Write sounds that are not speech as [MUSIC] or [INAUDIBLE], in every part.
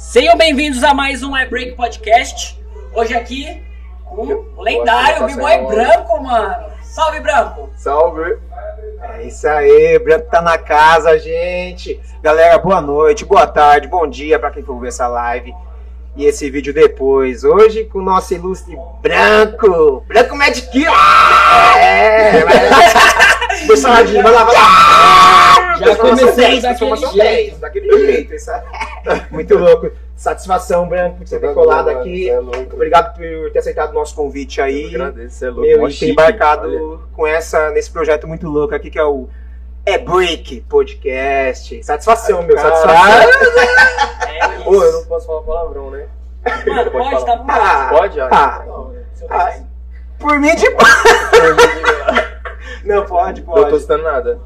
Sejam bem-vindos a mais um iBreak Podcast. Hoje aqui com o lendário B-Boy Branco, mano. Salve, Branco! Salve! É isso aí, Branco tá na casa, gente. Galera, boa noite, boa tarde, bom dia pra quem for ver essa live e esse vídeo depois. Hoje com o nosso ilustre Branco, Branco Magic Killer. [LAUGHS] É, vai vai lá, vai lá. Já comecei daquele jeito. 10, daquele jeito. Isso [LAUGHS] é muito louco. Satisfação, Branco, por você ter colado aqui. É louco. Obrigado por ter aceitado o nosso convite Eu aí. agradeço, você é louco. Meu, e ter embarcado olha. com essa, nesse projeto muito louco aqui que é o É Break Podcast. Satisfação, meu, Cara. satisfação. [LAUGHS] É Pô, eu isso. não posso falar palavrão, né? Mano, pode, falar. tá bom. Ah, Pode? ah, Não, ah, por mim de boa. [LAUGHS] Não, pode, Não tô pode. escutando nada.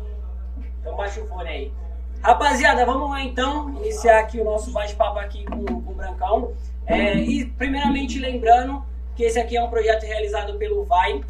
Então baixa o fone aí. Rapaziada, vamos lá então, iniciar aqui o nosso bate-papo aqui com, com o Brancão. É, e primeiramente lembrando que esse aqui é um projeto realizado pelo VAI,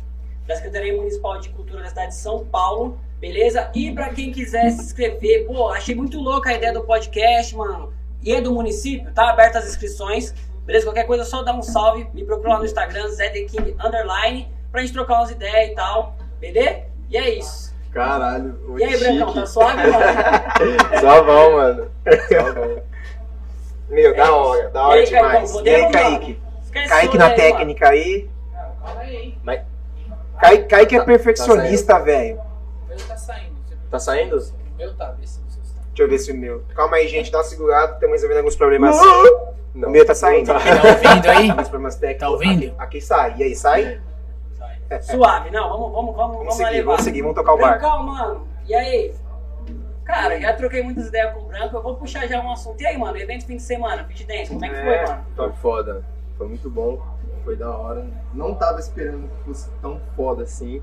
da Secretaria Municipal de Cultura da cidade de São Paulo, beleza? E pra quem quiser se inscrever, pô, achei muito louca a ideia do podcast, mano. E é do município, tá aberta as inscrições, beleza? Qualquer coisa, só dá um salve, me procura lá no Instagram, ZDKing Underline, pra gente trocar umas ideias e tal, beleza? E é isso. Caralho, muito E aí, Brancão, tá suave, mano? [LAUGHS] Só bom, mano. Só bom. Meu, da hora, da hora E aí, Caicão, demais. E podemos, aí, mano? Kaique? Kaique na aí, técnica aí. Mas Kaique, Kaique é Tá- perfeccionista, velho. O meu tá saindo. tá saindo? O meu tá, vê se tá. Deixa eu ver se o meu. Calma aí, gente, dá uma segurada, estamos resolvendo alguns problemas. Não. O meu tá saindo. Tá ouvindo aí? Alguns problemas técnicos. Tá ouvindo? Aqui, aqui sai. E aí, sai? Suave, não, vamos, vamos, vamos, Vamos vamos seguir, levar. vamos seguir, vamos tocar o barco. Brancão, mano, e aí? Cara, já troquei muitas ideias com o Branco, eu vou puxar já um assunto. E aí, mano, evento fim de semana, fit dance, como é que foi, É. mano? Foi foda. Foi muito bom. Foi da hora. Não tava esperando que fosse tão foda assim.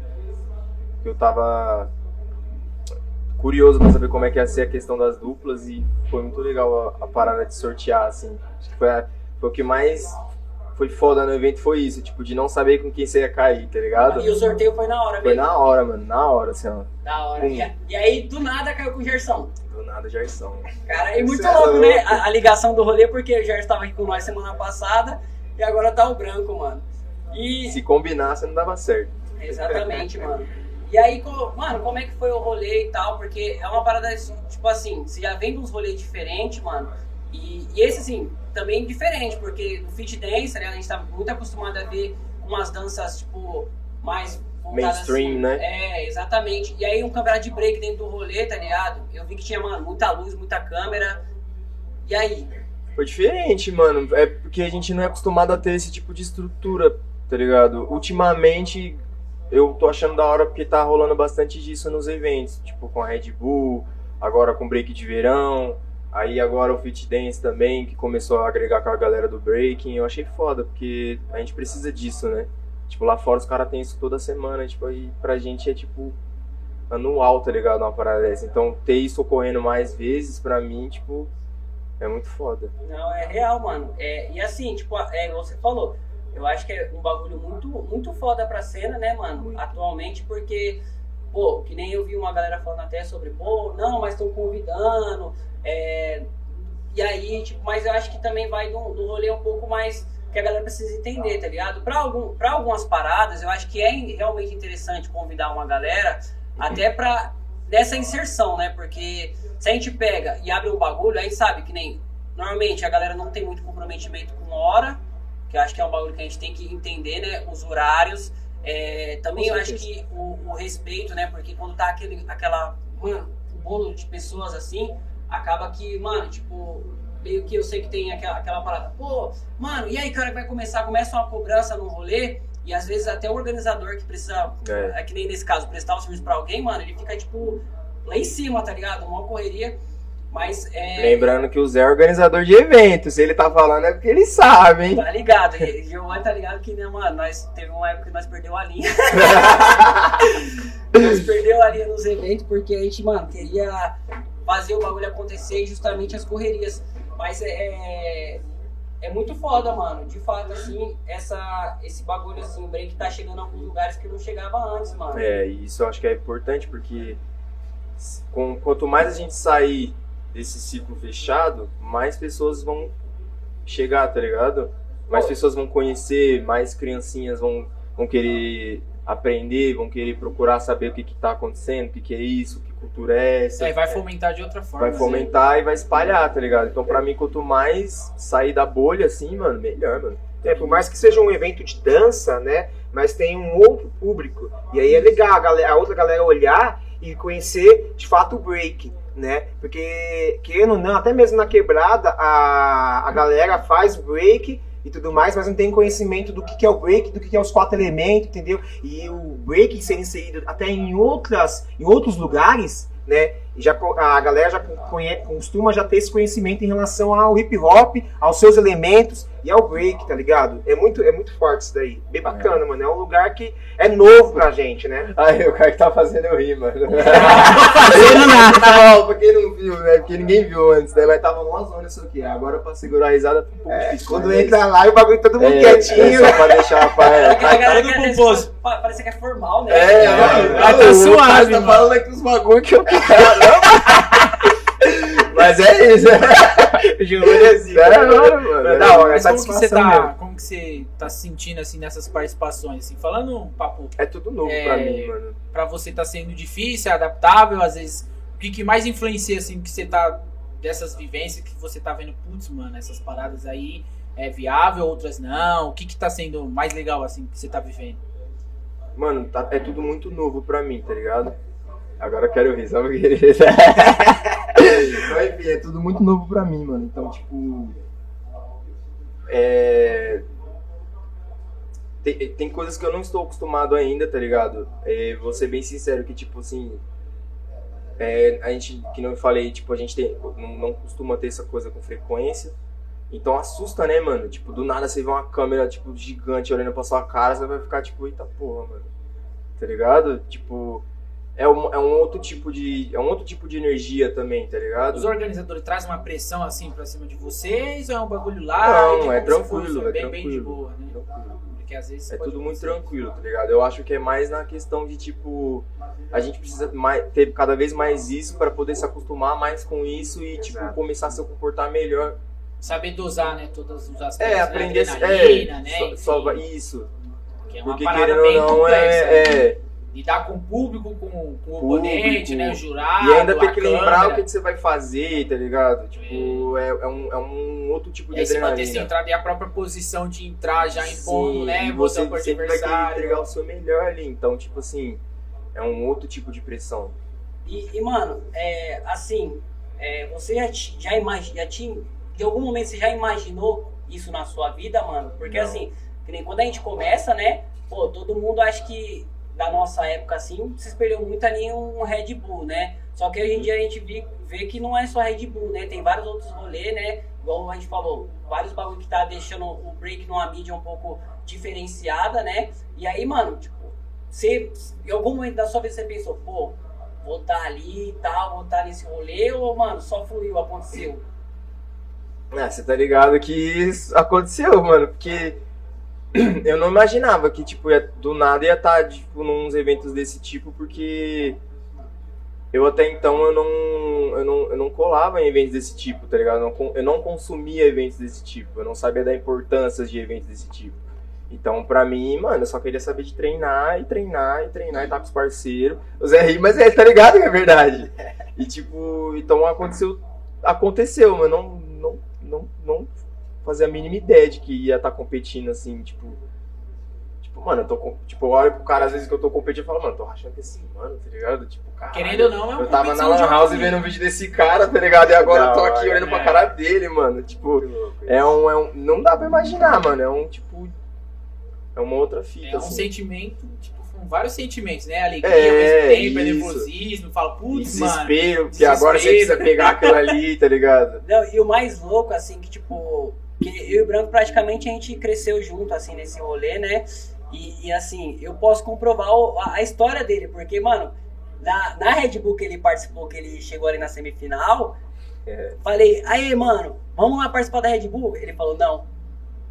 Eu tava curioso pra saber como é que ia ser a questão das duplas e foi muito legal a, a parada de sortear, assim. Acho que foi, a- foi o que mais foi foda no evento, foi isso, tipo, de não saber com quem você ia cair, tá ligado? E o sorteio foi na hora, Foi mesmo. na hora, mano, na hora, assim, ó. Da hora. E, e aí, do nada, caiu com o Gersão. Do nada, Jairson. Cara, e muito é louco, né? A, a ligação do rolê, porque o Gerson tava aqui com nós semana passada e agora tá o Branco, mano. E. Se combinasse, não dava certo. Exatamente, mano. E aí, mano, como é que foi o rolê e tal? Porque é uma parada, assim, tipo assim, você já vem de uns rolês diferentes, mano. E, e esse, assim, também diferente, porque no fit dance, né, a gente tá muito acostumado a ver umas danças, tipo, mais Mainstream, assim. né? É, exatamente. E aí, um campeonato de break dentro do rolê, tá ligado? Eu vi que tinha, mano, muita luz, muita câmera. E aí? Foi diferente, mano. É porque a gente não é acostumado a ter esse tipo de estrutura, tá ligado? Ultimamente, eu tô achando da hora porque tá rolando bastante disso nos eventos. Tipo, com a Red Bull, agora com break de verão. Aí agora o Fit Dance também, que começou a agregar com a galera do breaking. Eu achei foda, porque a gente precisa disso, né? Tipo, lá fora os caras têm isso toda semana. Tipo, aí pra gente é tipo anual, tá ligado? Uma parada dessa. Então ter isso ocorrendo mais vezes, pra mim, tipo, é muito foda. Não, é real, mano. É, e assim, tipo, é você falou. Eu acho que é um bagulho muito, muito foda pra cena, né, mano? Atualmente, porque, pô, que nem eu vi uma galera falando até sobre, pô, não, mas estão convidando. é, e aí, tipo, mas eu acho que também vai do, do rolê um pouco mais que a galera precisa entender, tá ligado? Pra, algum, pra algumas paradas, eu acho que é realmente interessante convidar uma galera, até pra dessa inserção, né? Porque se a gente pega e abre um bagulho, a gente sabe que nem Normalmente a galera não tem muito comprometimento com hora, que eu acho que é um bagulho que a gente tem que entender, né? Os horários. É, também eu acho que o, o respeito, né? Porque quando tá aquele, aquela, mano, um bolo de pessoas assim, acaba que, mano, tipo, meio que eu sei que tem aquela, aquela parada, pô, mano, e aí que hora que vai começar? Começa uma cobrança no rolê, e às vezes até o organizador que precisa, É. é que nem nesse caso, prestar o serviço pra alguém, mano, ele fica, tipo, lá em cima, tá ligado? Uma correria. Mas é. Lembrando que o Zé é organizador de evento. Se ele tá falando é porque ele sabe, hein? Tá ligado, Giovanni tá ligado que, né, mano, nós teve uma época que nós perdeu a linha. [LAUGHS] nós perdeu a linha nos eventos porque a gente, mano, queria fazer o bagulho acontecer e justamente as correrias. Mas é, é, é muito foda, mano. De fato, assim, essa, esse bagulho, assim, o break tá chegando a alguns lugares que não chegava antes, mano. É, isso eu acho que é importante porque com, quanto mais a gente sair desse ciclo fechado, mais pessoas vão chegar, tá ligado? Mais pessoas vão conhecer, mais criancinhas vão, vão querer aprender, vão querer procurar saber o que que tá acontecendo, o que que é isso, que cultura é essa. É, vai fomentar de outra forma. Vai fomentar e vai espalhar, tá ligado? Então, pra mim, quanto mais sair da bolha, assim, mano, melhor, mano. É, por mais que seja um evento de dança, né? Mas tem um outro público. E aí é legal a, galera, a outra galera olhar e conhecer de fato o break, né? Porque, querendo ou não, até mesmo na quebrada, a, a galera faz break e tudo mais, mas não tem conhecimento do que, que é o break, do que, que é os quatro elementos, entendeu? E o break ser inserido até em outras, em outros lugares, né? Já, a galera já conhe, costuma já ter esse conhecimento em relação ao hip hop, aos seus elementos e ao break, tá ligado? É muito, é muito forte isso daí. Bem bacana, mano. É um lugar que é novo pra gente, né? [LAUGHS] Aí, o cara que tá fazendo eu rir, mano. [LAUGHS] Fazendo nada. Não, pra quem não viu, né? Porque ninguém viu antes, né? Mas tava uma zona isso aqui. Agora pra segurar a risada tá um pouco difícil. Quando mas- entra lá, o bagulho todo mundo é, quietinho. É só pra deixar [LAUGHS] a A pa- galera todo quer ter- pomposo. pa- Parece que é formal, né? É, É, tá o suave, cara tá mano. falando aqui os bagulho que eu [LAUGHS] Mas é isso, Júlio é zica. Mano. É da hora, é Mas como que você tá, mesmo. como que você tá se sentindo assim nessas participações assim? Falando um papo É tudo novo É, pra mim, mano. pra você tá sendo difícil, adaptável, às vezes o que, que mais influencia assim que você tá dessas vivências que você tá vendo, putz, mano, essas paradas aí é viável, outras não. O que que tá sendo mais legal assim que você tá vivendo? Mano, tá- é tudo muito novo pra mim, tá ligado? Agora eu quero rir, sabe o que? [LAUGHS] Mas enfim, é tudo muito novo pra mim, mano. Então, tipo. É. Tem, tem coisas que eu não estou acostumado ainda, tá ligado? É, vou ser bem sincero que, tipo assim. É, a gente, que não falei, tipo, a gente tem, não, não costuma ter essa coisa com frequência. Então assusta, né, mano? Tipo, do nada você vê uma câmera, tipo, gigante olhando pra sua cara, você vai ficar, tipo, eita porra, mano. Tá ligado? Tipo, é um, é um outro tipo de. É um outro tipo de energia também, tá ligado? Os organizadores trazem uma pressão assim pra cima de vocês ou é um bagulho lá? Não, é tranquilo, é bem, bem de tranquilo. boa, né? Tranquilo. Porque às vezes É tudo muito tranquilo, tá ligado? Eu acho que é mais na questão de, tipo, a gente precisa mais, ter cada vez mais isso pra poder se acostumar mais com isso e, tipo, Exato. começar a se comportar melhor. Saber dosar, né, todos os aspectos, É, né? aprender. Adrenalina, É, né? só, só isso. que é uma Porque querendo ou não, complexa. né? é. É Lidar com o público, com, com o Público. oponente, né? O jurado. E ainda a ter que lembrar câmera. o que, que você vai fazer, tá ligado? Tipo, é, é um, é um outro tipo E de aí você manter adrenalina. centrado e a própria posição de entrar já impondo, Sim, né? e Você, sempre vai querer adversário. entregar o seu melhor ali. Então, tipo assim, é um outro tipo de pressão. E, e, mano, é, assim, é, você já, já imagina, já tinha, em algum momento você já imaginou isso na sua vida, mano? Porque Não. assim, que nem quando a gente começa, né? Pô, todo mundo acha que da nossa época assim se espelhou muito ali um Red Bull, né? Só que hoje em dia a gente vê, vê que não é só Red Bull, né? Tem vários outros rolês, né? Igual a gente falou, vários bagulho que tá deixando o break numa mídia um pouco diferenciada, né? E aí, mano, tipo, você, em algum momento da sua vida você pensou, pô, vou estar ali e tal, vou estar nesse rolê, ou, mano, só fluiu, aconteceu? Ah, você tá ligado que isso aconteceu, mano, porque [CLEARS THROAT] eu não imaginava que, tipo, ia- do nada ia estar, tipo, nos eventos desse tipo, porque eu até então eu não, eu não, eu não colava em eventos desse tipo, tá ligado? Eu não, eu não consumia eventos desse tipo, eu não sabia da importância de eventos desse tipo. Então, pra mim, mano, eu só queria saber de treinar e treinar e treinar e estar com os parceiros. O Zé ri, mas é, tá ligado que é verdade. E, tipo, então aconteceu, aconteceu, mas não, não, não, não fazia a mínima ideia de que ia estar competindo assim, tipo. Tipo, mano, eu tô Tipo, eu olho pro cara às vezes que eu tô competindo e falo, mano, tô rachando esse mano, tá ligado? Tipo, cara. Querendo ou não, é uma Eu tava na Lan House alto vendo um vídeo desse cara, tá ligado? E agora eu tô aqui olhando pra né? cara dele, mano. Tipo, é um, é um. Não dá pra imaginar, mano. É um tipo. É uma outra fita. É um assim. sentimento, tipo, vários sentimentos, né? Alegria, É, ao mesmo tempo, é nervosismo, fala, putz, mano. Desespero, porque agora você precisa pegar aquilo ali, tá ligado? [LAUGHS] Não, e o mais louco, assim, que tipo, que eu e o Branco praticamente a gente cresceu junto, assim, nesse rolê, né? E, e, assim, eu posso comprovar a, a história dele, porque, mano, na, na Red Bull que ele participou, que ele chegou ali na semifinal, É. falei, aí, mano, vamos lá participar da Red Bull? Ele falou, não.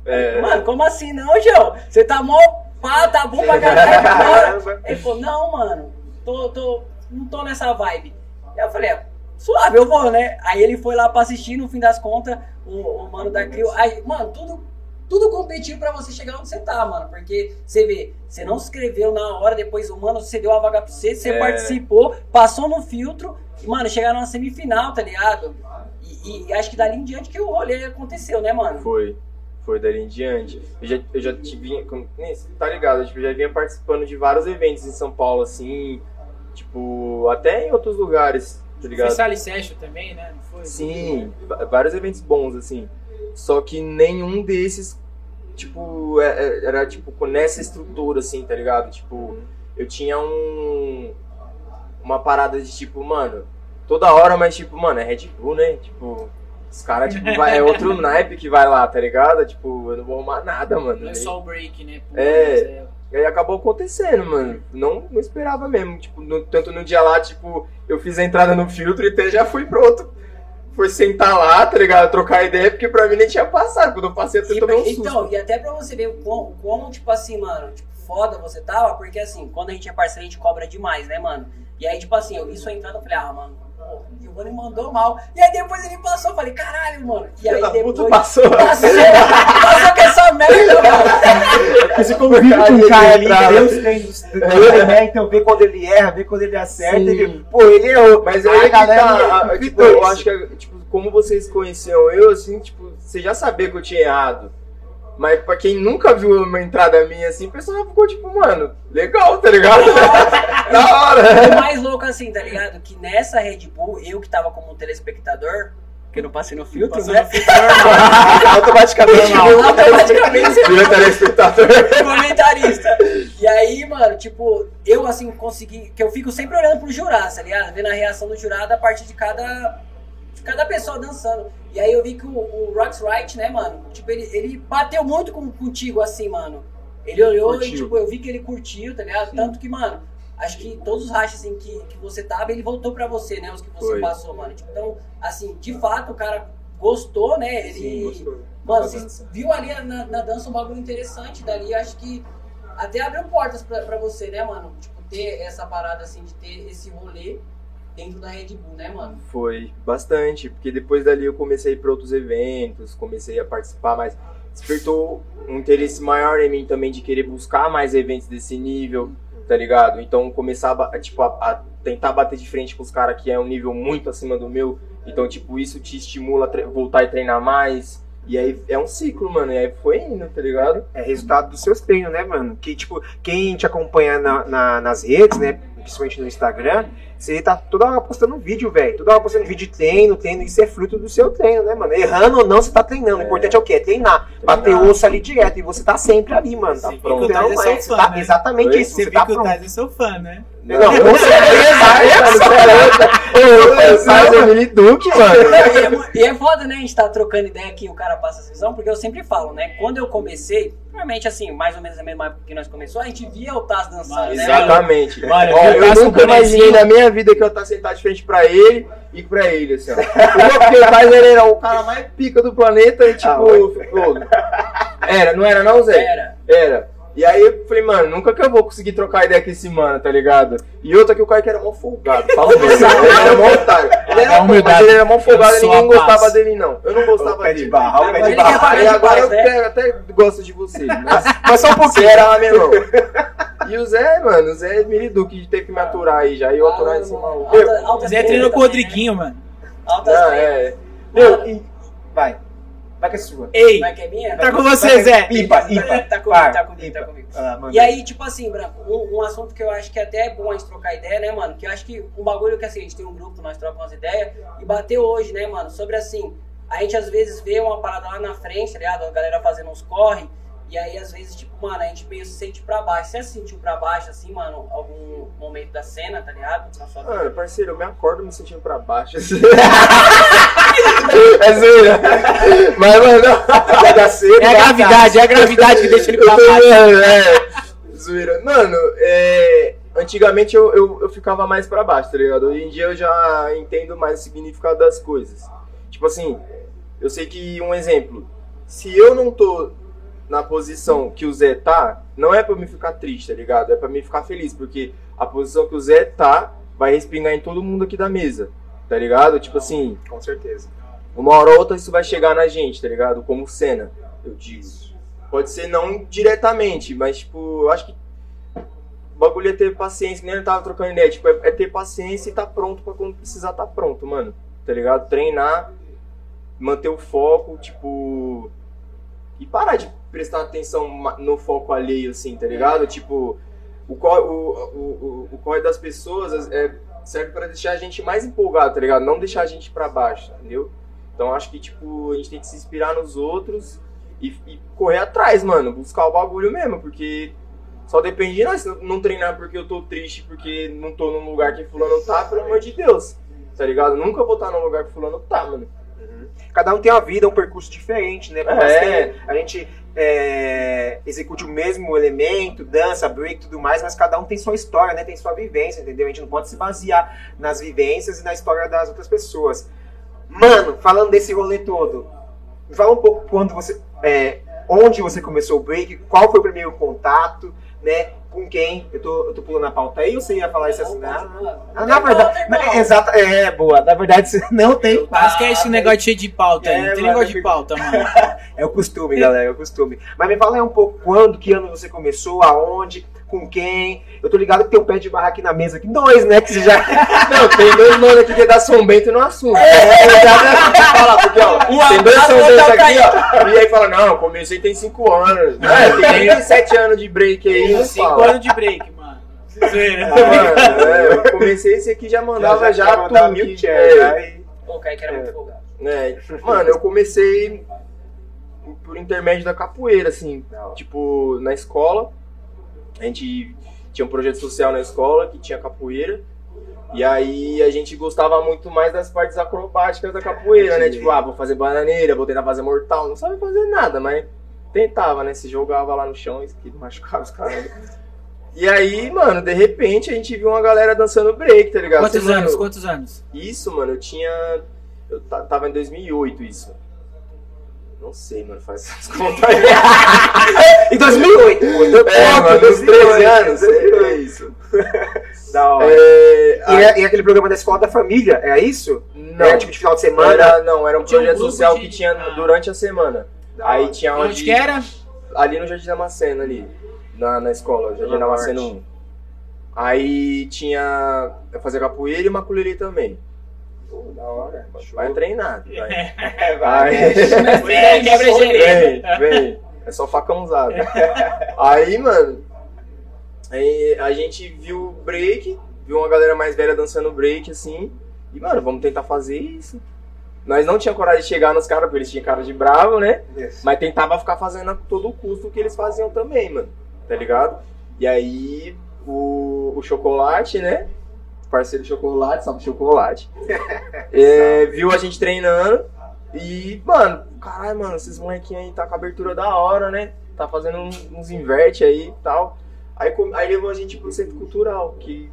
É. Mano, como assim não, João? Você tá mó pá, tá bom pra caralho, [LAUGHS] bora. Ele falou, não, mano, tô, tô, não tô nessa vibe. Aí eu falei, ah, suave, eu vou, né? Aí ele foi lá pra assistir, no fim das contas, o, o mano da Crio. Aí, mano, tudo, tudo competiu pra você chegar onde você tá, mano. Porque você vê, você não se inscreveu na hora, depois o mano cedeu a vaga pra você, você É. participou, passou no filtro, e, mano, chegaram na semifinal, tá ligado? E, e acho que dali em diante que o rolê aconteceu, né, mano? Foi. Foi dali em diante. Eu já, eu já tive. Tá ligado? Tipo, eu já vinha participando de vários eventos em São Paulo, assim. Tipo, até em outros lugares, tá Foi ligado? Sally Session também, né? Não foi? Sim, vários eventos bons, assim. Só que nenhum desses, tipo, é- é- era tipo com- nessa estrutura, assim, tá ligado? Tipo, eu tinha um. Uma parada de tipo, mano, toda hora, mas tipo, mano, é Red Bull, né? Tipo, os caras, tipo, [LAUGHS] vai, é outro naipe que vai lá, tá ligado? Tipo, eu não vou arrumar nada, mano. Não é só o break, né? Pô, É. é- E aí acabou acontecendo, mano. Não, não esperava mesmo. Tipo, no- tanto no dia lá, tipo, eu fiz a entrada no filtro e até já fui pronto. Foi sentar lá, tá ligado? Trocar ideia, porque pra mim nem tinha passado. Quando eu passei, eu tomei um susto. então, e até pra você ver o quão, o quão, tipo assim, mano, tipo, foda você tava, porque assim, quando a gente é parceiro, a gente cobra demais, né, mano? E aí, tipo assim, eu vi sua entrada, eu falei, ah, mano, pô, o Giovanni mandou mal. E aí depois ele passou, eu falei, caralho, mano. E aí depois. puta passou. [LAUGHS] Passou, passou com essa merda, mano. [LAUGHS] Você convive com um cara ali, vê os treinos dele, né? Então vê quando ele erra, vê quando ele acerta. Ele, pô, ele errou. Mas Aí a que galera tá, tipo, eu acho que, tipo, como vocês conheciam eu, assim, tipo, você já sabia que eu tinha errado. Mas pra quem nunca viu uma entrada minha assim, o pessoal ficou tipo, mano, legal, tá ligado? [LAUGHS] da hora. O mais louco assim, tá ligado? Que nessa Red Bull, eu que tava como telespectador, que eu não passei no filtro, né? no filtro normal. [LAUGHS] Automaticamente. Automaticamente você Vira telespectador. comentarista. E aí, mano, tipo, eu assim consegui. Que eu fico sempre olhando pro jurado, tá ligado? Vendo a reação do jurado a partir de cada. De cada pessoa dançando. E aí eu vi que o, o Rox Wright, né, mano? Tipo, ele, ele bateu muito com, contigo, assim, mano. Ele olhou e, Curtiu. tipo, eu vi que ele curtiu, tá ligado? Tanto que, mano, acho que todos os rachas assim, que, que você tava, ele voltou pra você, né? Os que você Foi. passou, mano. Tipo, então, assim, de fato, o cara gostou, né? Ele. Sim, gostou. Mano, você viu ali na, na dança um bagulho interessante dali, acho que até abriu portas pra, pra você, né, mano? Tipo, ter essa parada assim, de ter esse rolê dentro da Red Bull, né, mano? Foi bastante, porque depois dali eu comecei a ir para outros eventos, comecei a participar mais. Despertou um interesse maior em mim também de querer buscar mais eventos desse nível, tá ligado? Então começar a, ba- tipo, a, a tentar bater de frente com os caras que é um nível muito acima do meu. Então, tipo, isso te estimula a voltar e treinar mais. E aí é um ciclo, mano. E aí foi indo, tá ligado? É resultado dos seus treinos, né, mano? Que, tipo, quem te acompanha na- na- nas redes, né? Principalmente no Instagram, você tá toda hora postando vídeo, velho. Toda hora postando vídeo de treino, treino. Isso é fruto do seu treino, né, mano? Errando ou não, você tá treinando. O É. importante é o quê? É treinar. Bater osso ali direto. E você tá sempre ali, mano. Tá Sim, pronto. o é seu é, fã, tá- né? Exatamente isso. Você Você tá que o pronto. É seu fã, né? Não, com certeza. [LAUGHS] Faz o mini Duke, mano. E é, mu- e é foda, né, a gente tá trocando ideia aqui, o cara passa essa visão, porque eu sempre falo, né? Quando eu comecei, normalmente assim, mais ou menos na mesma época que nós começou, a gente via o Taz dançando, né? Exatamente. Mano, Ó, eu eu nunca imaginei na minha vida que eu estar sentado de frente pra ele e pra ele, assim, ó. Porque o ele era o cara mais pica do planeta e, tipo, Ah, ficou. Era, não era não, Zé? Era. Era. E aí eu falei, mano, nunca que eu vou conseguir trocar ideia com esse mano, tá ligado? E outra que o cara que era mó folgado. [LAUGHS] Fala mesmo, ele era mó otário. Ele era bom, mas ele era mó folgado e ninguém a paz. gostava dele, não. Eu não O gostava pé de dele. barra, o pé Agora de barra. de agora eu né? quero- até gosto de você, mas [LAUGHS] Mas só um você pouquinho. era lá menor. [LAUGHS] E o Zé, mano, o Zé é Miridu, que teve que me aturar aí já. E eu aturar esse maluco. Alta Zé treinou com o Rodriguinho, mano. Altas Ah, é. Meu, e- vai. Vai que é sua. Ei, Vai que é minha? tá com você, Zé. Ipa, ipa. Tá comigo, Par, tá comigo, tá comigo. Ah, manda E aí, tipo assim, Branco, um, um assunto que eu acho que até é bom a gente trocar ideia, né, mano? Que eu acho que um bagulho que assim, a gente tem um grupo, nós trocamos ideias, e bateu hoje, né, mano? Sobre assim, a gente às vezes vê uma parada lá na frente, tá ligado? A galera fazendo uns corre, e aí às vezes, tipo, mano, a gente meio se sente pra baixo. Você se sentiu pra baixo, assim, mano, algum momento da cena, tá ligado? Na sua? Mano, parceiro, eu me acordo me sentindo pra baixo. assim. [LAUGHS] é zoeira. Mas, mano, Vai dar cedo, É a gravidade, é a gravidade que deixa ele pra baixo. zoando, [LAUGHS] é. Zoeira. Mano, é, antigamente eu, eu, eu ficava mais pra baixo, tá ligado? Hoje em dia eu já entendo mais o significado das coisas. Tipo assim, eu sei que, um exemplo, se eu não tô na posição que o Zé tá, não é pra me ficar triste, tá ligado? É pra me ficar feliz, porque a posição que o Zé tá vai respingar em todo mundo aqui da mesa, tá ligado? Tipo assim, Com certeza. Uma hora ou outra isso vai chegar na gente, tá ligado? Como cena, eu digo. Pode ser não diretamente, mas tipo, eu acho que o bagulho é ter paciência, que nem ele tava trocando ideia, tipo, é, é ter paciência e tá pronto pra quando precisar tá pronto, mano. Tá ligado? Treinar, manter o foco, tipo. E parar de prestar atenção no foco alheio, assim, tá ligado? Tipo, o, o, o, o, corre das pessoas é, serve pra deixar a gente mais empolgado, tá ligado? Não deixar a gente pra baixo, entendeu? Então acho que, tipo, a gente tem que se inspirar nos outros e, e correr atrás, mano. Buscar o bagulho mesmo, porque só depende de nós. Não treinar porque eu tô triste, porque não tô num lugar que fulano tá, pelo amor de Deus. Tá ligado? Nunca vou estar num lugar que fulano tá, mano. Cada um tem uma vida, um percurso diferente, né? Por mais É. que a gente é, execute o mesmo elemento, dança, break e tudo mais, mas cada um tem sua história, né? Tem sua vivência, entendeu? A gente não pode se basear nas vivências e na história das outras pessoas. Mano, falando desse rolê todo, me fala um pouco quando você. é, onde você começou o break, qual foi o primeiro contato, né? Com quem? Eu tô, eu tô pulando a pauta aí ou você ia falar isso assim? Ah, ah, na verdade, na- exata, é, boa. Na verdade, você [LAUGHS] não tem Mas que é esse negócio cheio de pauta aí. É, não tem negócio de pauta, mano. [LAUGHS] É o costume, galera, é o costume. Mas me fala aí um pouco quando, que ano você começou, aonde, com quem. Eu tô ligado que tem um pé de barra aqui na mesa, aqui dois, né? Que você já. [LAUGHS] Não, tem dois mano aqui que é da São Bento no assunto. É, eu já falar, porque, ó, [LAUGHS] tem dois São Bento aqui, ó. E aí fala, não, eu comecei tem 5 anos. É, tem 37 anos de break aí. 5 fala. anos de break, mano. É, eu comecei esse aqui já mandava já, mandava tudo. mil que- chairs, é, já, e- Pô, o Kaique era muito folgado. né? Mano, eu comecei por intermédio da capoeira, assim. Tipo, na escola, a gente tinha um projeto social na escola que tinha capoeira. E aí a gente gostava muito mais das partes acrobáticas da capoeira, né? Tipo, ah, vou fazer bananeira, vou tentar fazer mortal. Não sabe fazer nada, mas tentava, né? Se jogava lá no chão e machucava os caras. E aí, mano, de repente a gente viu uma galera dançando break, tá ligado? Quantos Mano, anos? Quantos anos? Isso, mano, eu tinha. Eu ta- tava em 2008, isso. Não sei, mano, faz essas contas aí. [LAUGHS] Em 2008. É, mano, uns 13 anos. É isso. Da hora. É, E, é, e aquele programa da escola da família, é isso? não, Era tipo de final de semana? era, não, era um Tinha um projeto grupo social de- que tinha Ah. durante a semana. Da Aí hora. tinha Onde onde. que era? Ali no Jardim Damasceno, ali. Na, na escola, Jardim Damasceno Norte. 1. Aí tinha. Eu fazia capoeira e maculelê também. Pô, da hora. Vai treinar, [LAUGHS] vai. É, [LAUGHS] vai. Vem, quebra Vem, vem. É só facãozado. [LAUGHS] Aí, mano, aí a gente viu o break, viu uma galera mais velha dançando break, assim. E, mano, vamos tentar fazer isso. Nós não tinha coragem de chegar nos caras, porque eles tinham cara de bravo, né? Mas tentava ficar fazendo a todo custo o que eles faziam também, mano. Tá ligado? E aí, o, o Chocolate, né? Parceiro Chocolate, sabe chocolate. [LAUGHS] é, viu a gente treinando e, mano, caralho, mano, esses molequinhos aí tá com a abertura da hora, né? Tá fazendo uns, inverte aí e tal. Aí, com- aí levou a gente pro centro cultural, que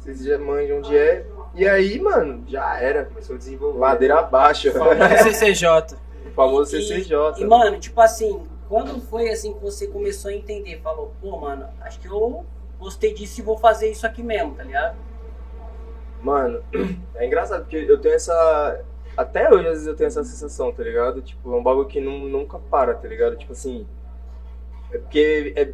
vocês já manjam onde é. E aí, mano, já era. Começou a desenvolver. Ladeira abaixo. [LAUGHS] CCJ. o famoso E- CCJ. E, mano, tipo assim, quando foi assim que você começou a entender? Falou, pô, mano, acho que eu gostei disso e vou fazer isso aqui mesmo, tá ligado? Mano, [CLEARS THROAT] é engraçado porque eu tenho essa. Até hoje, às vezes, eu tenho essa sensação, tá ligado? Tipo, é um bagulho que nu- nunca para, tá ligado? Tipo assim. É porque é.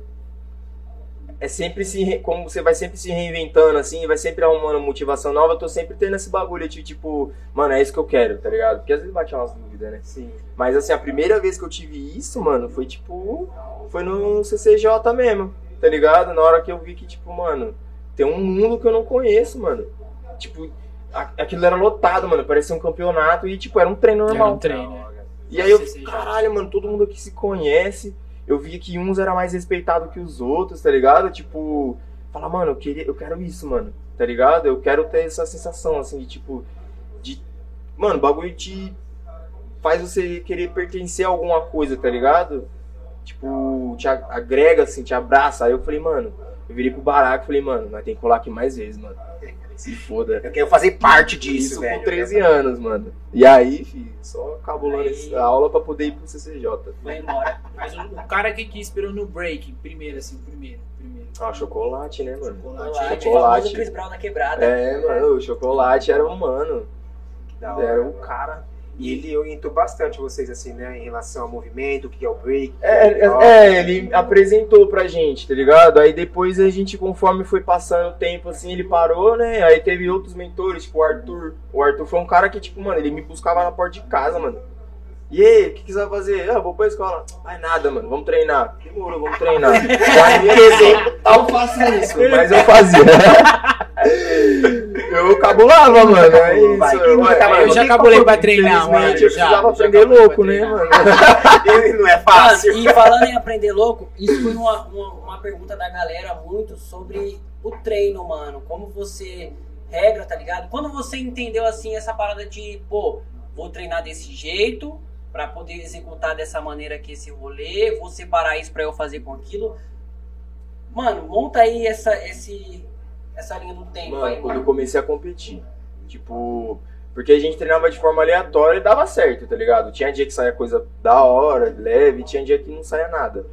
É sempre se. Como você vai sempre se reinventando, assim, vai sempre arrumando motivação nova, eu tô sempre tendo esse bagulho de tipo, mano, é isso que eu quero, tá ligado? Porque às vezes bate umas dúvidas, né? Sim. Mas assim, a primeira vez que eu tive isso, mano, foi tipo. Foi no CCJ mesmo, tá ligado? Na hora que eu vi que, tipo, mano, tem um mundo que eu não conheço, mano. Tipo, aquilo era lotado, mano. Parecia um campeonato e, tipo, era um treino normal. Era um treino. E aí eu caralho, mano, todo mundo aqui se conhece. Eu via que uns era mais respeitado que os outros, tá ligado? Tipo, fala, mano, eu, queria, eu quero isso, mano, tá ligado? Eu quero ter essa sensação, assim, de tipo, de. Mano, o bagulho te faz você querer pertencer a alguma coisa, tá ligado? Tipo, te agrega, assim, te abraça. Aí eu falei, mano, eu virei pro baraco e falei, mano, nós tem que colar aqui mais vezes, mano. Se foda. Eu quero fazer parte disso, Isso velho. com 13 anos, mano. E aí, filho, só cabulando essa aula pra poder ir pro CCJ. Vai embora. Mas o, o cara que te inspirou no break, primeiro, assim, primeiro. primeiro. Ah, chocolate, né, mano? Chocolate, Chocolate. famoso Chris Brown da quebrada. É, mano, o chocolate era um mano. Da hora. Era o cara. E ele orientou bastante vocês, assim, né? Em relação ao movimento, o que é o break. É, é o é, é, ele apresentou pra gente, tá ligado? Aí depois a gente, conforme foi passando o tempo, assim, ele parou, né? Aí teve outros mentores, tipo o Arthur. O Arthur foi um cara que, tipo, mano, ele me buscava na porta de casa, mano. E aí, o que, que você vai fazer? Ah, vou pra escola. Vai nada, mano, vamos treinar. Demorou, vamos treinar. [LAUGHS] Eu faço isso, mas eu fazia. [LAUGHS] eu cabulava, mano. É isso. Vai, cabulou? Eu já cabulei pra treinar, mano. Infelizmente, eu Já, precisava já aprender cabulei louco, né, mano? [LAUGHS] Não é fácil. e falando em aprender louco, isso foi uma, uma, uma pergunta da galera muito sobre o treino, mano. Como você regra, tá ligado? Quando você entendeu assim essa parada de, pô, vou treinar desse jeito pra poder executar dessa maneira aqui esse rolê, vou separar isso pra eu fazer com aquilo. Mano, monta aí essa esse essa linha do tempo Mano, aí, quando eu mano. comecei a competir. Tipo, porque a gente treinava de forma aleatória e dava certo, tá ligado? Tinha dia que saía coisa da hora, leve, tinha dia que não saía nada.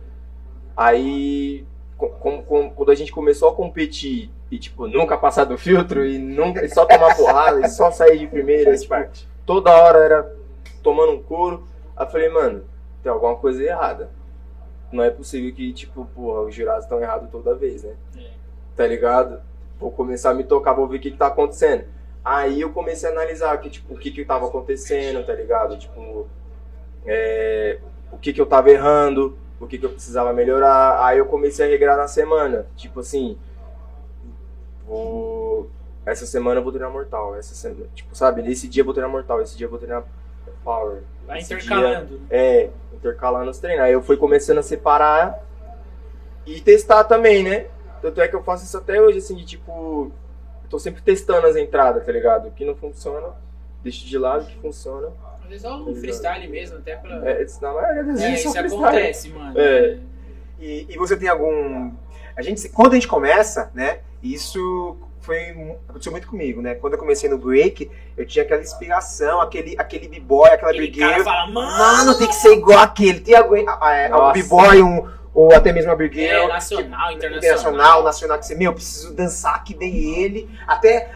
Aí, com- com- quando a gente começou a competir e, tipo, nunca passar do filtro e, nunca, e só tomar porrada e só sair de primeira, [LAUGHS] tipo, parte. toda hora era tomando um couro. Aí eu falei, mano, tem alguma coisa errada. Não é possível que, tipo, porra, os jurados estão errados toda vez, né? É. Tá ligado? Vou começar a me tocar, vou ver o que, que tá acontecendo. Aí eu comecei a analisar que, tipo, o que que tava acontecendo, tá ligado? Tipo, é, o que que eu tava errando, o que que eu precisava melhorar. Aí eu comecei a regrar na semana. Tipo assim, vou... Essa semana eu vou treinar mortal. Essa semana, tipo, sabe? Nesse dia eu vou treinar mortal, esse dia eu vou treinar power. Vai intercalando. né? É, intercalando os treinos. Aí eu fui começando a separar e testar também, né? Tanto é que eu faço isso até hoje, assim, de tipo. Eu tô sempre testando as entradas, tá ligado? O que não funciona, deixo de lado, o que funciona. Às vezes é um freestyle mesmo, até pra. É, na maioria das É, vezes isso são freestyle. acontece, mano. É. E, e você tem algum. A gente, quando a gente começa, né? Isso foi aconteceu muito comigo, né? Quando eu comecei no break, eu tinha aquela inspiração, aquele, aquele b-boy, aquela Aquele brigueira. cara fala, mano, Mano, tem que ser igual aquele. Tem alguém, ah, é, um b-boy, um, ou até mesmo a brigueira. é nacional, internacional. internacional, nacional, que você, meu, eu preciso dançar que nem ele. Até,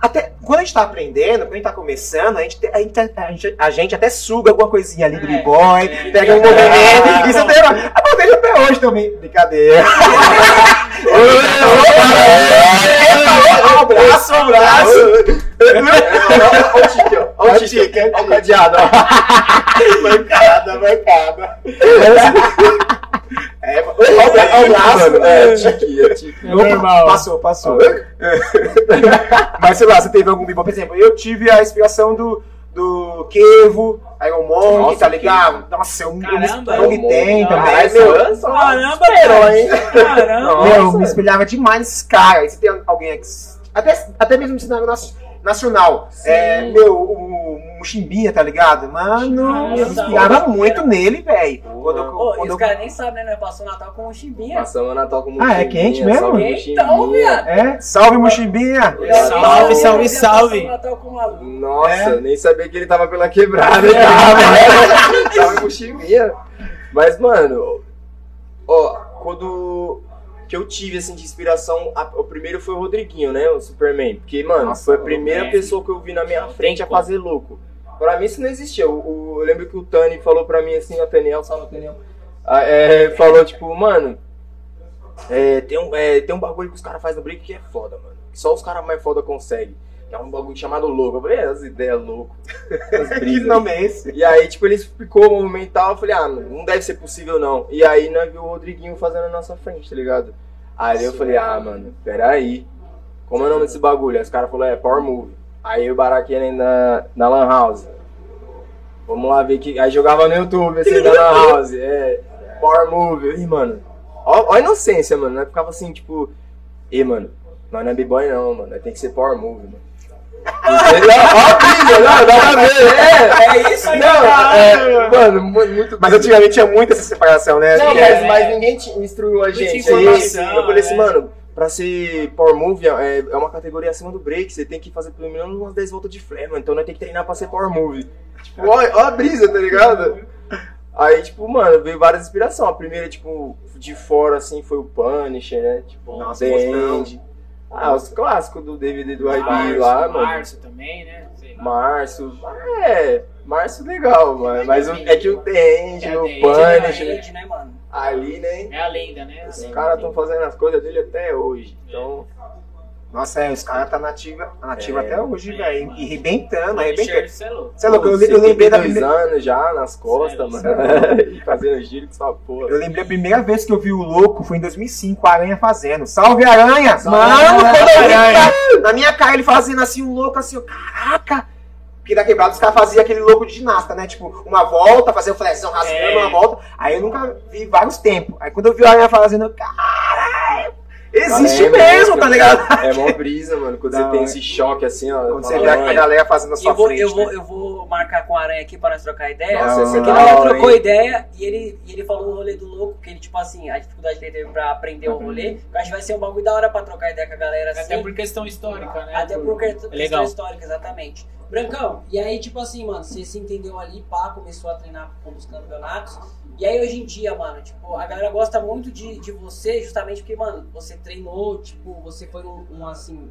até quando a gente tá aprendendo, quando a gente tá começando, a gente, a gente, a gente, a gente até suga alguma coisinha ali do É, b-boy, é. pega um movimento. [LAUGHS] Isso até, acontece até hoje também. Brincadeira. Um [LAUGHS] abraço, um abraço. Olha o tique. Olha o tique, olha o cadeado, ó. Bancada, bancada. É, o. Mano, É, tique, é tique. É normal. Passou, passou. Mas sei lá, você teve algum b-boy? Por exemplo, eu tive a inspiração do, do Kevo, Iron Monk, Nossa, tá ligado? Nossa, eu, Caramba, me tem também. Caralho, meu, Caramba, esperou, cara. hein? Caramba. meu, Nossa. me espelhava demais nesses caras. Aí Você tem alguém aqui, até, até mesmo no cenário nacional. É, meu, o, o Muximbinha, tá ligado? Mano, Nossa, eu inspirava muito nele, velho. Quando eu- e quando os eu- caras nem sabem, né? Nós passou o Natal com o Chimbinha. Passamos o Natal com Ah, é quente mesmo? salve Então, viado. É, salve Muximbinha! Salve, salve, salve. passou o Natal com o maluco. Nossa, É. nem sabia que ele tava pela quebrada. [LAUGHS] Ele tava, tava com chivinha. Mas, mano, ó, quando que eu tive, assim, de inspiração, a- o primeiro foi o Rodriguinho, né, o Superman. Porque, mano, Nossa, foi a primeira pessoa que eu vi na minha frente a fazer louco. Pra mim isso não existia. O, o- eu lembro que o Tani falou pra mim, assim, o Taniel, salve Taniel. Ah, é, falou, tipo, mano, é, tem, um, é, tem um bagulho que os caras fazem no break que é foda, mano. Que só os caras mais foda conseguem. Que é um bagulho chamado louco. Eu falei, é, as ideias loucas. As [LAUGHS] Que brisas. nome é esse? E aí, tipo, ele explicou o movimento e tal, eu falei, ah, não deve ser possível não. E aí nós viu o Rodriguinho fazendo na nossa frente, tá ligado? Aí eu falei, ah, mano, peraí. Como é o nome desse bagulho? Aí os caras falaram, é Power Move. Aí o Baraquena na, na Lan House. Vamos lá ver que. Aí jogava no YouTube, assim, na Lan House. É, Power Move. Ih, mano. Ó, ó a inocência, mano. Nós ficava assim, tipo, e mano, nós não é B-Boy não, mano. Nós tem que ser Power Move, mano. Ó, a brisa, não, dá pra ver, é. É isso aí, Não, é, mano, mu- muito Mas antigamente tinha muito essa separação, né? Não, mas, é- mas ninguém te instruiu a gente. tinha Aí informação, eu falei assim, é. mano, pra ser Power Move é, é uma categoria acima do break. Você tem que fazer pelo menos umas 10 voltas de flare, mano. Então nós tem que treinar pra ser Power Move. Tipo, ó, ó a brisa, tá ligado? Aí, tipo, mano, veio várias inspirações. A primeira, tipo, de fora, assim, foi o Punisher, né? Tipo, Nossa, The. End. Ah, os clássicos do DVD do IB Março, lá, mano. Março também, né? Março. É, março legal, mano. Mas o- é que o É, o Tende, Punish, É, né, mano? ali, né? É a lenda, né? Os caras estão fazendo as coisas dele até hoje. Então, Nossa, é, os caras tá nativa, nativa É, até hoje, é, velho. E arrebentando, arrebentando. Punisher, cê é louco. Você é louco, eu, pô, eu lembrei da 72 primeira. anos já nas costas, Sério, mano. e [LAUGHS] fazendo giro com essa porra. Eu lembrei a primeira vez que eu vi o louco foi em 2005, a Aranha fazendo. Salve Aranha! Salve, Mano, Aranha! quando eu vi na, minha cara ele fazendo assim, um louco assim, eu, caraca! Porque da quebrada os caras faziam aquele louco de ginasta, né? Tipo, uma volta, fazer o flexão rasgando, É. uma volta. Aí eu nunca vi vários tempos. Aí quando eu vi o Aranha fazendo, caralho! Existe É, mesmo, mano. tá ligado? É mó brisa, mano. Quando Da você tem esse choque assim, ó. Quando você vê a galera fazendo a sua Eu vou, frente. eu, vou, né? eu vou marcar com a Aranha aqui pra nós trocar ideia. Nossa, da nós já hora, trocou hein? ideia e ele, e ele falou o rolê do louco, que ele, tipo assim, a dificuldade que ele teve pra aprender o rolê. Eu acho que vai ser um bagulho da hora pra trocar ideia com a galera assim. Até por questão histórica, né? Até por questão Legal. histórica, exatamente. Brancão, e aí, tipo assim, mano, você se entendeu ali, pá, começou a treinar com os campeonatos. E aí, hoje em dia, mano, tipo, a galera gosta muito de, de você, justamente porque, mano, você treinou, tipo, você foi um, um, assim.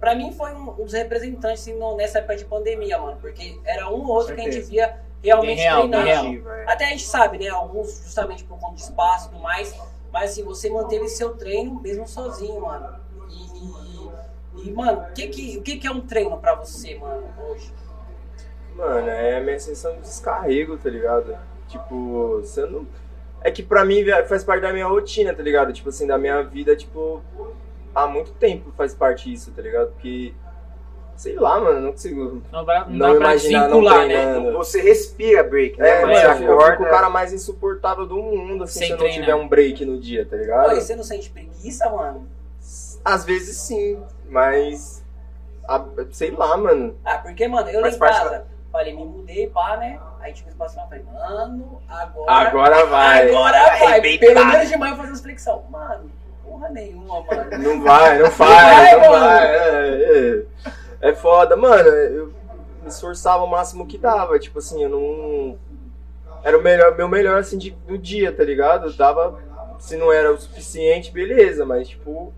Pra mim, foi um, um dos representantes, assim, no- nessa época de pandemia, mano, porque era um ou outro que a gente via realmente real, treinando. É. Até a gente sabe, né? Alguns justamente por conta de espaço e tudo mais. Mas assim, você manteve seu treino mesmo sozinho, mano. E, e, e, mano, o que, que, o que, que é um treino pra você, mano, hoje? Mano, é a minha sensação de descarrego, tá ligado? Tipo, você não. É que pra mim faz parte da minha rotina, tá ligado? Tipo assim, da minha vida, tipo, há muito tempo faz parte isso, tá ligado? Porque, sei lá, mano, não consigo. Não, dá- não Não imaginar não desvincular, né? treinando. Você respira break, né? É, mano? mano, Você eu fico- eu acorda. fico o cara mais insuportável do mundo, assim, Sem se eu não treinar. tiver um break no dia, tá ligado? Oi, você não sente preguiça, mano? Às vezes sim, mas. a- sei lá, mano. Ah, porque, mano, eu Faz em parte casa, falei, me mudei, pá, né? Aí tinha um espaço lá, falei, mano, agora. Agora vai. Agora vai. Arrebentar. Pelo menos de manhã eu fazer as flexão. Mano, porra nenhuma, mano. Não vai, não vai, faz, não mano. vai. É, é. É foda, mano. Eu me esforçava o máximo que dava. Tipo assim, eu não. Era o melhor, meu melhor assim de, do dia, tá ligado? Dava. Se não era o suficiente, beleza, mas tipo.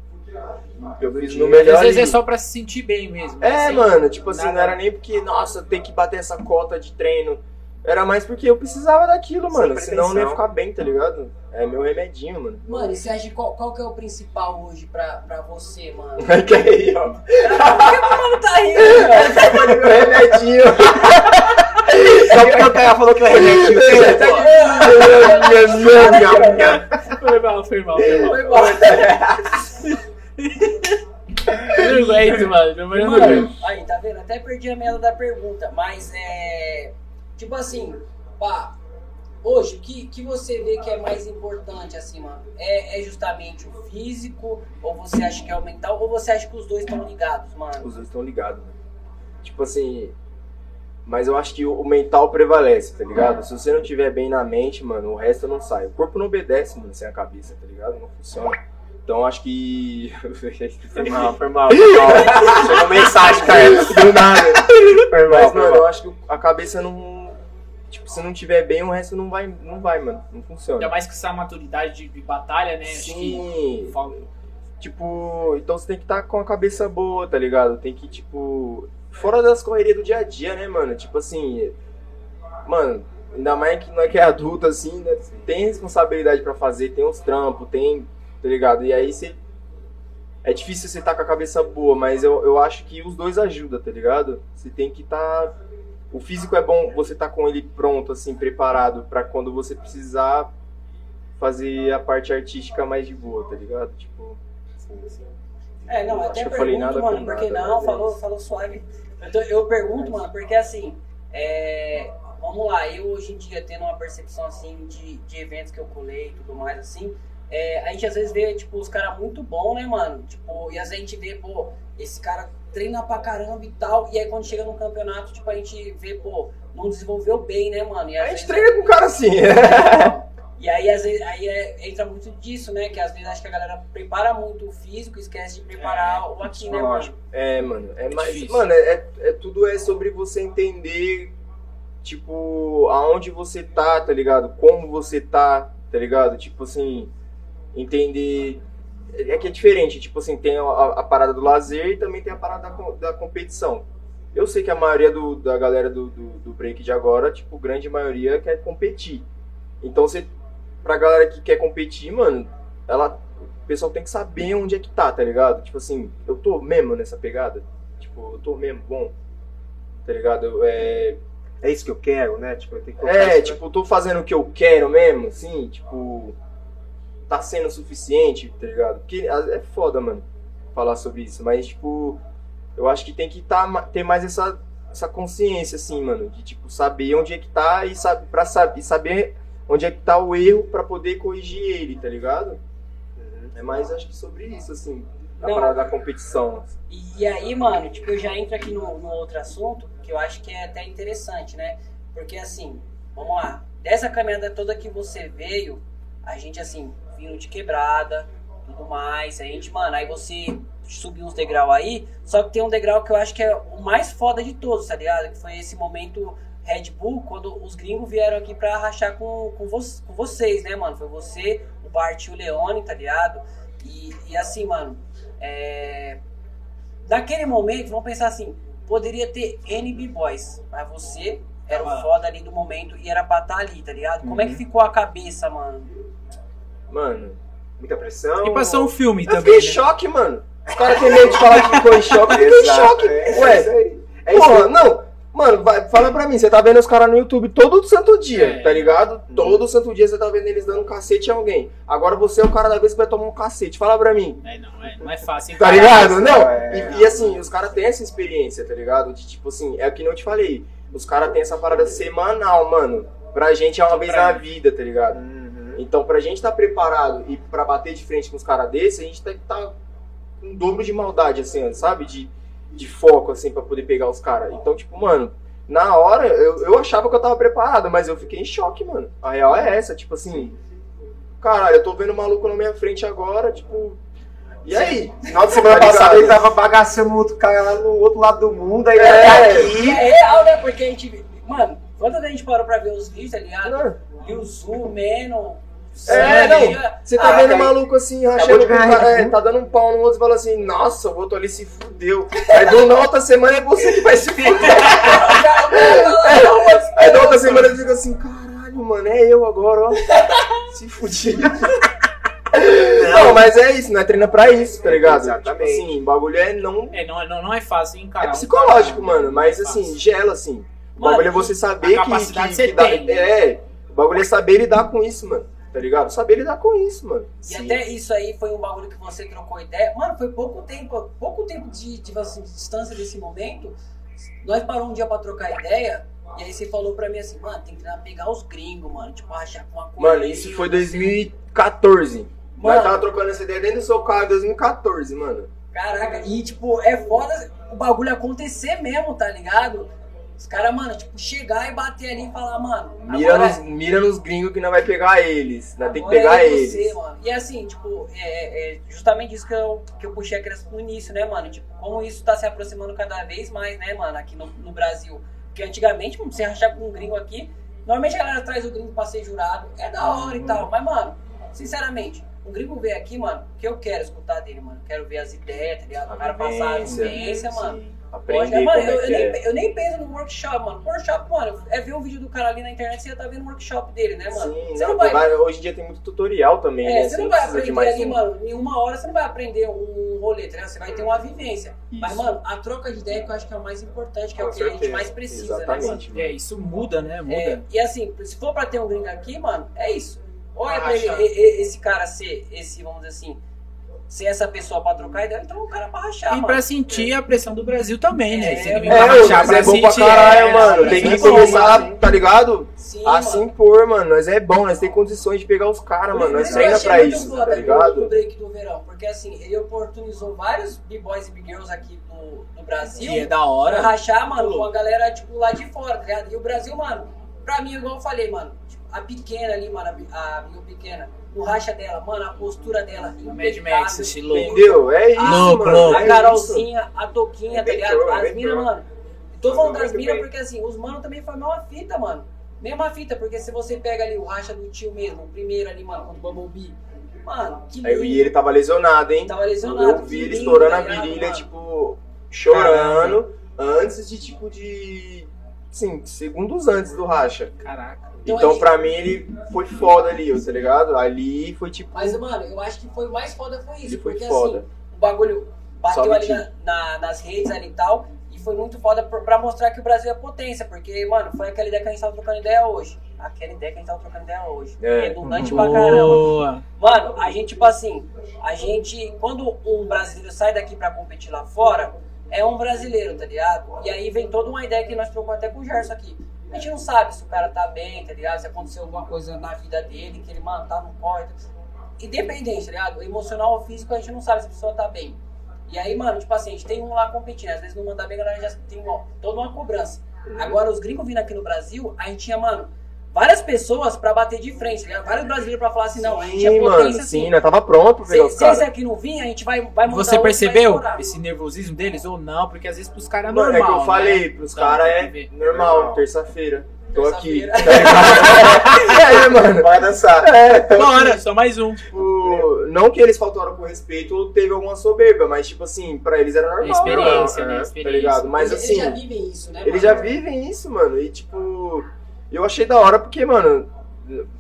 Eu fiz o meu Às melhor. vezes é só pra se sentir bem mesmo. É, Sem- mano, tipo assim, nada- não era nem porque, nossa, tem que bater essa cota de treino. Era mais porque eu precisava daquilo, Sem mano. Senão eu não ia ficar bem, tá ligado? É meu remedinho, mano. Mano, e você acha que qual, qual que é o principal hoje pra, pra você, mano? que aí, ó. Por que o mano tá rindo, velho? [LAUGHS] Meu remedinho. Só porque o cara falou que é remédio. Foi mal, foi mal, foi mal. Foi mal. Eu não aguento, mano. Meu não aí, tá vendo? Até perdi a merda da pergunta, mas é. Tipo assim, pá, hoje, o que, que você vê que é mais importante, assim, mano? É, é justamente o físico, ou você acha que é o mental, ou você acha que os dois estão ligados, mano? Os dois estão ligados, mano. Tipo assim. Mas eu acho que o mental prevalece, tá ligado? Se você não tiver bem na mente, mano, o resto não sai. O corpo não obedece, mano, sem a cabeça, tá ligado? Não funciona. Então acho que. [LAUGHS] Foi mal, foi mal, foi mal. Chegou mensagem, cara. [LAUGHS] Do nada. Foi mal, Mas, foi mano, mal. eu acho que a cabeça não. Tipo, se não tiver bem, o resto não vai, não vai, mano. Não funciona. Ainda mais que essa maturidade de, de batalha, né? Acho que Sim. falta. Tipo, então você tem que estar com a cabeça boa, tá ligado? Tem que, tipo. Fora das correrias do dia a dia, né, mano? Tipo assim. Mano, ainda mais que não é que é adulto, assim, né? Tem responsabilidade pra fazer, tem uns trampos, tem. Tá ligado? E aí você. É difícil você estar com a cabeça boa, mas eu, eu acho que os dois ajudam, tá ligado? Você tem que estar. O físico é bom você estar com ele pronto, assim, preparado pra quando você precisar fazer a parte artística mais de boa, tá ligado? Tipo. É, não, até que eu falei pergunto, nada mano, porque nada, não, é falou, falou suave. Eu, tô- eu pergunto, mano, porque assim, é, vamos lá, eu hoje em dia tendo uma percepção assim de, de eventos que eu colei e tudo mais, assim, é, a gente às vezes vê, tipo, os caras muito bons, né, mano? Tipo, e às vezes a gente vê, pô, esse cara treina pra caramba e tal, e aí quando chega no campeonato, tipo, a gente vê, pô, não desenvolveu bem, né, mano? E às A gente vezes- treina com o cara assim. [LAUGHS] E aí, às vezes, aí é- entra muito disso, né? Que às vezes acho que a galera prepara muito o físico e esquece de preparar o aqui, né, mano? É, mano, é mais. Difícil. Mano, é, é- tudo é sobre você entender, tipo, aonde você tá, tá ligado? Como você tá, tá ligado? Tipo assim, entender. É que é diferente, tipo assim, tem a, a parada do lazer e também tem a parada da, da competição. Eu sei que a maioria do- da galera do, do, do break de agora, tipo, grande maioria quer competir. Então, você, pra galera que quer competir, mano, ela, o pessoal tem que saber onde é que tá, tá ligado? Tipo assim, eu tô mesmo nessa pegada? Tipo, eu tô mesmo bom, tá ligado? É, É isso que eu quero, né? Tipo, eu tenho que é, isso, né? tipo, tô fazendo o que eu quero mesmo, assim, tipo, tá sendo suficiente, tá ligado? Porque é foda, mano, falar sobre isso, mas, tipo, eu acho que tem que tá, ter mais essa, essa consciência, assim, mano, de, tipo, saber onde é que tá e, sabe, pra saber, saber onde é que tá o erro pra poder corrigir ele, tá ligado? Uhum. É mais, acho que sobre isso, assim, a Não. parada da competição. e aí, mano, tipo, eu já entro aqui no, no outro assunto, que eu acho que é até interessante, né? Porque assim, vamos lá, dessa caminhada toda que você veio, a gente assim, vindo de quebrada, tudo mais, a gente, mano, aí você subiu uns degrau aí, só que tem um degrau que eu acho que é o mais foda de todos, tá ligado? Que foi esse momento Red Bull, quando os gringos vieram aqui pra rachar com, com, vo com vocês, né, mano? Foi você, o Bart e o Leone, tá ligado? E, e assim, mano, é... Naquele momento, vamos pensar assim, poderia ter N B-Boys, mas você era o foda ali do momento e era pra estar ali, tá ligado? Como é que Uhum. ficou a cabeça, mano? Mano, Muita pressão. E passou um filme eu também. fiquei em né? choque, mano. Os caras têm medo de falar que ficou em [LAUGHS] choque, eu fiquei em choque. é, Ué, é isso aí. É isso Porra, aí. não, mano, vai, fala pra mim, você tá vendo os caras no YouTube todo santo dia, É. tá ligado? Todo santo dia você tá vendo eles dando um cacete em alguém. Agora você é o cara da vez que vai tomar um cacete. Fala pra mim. É, não, é, não é fácil. Tá ligado? Não. é. E, e assim, os caras têm essa experiência, tá ligado? De tipo assim, é o que não te falei. Os caras têm essa parada semanal, mano. Pra gente é uma vez na vida, tá ligado? Uhum. Então, pra gente estar preparado e pra bater de frente com os caras desses, a gente tem que estar com um dobro de maldade, assim, sabe? De, de foco, assim, pra poder pegar os caras. Então, tipo, mano, na hora eu, eu achava que eu tava preparado, mas eu fiquei em choque, mano. A real é essa, tipo assim. Caralho, eu tô vendo um maluco na minha frente agora, tipo. E aí? Final de semana Tá passada ele tava bagaçando outro cara lá no outro lado do mundo, aí É. ele tá É aqui. real, né? Porque a gente. Mano, quando a gente parou pra ver os vídeos, tá ligado? Não. Lil Zu, Menon. É, não. Você tá Ah, vendo aí- maluco assim, rachando o cara, é, tá dando um pau no outro e fala assim, nossa, o outro ali se fudeu. Aí do na outra semana é você que vai se fuder. [LAUGHS] Aí da outra semana ele fica assim, caralho, mano, é eu agora, ó. Se fudir. Não, mas é isso, não é treina pra isso, tá ligado? Exatamente. Tipo assim, o bagulho é não. É, não, não, não é fácil encarar. É um psicológico, cara, mano, mas é assim, gela assim. O Mano, bagulho é você saber que. que, que dá- tem, né? É, o bagulho é saber lidar com isso, mano. Tá ligado? Saber lidar com isso, mano. E até isso aí foi um bagulho que você trocou ideia. Mano, foi pouco tempo, pouco tempo de, de, assim, de distância desse momento. Nós paramos um dia pra trocar ideia. E aí você falou pra mim assim, mano, tem que tentar pegar os gringos, mano. Tipo, rachar com uma coisa. Mano, isso foi 2014. Nós Mano. tava trocando essa ideia dentro do seu carro em 2014, mano. Caraca, e tipo, é foda o bagulho acontecer mesmo, tá ligado? Os caras, mano, tipo, chegar e bater ali e falar, mano. Mira agora- nos, mira nos gringos que não vai pegar eles. Nós tem que pegar é eles. você, mano. E assim, tipo, é, é justamente isso que eu, que eu puxei a criança no início, né, mano? Tipo, como isso tá se aproximando cada vez mais, né, mano, aqui no, no Brasil. Porque antigamente, mano, você rachar com um gringo aqui, normalmente a galera traz o gringo pra ser jurado, é da hora e tal. Mas, mano, sinceramente, um gringo veio aqui, mano, o que eu quero escutar dele, mano? Quero ver as ideias, tá ligado? O cara passar a vivência, mano. sim. Aprender mano, como eu, é eu que é. nem, eu nem penso no workshop, mano. Workshop, mano, é ver um vídeo do cara ali na internet, você já tá vendo o workshop dele, né, mano? Sim, você não, não vai, vai- hoje em dia tem muito tutorial também, é, né? você não vai aprender mais ali, um. mano, em uma hora você não vai aprender um rolê, ligado? Você vai ter uma vivência. Mas, Isso. mano, a troca de ideia que eu acho que é o mais importante, que é Com o que a gente certeza. mais precisa, né, mano? Exatamente. mano. É, isso muda, né? Muda. É, e assim, se for pra ter um gringo aqui, mano, é isso. Ou é Ah, pra ele, esse cara ser, esse, vamos dizer assim, ser essa pessoa pra trocar ideia, então o cara pra rachar, E mano. pra sentir a pressão do Brasil também, né? É, Se ele vir é, pra É, rachar mas é bom pra caralho, é, mano. é, Tem que é bom, começar, mano. tá ligado? Sim, A mano. se impor, mano. Nós é bom, nós tem condições de pegar os caras, mano. Nós que treina pra isso, foda tá O ligado? break do verão, porque assim, ele oportunizou vários b-boys e b-girls aqui no, no Brasil Que é da pra hora. rachar, mano, com a galera, tipo, lá de fora, tá ligado? E o Brasil, mano, pra mim, igual eu falei, mano, tipo, a pequena ali, mano, a bi- a Bill pequena, o racha dela, mano, a postura dela, Mad. Max, esse louco. Entendeu? É isso, Louco, mano. louco. é A. Carolzinha, a Toquinha, tá ligado? As minas, mano. Tô falando das minas porque assim, os manos também foi a mesma fita, mano. Mesma fita, porque se você pega ali o racha do tio mesmo, o primeiro ali, mano, o Bumblebee. Mano, que lindo. Aí, E ele tava lesionado, hein? Tava lesionado. Eu vi ele estourando tá a ligado, virilha, tipo, chorando. antes de tipo de. Sim, segundos antes do racha. Caraca. Então, Então, aí- pra mim, ele foi foda ali, tá ligado? Ali foi tipo. Mas, mano, eu acho que foi o mais foda foi isso. Ele foi porque foda. assim, o bagulho bateu Sobe ali na- na- nas redes ali e tal. E foi muito foda pra, pra mostrar que o Brasil é potência. Porque, mano, foi aquela ideia que a gente tava trocando ideia hoje. Aquela ideia que a gente tava trocando ideia hoje. É. Redundante pra caramba. Boa. Mano, a gente, tipo assim, a gente, quando um brasileiro sai daqui pra competir lá fora, é um brasileiro, tá ligado? E aí vem toda uma ideia que nós trocamos até com o Gerson aqui. A gente não sabe se o cara tá bem, tá ligado? Se aconteceu alguma coisa na vida dele, que ele, mano, tá no corte. Independente, tá ligado? Emocional ou físico, a gente não sabe se a pessoa tá bem. E aí, mano, tipo assim, a gente tem um lá competindo. Às vezes não manda bem, a galera já tem ó, toda uma cobrança. Agora, os gringos vindo aqui no Brasil, a gente tinha, mano, várias pessoas pra bater de frente, ligado? Vários brasileiros pra falar assim, não, a gente é Sim, potência mano, assim. sim, nós tava pronto pra pegar Se, os se caras. esse aqui não vir, a gente vai, vai mandar Você outro, percebeu esse nervosismo deles ou não? Porque às vezes pros caras é Mano, normal. é que eu falei, né? pros caras é normal, Normal. terça-feira. Tô aqui. É, [LAUGHS] mano. Vai dançar. É. Bora, só mais um. Tipo, não que eles faltaram com respeito ou teve alguma soberba, mas tipo assim, pra eles era normal. Experiência, né? Experiência. Tá ligado? Mas eles, assim, eles já vivem isso, né? eles mano? já vivem isso, mano. E tipo, eu achei da hora porque, mano,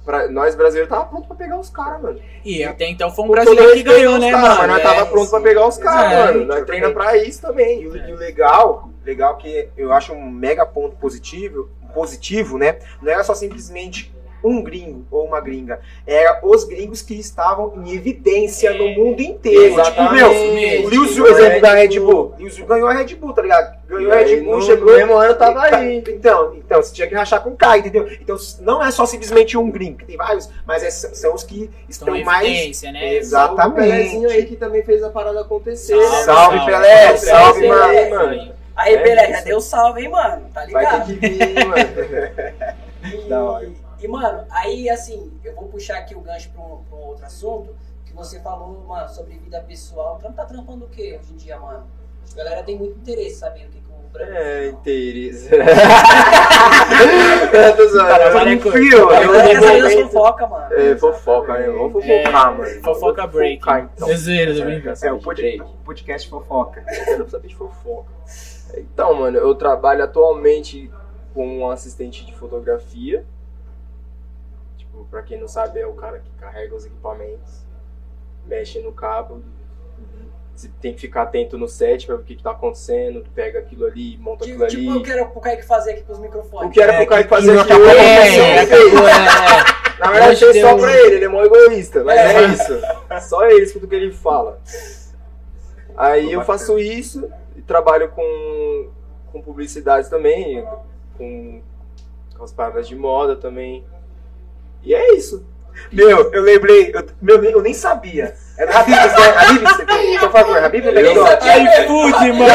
pra, nós brasileiros tava pronto pra pegar os caras, mano. E até então foi um brasileiro que ganhou, né, caras, mano? Mas nós É, tava pronto pra pegar os caras, É, mano. Nós treina pra isso também. E o, o legal, legal que eu acho um mega ponto positivo, positivo, né? Não era só simplesmente um gringo ou uma gringa. Era os gringos que estavam em evidência no mundo inteiro. Tipo, Exatamente. meu, o Lewis, o a exemplo da Red Bull. Lewis ganhou a Red Bull, tá ligado? Ganhou a Red Bull, no chegou. mesmo ano eu tava e tá- aí. Então, então, você tinha que rachar com o Kai, entendeu? Então, não é só simplesmente um gringo, que tem vários, mas é- são os que Estão em mais. evidência, né? Exato. O Pelézinho aí que também fez a parada acontecer. Salve, né, Salve, mano? Pelé, salve, Pelé, mano. Pelé, mano. Aí, É Pelé, já deu salve, hein, mano? Tá Vai ligado? ter que vir, mano. E, [LAUGHS] [LAUGHS] Da hora. E, mano, aí assim, eu vou puxar aqui o gancho pra um, pra um outro assunto, que você falou, mano, sobre vida pessoal. O Trump tá trampando o quê hoje em dia, mano? A galera tem muito interesse em saber o que, que o branco É, interesse. [LAUGHS] Eu. Cara, tá coisa. frio, eu saber das momento- fofoca, mano. É, fofoca, né? Vamos fofocar, É, mano. fofoca break. fofocar, então. É É, É, o de pod- Drake? podcast fofoca. Eu quero saber de fofoca. Então, mano, eu trabalho atualmente com um assistente de fotografia. Tipo, pra quem não sabe, é o cara que carrega os equipamentos, mexe no cabo. Você tem que ficar atento no set pra ver o que, que tá acontecendo, pega aquilo ali, monta aquilo Tipo, tipo, eu ali. quero pro Kaique fazer aqui pros microfones. O que era É, pro Caio que- fazer que aqui hoje, É, é. Na verdade, fez só deu- pra ele, ele é mó egoísta, mas é, É. isso. Só ele escuta o que ele fala. Aí eu faço isso e trabalho com, com publicidade também, com, com as paradas de moda também. E é isso. Meu, eu lembrei, eu, meu, eu nem sabia. Era Habibs, né? Habibs, por favor, Habibs Eu McDonald's. iFood, mano.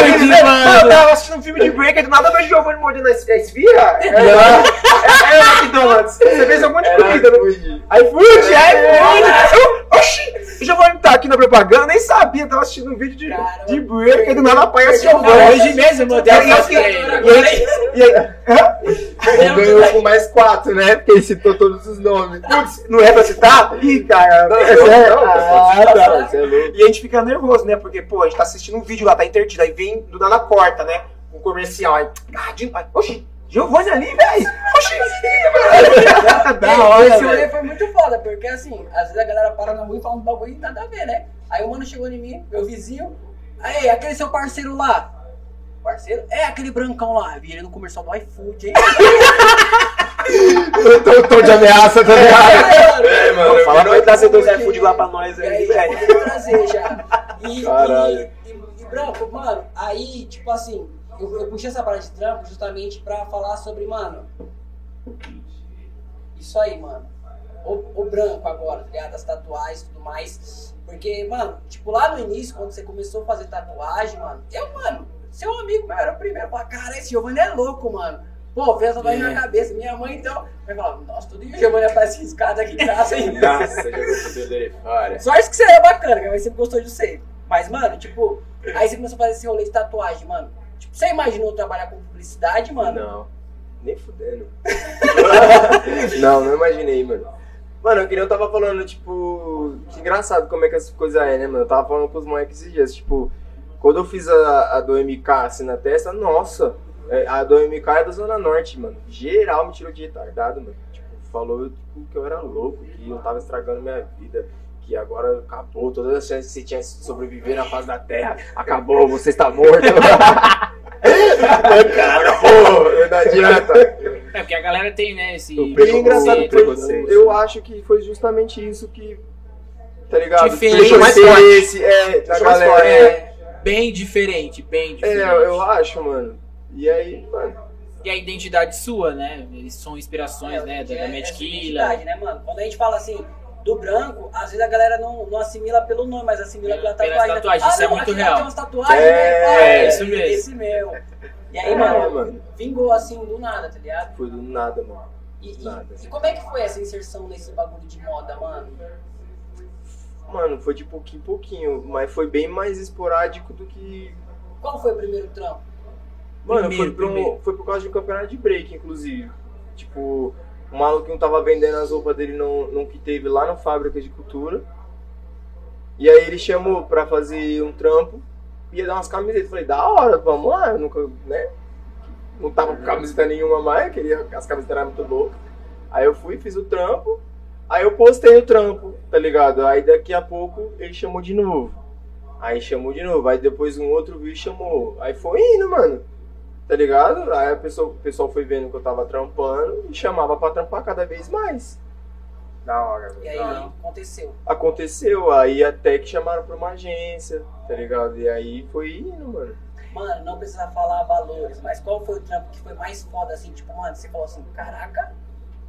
Habibs, né? mano. Eu tava assistindo um filme de break, do nada vejo o Giovanni mordendo a es- a esfirra. É, é, é McDonald's. Você fez um monte de comida, né? iFood. iFood, iFood! Eu- Oxi! O Giovanni tá aqui na propaganda, nem sabia, tava assistindo um vídeo de, de break, do nada aparece o Giovanni. hoje mesmo eu E aí, aí, aí? Ele ganhou com mais quatro, né? Porque ele citou todos os nomes. Putz, não é pra citar? Ih, cara, Não, é não, não, Ah, tá. é. E a gente fica nervoso, né? Porque, pô, a gente tá assistindo um vídeo lá, tá intertido, aí vem do nada corta, né? Um comercial, aí, ah, de, ai, oxi, Giovanni ali, [LAUGHS] velho! Oxi, velho! Da hora, Esse rolê foi muito foda, porque assim, às vezes a galera para na rua e fala um bagulho e nada a ver, né? Aí o mano chegou em mim, meu vizinho, aí, aquele seu parceiro lá. Parceiro? É aquele brancão lá, vi ele no comercial do iFood, hein? Tô, tô de ameaça, tá ligado? É, Mano, fala pra ele trazer dois iFood lá pra nós E aí, aí, velho. eu vou trazer já. E, Caralho. E, e, e, Branco, mano, aí, tipo assim, eu, eu puxei essa parada de trampo justamente pra falar sobre, mano. Isso aí, mano. O, o branco agora, tá ligado? As tatuagens e tudo mais. Porque, mano, tipo, lá no início, quando você começou a fazer tatuagem, mano, eu, mano, seu amigo meu era o primeiro. Falar, cara, esse Giovanni é louco, mano. Pô, fez a É. na cabeça. Minha mãe, então, vai falar, nossa, tudo isso o Giovanni aparece riscado aqui em casa, hein? Nossa, dele fora. Sorte que você é bacana, que a mãe sempre gostou de você. Mas, mano, tipo, aí você começou a fazer esse rolê de tatuagem, mano. Tipo, você imaginou trabalhar com publicidade, mano? Não, nem fudendo. [LAUGHS] não, não imaginei, mano. Mano, que nem eu tava falando, tipo, que engraçado como é que essa coisa é, né, mano? Eu tava falando com os moleques esses dias, tipo, Quando eu fiz a, a do MK assim na testa, nossa, é, a do MK é da Zona Norte, mano. Geral me tirou de retardado, mano. Tipo, falou tipo, que eu era louco, que eu tava estragando minha vida. Que agora acabou, todas as chances que você tinha de sobreviver na face da terra, acabou, você está morto. [LAUGHS] acabou, não adianta. É, porque a galera tem, né, esse... O engraçado que preconceito. eu, eu acho que foi justamente isso que, tá ligado? Te fez- Deixou mais forte. Esse, é, da galera. forte. É, Bem diferente, bem é, diferente. eu acho, mano. E aí, mano, E a identidade sua, né? Eles são inspirações, né? Da, É, da é Mad essa Killa. identidade, né, mano? Quando a gente fala assim do branco, às vezes a galera não, não assimila pelo nome, mas assimila É, pela tatuagem. né? tatuagens, ah, isso é não, muito aquele real. Tem umas tatuagens, É, né? Ah, é, isso mesmo. Esse meu. E aí, É, mano, mano. vingou assim do nada, tá ligado? foi do nada, mano. E, e- Nada. e como é que foi essa inserção nesse bagulho de moda, mano? Mano, foi de pouquinho em pouquinho, mas foi bem mais esporádico do que. Qual foi o primeiro trampo? Mano, Primeiro, foi, pro- primeiro. foi por causa de um campeonato de break, inclusive. Tipo, o maluquinho tava vendendo as roupas dele num, num que teve lá na fábrica de cultura. E aí ele chamou pra fazer um trampo, ia dar umas camisetas. Falei, da hora, vamos lá. Eu nunca, né? Não tava com camiseta nenhuma mais, queria, as camisetas eram muito loucas. Aí eu fui, fiz o trampo, aí eu postei o trampo, tá ligado? Aí daqui a pouco ele chamou de novo. Aí chamou de novo, aí depois um outro viu e chamou. Aí foi indo, mano. Tá ligado? Aí a pessoa, o pessoal foi vendo que eu tava trampando e chamava pra trampar cada vez mais. Da hora, E aí velho. aconteceu. Aconteceu, aí até que chamaram pra uma agência, tá ligado? E aí foi indo, mano. Mano, não precisa falar valores, mas qual foi o trampo que foi mais foda, assim? Tipo, mano, você falou assim, caraca,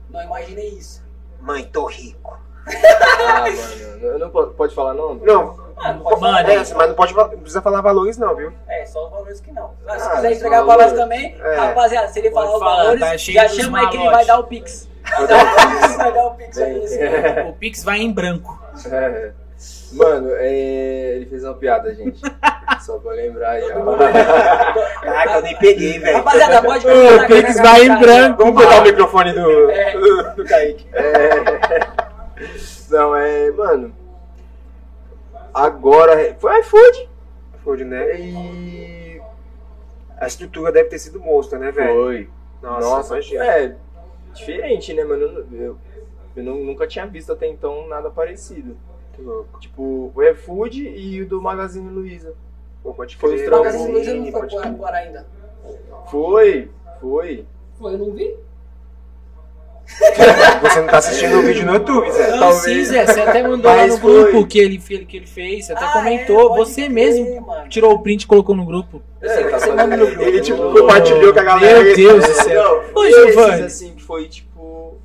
não imaginei isso. Mãe, tô rico. Ah, mano, eu não po- pode falar nome? Não, Mano, pode Mano, é, isso. mas não pode não precisa falar valores não, viu? É, só os valores que não. Ah, se Ah, quiser os entregar valores. valores também, É. rapaziada, se ele Pode falar os falar, valores, tá cheio já dos chama aí que ele malotes. vai dar o Pix. Vai dar o [LAUGHS] Pix, vai dar o Pix Vem. O Pix vai em branco. É. Mano, é, ele fez uma piada, gente. [LAUGHS] Só pra lembrar aí, ó. Caraca, eu nem peguei, velho. Rapaziada, pode O Pix vai em cara. branco. Vamos botar o microfone do, É. do, do Kaique. É. Não, é. Mano. Agora. Foi iFood. Food, né? E. A estrutura deve ter sido monstro, né, velho? Foi. Nossa, Nossa, imagina. é. Diferente, né, mano? Eu, eu, eu nu- nunca tinha visto até então nada parecido. Que louco. Tipo, o iFood e o do Magazine Luiza. Pô, pode Foi os crer, trampos. Mas sim, o Luiz não foi pode pro. Arapuara ainda. Foi, foi. Foi, eu não vi? [LAUGHS] Você não tá assistindo o vídeo no YouTube, Zé. Não, Talvez. sim, Zé. Você até mandou lá Mas no grupo que ele, que ele fez. Você até Ah, comentou. é, você crer, mesmo mano. tirou o print e colocou no grupo. Eu sei, tá você fazendo- manda no grupo. Ele, tipo, Ô, compartilhou com a galera. Meu Deus do É, céu. Não, Ô, foi Giovanni. esses, assim, que foi tipo.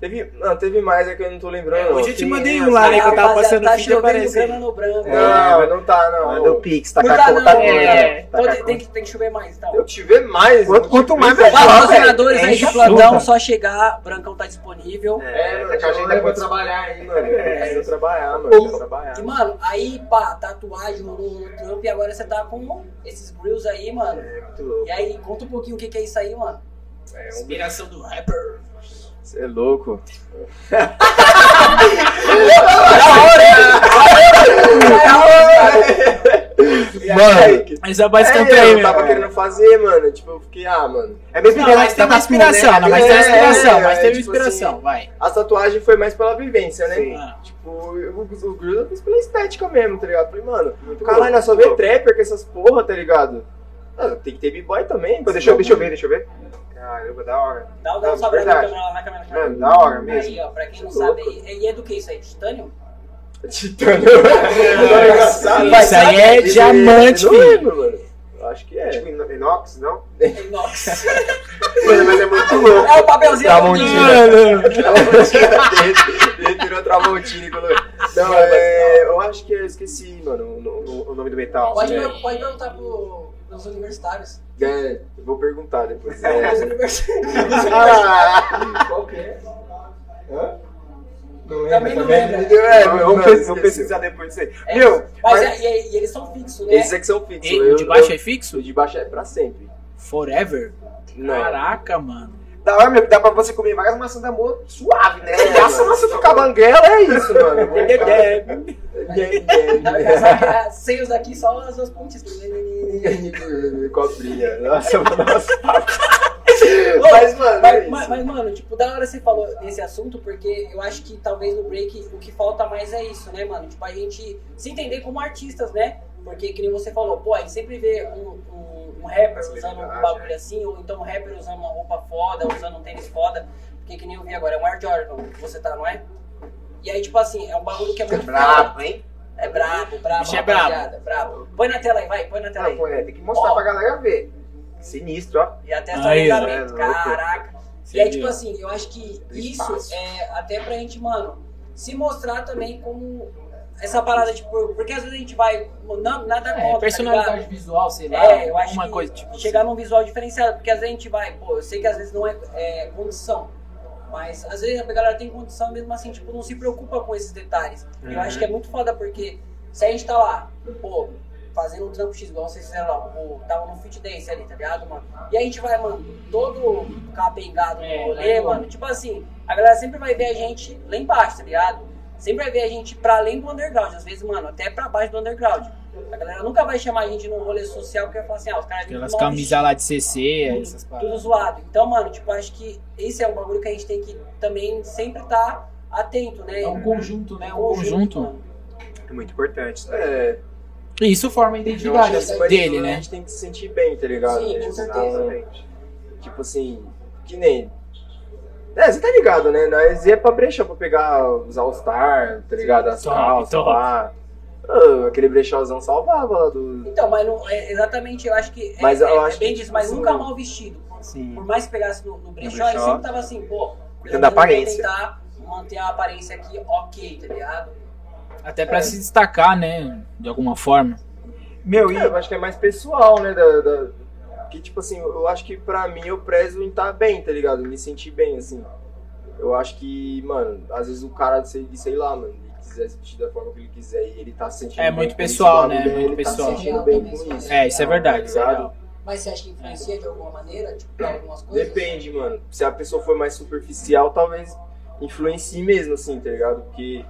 Teve, não, teve mais, é que eu não tô lembrando. É, hoje eu te mandei um lá, né? Que eu tava Rapaziada, passando tá o vídeo chovendo apareceu. grana no branco. Não, não tá, não. Manda o Pix, tá Não com a tá, conta não, boa, é. Tá com a tem, que, tem que chover mais, então. Eu tiver mais. Quanto- eu quanto mais, melhor, Patrocinadores aí de a plantão, só chegar, Brancão tá disponível. É, mano, é que a agenda eu vou pode- trabalhar aí, mano. É. preciso trabalhar, mano. Eu preciso trabalhar. E, mano, aí, pá, tatuagem no, no Trump e agora você tá com esses grills aí, mano. É, muito louco. E aí, conta um pouquinho o que, que é isso aí, mano. É. Inspiração do rapper. Você é louco. Mano, Mas é mais É, canto aí, eu tava meu. querendo fazer, mano. Tipo, eu fiquei, ah, mano. é mesmo Não, mas tem uma inspiração, não, mas tem uma É, inspiração, é, mas é, teve tipo inspiração, assim, vai. A tatuagem foi mais pela vivência, né? Sim. Ah. Tipo, o, o Grill eu fiz pela estética mesmo, tá ligado? Falei, mano, Muito caralho, nós só vê trapper com essas porra, tá ligado? Ah, tem que ter b-boy também. Pô, Deixa eu, deixa eu ver, deixa eu ver. Caramba, da hora. Dá, dá um Não, salve lá na câmera, lá na câmera. Mano, da hora mesmo. Aí, ó, pra quem não Muito sabe, louco. e, é do que isso aí? Titânio? [LAUGHS] Titânio. [LAUGHS] Isso Engraçado, aí é diamante, eu não filho. lembro, mano. Eu acho que é. Tipo ino- inox, não? Inox. [LAUGHS] Mano, mas é muito louco. É o papelzinho. Tramontina. Mano. Ele tirou Tramontina e colocou. Não, é, eu acho que eu esqueci, mano. o- o- O nome do metal. Pode, É. pode perguntar pro, pros universitários. É, eu vou perguntar depois. É. Ah, [LAUGHS] Qual que é? Hã? Também não lembra. É, vamos, não, vamos esqueci. pesquisar depois disso aí. É, Meu, Mas, mas- é- e, e eles são fixos, né? Esses aqui são fixos. E eu- de baixo eu- é fixo? O de baixo é pra sempre. Forever? Não. Caraca, mano. Da hora, meu, que dá pra você comer várias maçãs da amor suave, né? É, essa mano, maçã do for banguela é isso, [LAUGHS] mano. Essa- Seios daqui só as duas pontinhas. [LAUGHS] Cobrinha. Nossa, [LAUGHS] nossa. Mas, mano, é Mas, isso. mas- mas, mano, tipo, da hora você falou desse assunto, porque eu acho que talvez no break o que falta mais é isso, né, mano? Tipo, a gente se entender como artistas, né? Porque, que nem você falou, pô, a gente sempre vê um, um rapper usando um bagulho assim, ou então um rapper usando uma roupa foda, usando um tênis foda. Porque, que nem eu vi agora, é um Air Jordan que você tá, não é? E aí, tipo assim, é um bagulho que é muito foda. Brabo, hein? É brabo, brabo, Bicho é rapaziada, brabo. Põe na tela aí, vai, põe na tela Não, aí. pô, é, tem que mostrar Ó. pra galera ver. Sinistro, ó. E até Aí, ligamento, é louco. caraca. E aí, tipo assim, eu acho que isso espaço. é até pra gente, mano, se mostrar também como essa parada, tipo, porque às vezes a gente vai, não, nada contra, É, tá personalidade ligado? visual, sei lá, É, eu acho alguma que coisa tipo. chegar num visual diferenciado, porque às vezes a gente vai, pô, eu sei que às vezes não é, é condição, mas às vezes a galera tem condição mesmo assim, tipo, não se preocupa com esses detalhes. Eu Uhum. acho que é muito foda, porque se a gente tá lá, pô, fazendo um trampo X, igual vocês fizeram lá, pô, tava no fit dance ali, tá ligado, mano? E a gente vai, mano, todo capengado no É, rolê, vai mano, tipo assim, a galera sempre vai ver a gente lá embaixo, tá ligado? Sempre vai ver a gente pra além do underground, às vezes, mano, até pra baixo do underground. A galera nunca vai chamar a gente num rolê social porque vai falar assim, ah, os caras vêm Aquelas camisas lá de CC, essas tudo zoado. Então, mano, tipo, acho que esse é um bagulho que a gente tem que também sempre estar atento, né? É um conjunto, né? Um conjunto. mano. É muito importante. isso daí. É, E isso forma a identidade dele, tudo, A né? gente tem que se sentir bem, tá ligado? Sim, com certeza. Exatamente. Tipo assim, que nem. É, você tá ligado, né? Nós ia pra brechó pra pegar os All-Star, tá ligado? As Top, calças, top. pá. Ah, aquele brechózão salvava lá do. Então, mas não, é, exatamente, eu acho que é, Mas eu é- é acho bem que, disso, mas assim, nunca mal vestido. Sim. Por mais que pegasse no, no brechó, brechó. ele sempre tava assim, pô, Cuidando da aparência. tentar manter a aparência aqui ok, tá ligado? Até pra se destacar, né? De alguma forma. Meu, e É, eu acho que é mais pessoal, né? Da, da- Que, tipo assim, eu acho que pra mim eu prezo em estar bem, tá ligado? Me sentir bem, assim. Eu acho que, mano, às vezes o cara, sei, sei lá, mano, ele quiser se vestir da forma que ele quiser e ele tá se sentindo É bem muito pessoal, né? é Muito ele tá pessoal. se sentindo bem com isso. É, isso é verdade, ligado? real. Mas você acha que influencia de alguma maneira, tipo, pra algumas coisas? Depende, mano. Se a pessoa for mais superficial, talvez influencie mesmo, assim, tá ligado? Porque,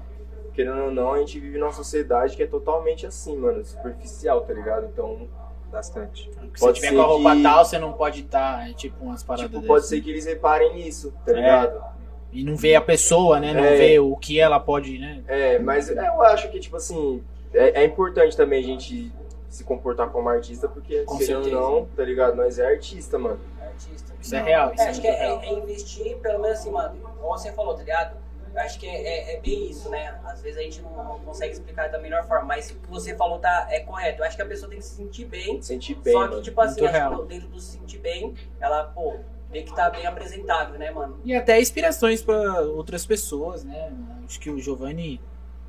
querendo ou não, a gente vive numa sociedade que é totalmente assim, mano, superficial, tá ligado? Então, bastante. Se Pode tiver ser com a roupa que- tal, você não pode estar, é tipo umas paradas tipo, pode dessas. ser que eles reparem nisso, tá É. ligado? E não vê a pessoa, né? Não É. vê o que ela pode, né? É, mas eu acho que, tipo assim, é, é importante também a gente se comportar como artista, porque, Com querendo não, tá ligado? Nós é artista, mano. Artista. Isso é real, isso É, é acho que é, real. é investir, pelo menos assim, mano, como você falou, tá ligado? Eu acho que é, é- é bem isso, né? Às vezes a gente não, não consegue explicar da melhor forma, mas o que você falou tá, é correto. Eu acho que a pessoa tem que se sentir bem, Sentir bem, só que, mano. tipo assim, acho real. que dentro do se sentir bem, ela, pô, tem que estar bem apresentável, né, mano? E até inspirações pra outras pessoas, né? Acho que o Giovanni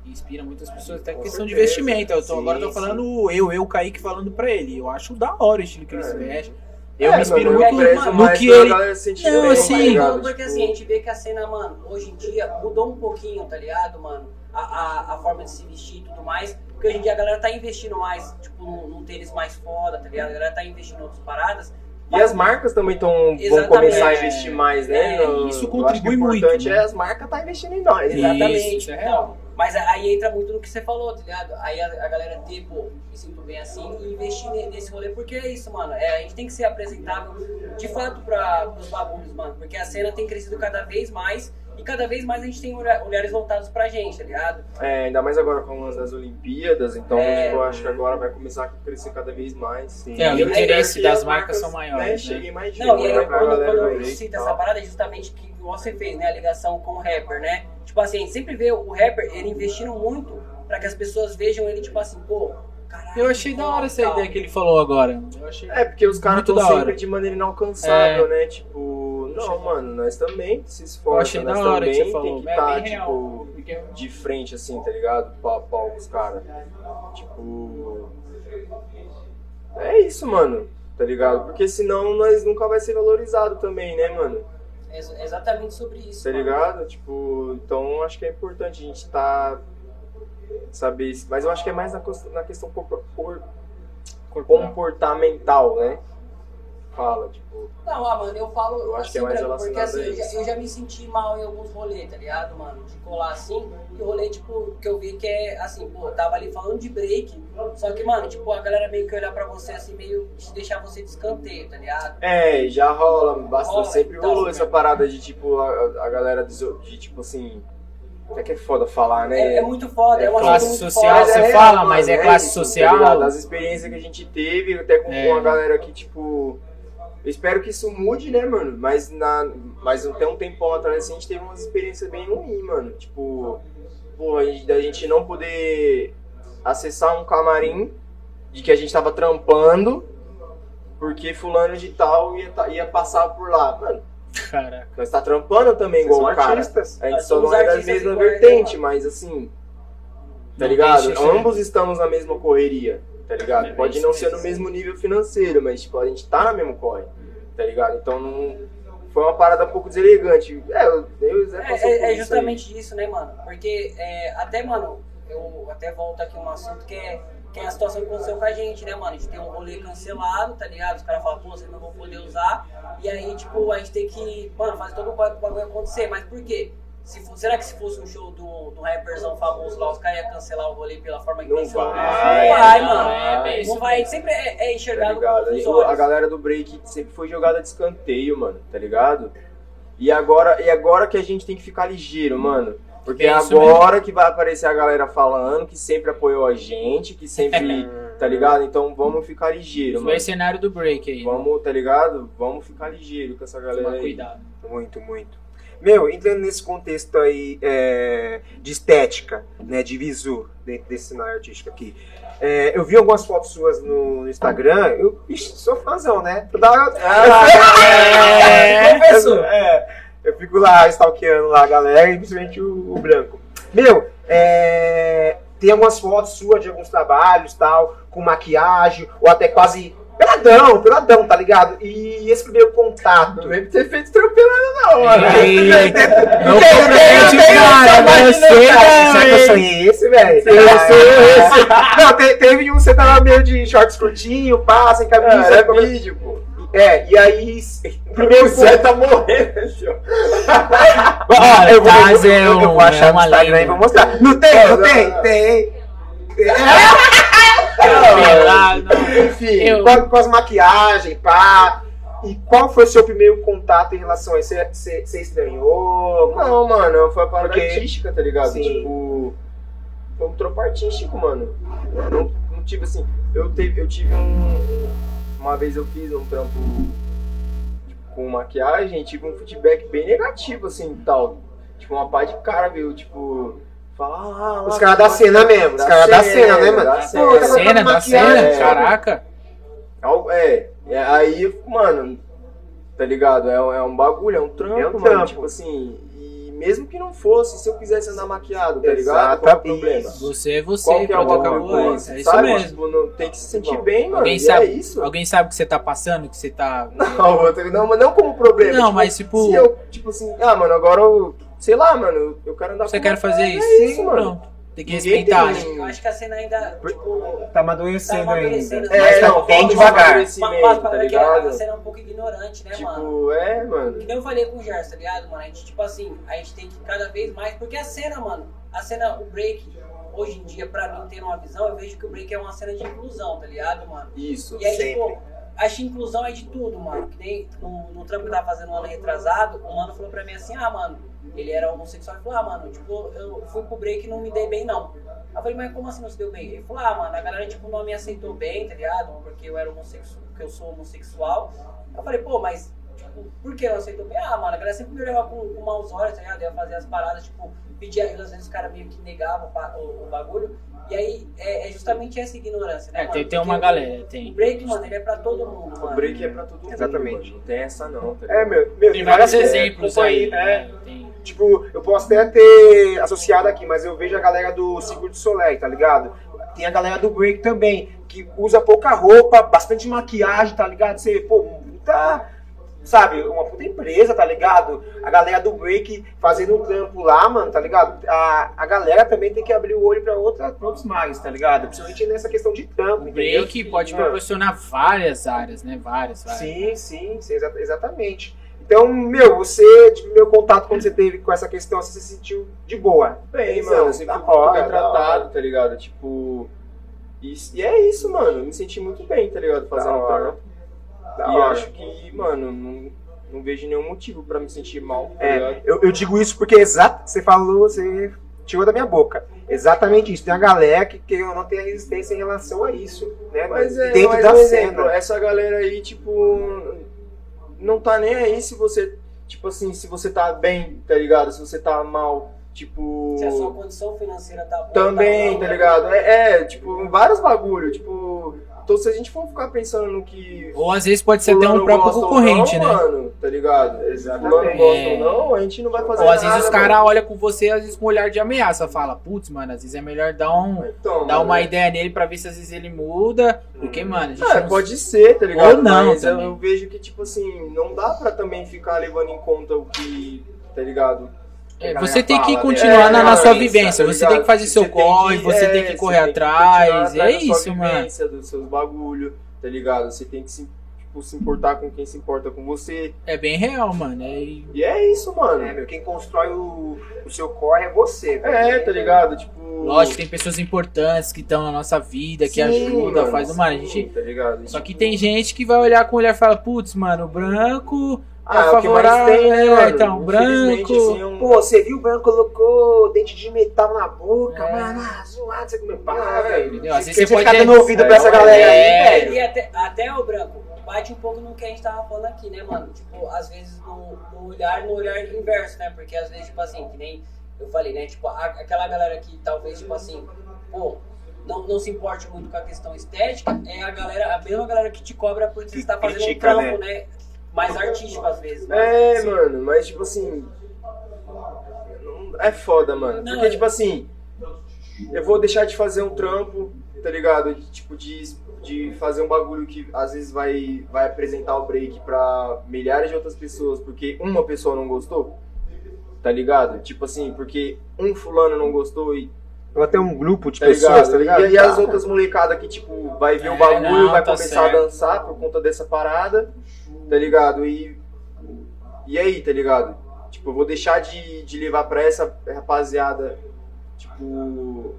inspira muitas pessoas, até Com questão de certeza. vestimento. Eu tô, Sim, agora eu tô sim. falando eu, eu, Kaique, falando pra ele. Eu acho da hora o estilo que ele se É. veste. Eu É, me inspiro muito prezo no mais que ele. Não, bem, assim, tá ligado? porque assim, a gente vê que a cena, mano, hoje em dia mudou um pouquinho, tá ligado, mano? A, a, a forma de se vestir e tudo mais. Porque hoje em dia a galera tá investindo mais, tipo, num, num tênis mais foda, tá ligado? A galera tá investindo em outras paradas. E as marcas também tão, vão começar a investir mais, né? É, no- isso eu contribui acho que o muito, importante né? é as marcas tá investindo em nós. Né? Exatamente. isso é real. Mas aí entra muito no que você falou, tá ligado? Aí a, a galera ter, pô, me sinto bem assim e investir ne- nesse rolê, porque é isso, mano. É, a gente tem que ser apresentável de fato para os bagulhos, mano. Porque a cena tem crescido cada vez mais e cada vez mais a gente tem olha- olhares voltados pra gente, tá ligado? É, ainda mais agora com as das Olimpíadas, então É. tipo, eu acho que agora vai começar a crescer cada vez mais. Sim. É, o E eu interesse que das as marcas são maiores, né? cheguem mais Não, e aí, né, quando, galera quando do eu cito essa parada, é justamente que você fez, né? A ligação com o rapper, né? Tipo assim, a gente sempre vê o rapper, ele investindo muito pra que as pessoas vejam ele, tipo assim, pô, caralho. Eu achei da hora essa tal. ideia que ele falou agora. Eu achei. É, porque os caras estão sempre de maneira inalcançável, né? Tipo, não, mano, nós também se Eu esforça, achei nós da hora que também você falou. tem que É estar, bem real. tipo, Porque de frente, assim, tá ligado? Pau a pau com os caras. Tipo. É isso, mano. Tá ligado? Porque senão nós nunca vai ser valorizado também, né, mano? É ex- exatamente sobre isso. Tá mano. ligado? Tipo, então acho que é importante a gente tá. Saber. isso. Mas eu acho que é mais na, na questão por- por- corporal. comportamental, né? Fala, tipo. Não, ah, mano, eu falo Eu acho assim, que é mais branco, porque assim, a eu já, eu já me senti mal em alguns rolês, tá ligado, mano? De colar assim, e rolê, tipo, que eu vi que é assim, pô, tava ali falando de break, só que, mano, tipo, a galera meio que olhar pra você assim, meio de deixar você de escanteio, tá ligado? É, já rola, bastante, Rola, sempre então, rolou né? essa parada de tipo, a, a galera de, de tipo assim. Até que é foda falar, né? É, é muito foda, é, É uma classe muito social, foda. você é, fala, mas é, é classe isso, tá social. ligado? As experiências que a gente teve, até com, É. com a galera que, tipo. Eu espero que isso mude, né, mano? Mas, na, mas até um tempão atrás assim, a gente teve umas experiências bem ruins, mano. Tipo, pô, a gente, da gente não poder acessar um camarim de que a gente tava trampando porque fulano de tal ia, ta- ia passar por lá. Mano, Caraca. nós tá trampando também Vocês igual o cara. artistas. A gente Nós só somos não é da mesma vertente, mas assim, tá Não ligado? Ambos estamos na mesma correria, tá ligado? É Pode não ser no mesmo nível financeiro, mas tipo, a gente tá na mesma corre, tá ligado? Então não. Foi uma parada um pouco deselegante. É, eu, eu É, é, é aí. justamente isso, né, mano? Porque é, até, mano, eu até volto aqui um assunto que é, que é a situação que aconteceu com a gente, né, mano? A gente tem um rolê cancelado, tá ligado? Os caras falam, pô, vocês não vão poder usar. E aí, tipo, a gente tem que, mano, fazer todo o bagulho acontecer. Mas por quê? Se for- será que se fosse um show do, do rapperzão famoso lá, os caras iam cancelar o rolê pela forma que Não cancelou? vai, Não vai, não, mano. é não isso vai. mesmo. Sempre é, é Tá enxergado ligado? com os. A galera do break sempre foi jogada de escanteio, mano, tá ligado? E agora, e agora que a gente tem que ficar ligeiro, mano. Porque É isso agora que vai aparecer a galera falando que sempre apoiou a gente, que sempre, [LAUGHS] tá ligado? Então vamos ficar ligeiro, Foi mano. o cenário do break aí. né? Vamos, tá ligado? Vamos ficar ligeiro com essa galera Tomar aí. cuidado. Muito, muito. Meu, entrando nesse contexto aí é, de estética, né, de visu, dentro desse cenário artístico aqui. É, eu vi algumas fotos suas no Instagram, eu ixi, sou fãzão, né? Toda hora- [LAUGHS] É, eu, é, eu fico lá stalkeando lá a galera, e principalmente o, o branco. Meu, é, tem algumas fotos suas de alguns trabalhos, tal, com maquiagem, ou até quase peladão, peladão, tá ligado? E esse primeiro contato. Não vem ter feito tropelando, não, mano. Eita. Não Não tem, compromete tem, o cara, não tem, tem. Será que eu não, sonhei esse, velho? Eu sou esse. Não, te- teve um que você tava meio de shorts curtinho, pá, sem camisa. É, é vídeo, pô. É, e aí. O Primeiro Zé tá morrendo, senhor. Olha, eu vou, eu, Taz vou- é eu, eu um- vou achar é no uma Instagram e vou mostrar. Não tem, não tem? não. Tem. [LAUGHS] Eu- Com, com as maquiagens, pá. E qual foi o seu primeiro contato em relação a isso? Você- estranhou? Não, mano, foi uma parada Porque- artística, tá ligado? Sim. Tipo, foi um trampo artístico, mano. Não, não tive assim, eu, teve, eu tive um. Uma vez eu fiz um trampo tipo, com maquiagem, tive um feedback bem negativo, assim, tal. Tipo, uma pá de cara, viu? Tipo. Ah, Os lá, caras da cena mesmo, os caras da cena, né, mano? Da cena, tá cena, da cena, é. caraca. É, é, aí, mano, tá ligado? É, um- é um bagulho, é um trampo, É um mano. trampo. Tipo assim, e mesmo que não fosse, se eu quisesse andar maquiado, tá ligado? Exato, Qual é o problema? isso. Você é você, Qual que é o acabou. É, isso? é isso sabe? mesmo. Tipo, não, tem que se sentir Bom, bem, mano. Alguém e sabe, é isso. alguém sabe o que você tá passando, que você tá. [LAUGHS] Não, outro- não, mas não como problema. Não, tipo, mas tipo, Se eu, tipo assim, ah, mano, agora eu, sei lá, mano, eu- eu quero andar você quer fazer isso? É isso, mano. Pronto. Tem que Ninguém respeitar. tem- né? Eu acho que a cena ainda, tipo, Tá amadurecendo Tá ainda. amadurecendo. Mas É, tá não, bem falta um devagar. amadurecimento, mas tá para que a cena é um pouco ignorante, né, mano? Tipo, é, mano. Que nem eu falei com o Gerson, tá ligado, mano? A gente, tipo assim, a gente tem que cada vez mais. Porque a cena, mano, a cena, o break, hoje em dia, pra mim, tendo uma visão, eu vejo que o break é uma cena de inclusão, tá ligado, mano? Isso. E aí, Sempre. tipo, acho que inclusão é de tudo, mano. Que nem no, no trampo que eu tava fazendo um ano retrasado, o mano falou pra mim assim, ah, mano, ele era homossexual. Ele falou, ah, mano, tipo, eu fui pro break e não me dei bem, não. Eu falei, mas como assim não se deu bem? Ele falou, ah, mano, a galera, tipo, não me aceitou bem, tá ligado? Porque eu era homossexual, porque eu sou homossexual. Eu falei, pô, mas, tipo, por que não aceitou bem? Ah, mano, a galera sempre me olhava com, com maus olhos, tá ligado? Eu ia fazer as paradas, tipo, pedir ajuda, às vezes os caras meio que negavam o, o- o bagulho. E aí, é, é justamente essa ignorância, né, É, mano? tem, tem uma o- galera, O tem. break, mano, ele é pra todo mundo, O mano. break é pra todo mundo. Exatamente. mano. Não tem essa não, tá É, ligado? meu, meu Tem vários exemplos companhia- aí. é. né? Tem- Tipo, eu posso até ter associado aqui, mas eu vejo a galera do Circuito Soleil, tá ligado? Tem a galera do break também, que usa pouca roupa, bastante maquiagem, tá ligado? Você, pô, tá. sabe, uma puta empresa, tá ligado? A galera do break fazendo um trampo lá, mano, tá ligado? A, a galera também tem que abrir o olho pra, outra, outros mais, tá ligado? Principalmente nessa questão de trampo, O entendeu? break pode Mano, proporcionar várias áreas, né? Várias, várias. Sim, sim, sim, exa- exatamente. Então, meu, você, de meu contato quando você teve com essa questão, você se sentiu de boa. Bem, mano, eu sempre da fui muito hora, bem da tratado, tá ligado? Tipo. E, e é isso, mano. Eu me senti muito bem, tá ligado? Fazendo o trampo. E hora. acho que, mano, não, não vejo nenhum motivo pra me sentir mal, tá É, eu, eu digo isso porque exato, você falou, você tirou da minha boca. Exatamente isso. Tem a galera que, que não tem resistência em relação a isso, né? Mas é, dentro mas da um cena. exemplo, essa galera aí, tipo, não tá nem aí se você, tipo assim, se você tá bem, tá ligado? Se você tá mal, tipo. Se a sua condição financeira tá boa. Também, tá tá bom, ligado? É, é, tipo, vários bagulho, tipo. Então se a gente for ficar pensando no que. Ou às vezes pode ser até um próprio concorrente, não, né? Mano, tá ligado? Exatamente. Fulano gosta É. ou não, a gente não vai fazer Ou às nada. vezes os caras olham com você, às vezes com um olhar de ameaça. Fala, putz, mano, às vezes é melhor dar, um, Então, dar mano, uma ideia nele pra ver se às vezes ele muda. Porque, mano, a gente É, não pode ser, tá ligado? Ou não Mas também. eu vejo que, tipo assim, não dá pra também ficar levando em conta o que, tá ligado? É, você tem que continuar É, na, na sua isso, vivência. tá Você tem que fazer ligado? seu corre, você é, tem que correr tem que atrás. é isso, mano. vivência, dos seus bagulho, tá ligado? Você tem que se, tipo, se importar com quem se importa com você. É bem real, mano. É, E é isso, mano. É, meu, quem constrói o, o seu corre é você, velho. É, tá ligado? Tipo. lógico, tem pessoas importantes que estão na nossa vida, que Sim, ajuda, mano, faz o mano. A sim, gente, Tá ligado? só Tipo, que tem gente que vai olhar com o olhar e fala, putz, mano, o branco Ah, é é o que mais tem, né, é, mano? então, Infelizmente, branco. assim, é um- Pô, você viu o branco colocou dente de metal na boca, É. mano, ah, zoado, você comeu pá, É, velho. Às vezes Você pode ficar ter- dando ouvido pra É, essa galera é, aí, velho. E até, até o branco, bate um pouco no que a gente tava falando aqui, né, mano? Tipo, às vezes no, no olhar, no olhar inverso, né? Porque às vezes, tipo assim, que nem eu falei, né? Tipo, a- aquela galera que talvez, tipo assim, pô, não, não se importe muito com a questão estética, é a galera, a mesma galera que te cobra por você estar fazendo critica, um trampo, né? Mais artístico às vezes, né? É, Assim, mano, mas tipo assim. É foda, mano. Não, Porque, é- tipo assim, eu vou deixar de fazer um trampo, tá ligado? De, tipo, de, de fazer um bagulho que às vezes vai, vai apresentar o break pra milhares de outras pessoas, porque uma pessoa não gostou. Tá ligado? Tipo assim, porque um fulano não gostou e Ou até um grupo de tá pessoas, ligado? tá ligado? E, e as Tá. outras molecadas que, tipo, vai ver É, o bagulho, não, vai tá começar certo. a dançar por conta dessa parada, tá ligado? E, e aí, tá ligado? Tipo, eu vou deixar de, de levar pra essa rapaziada, tipo,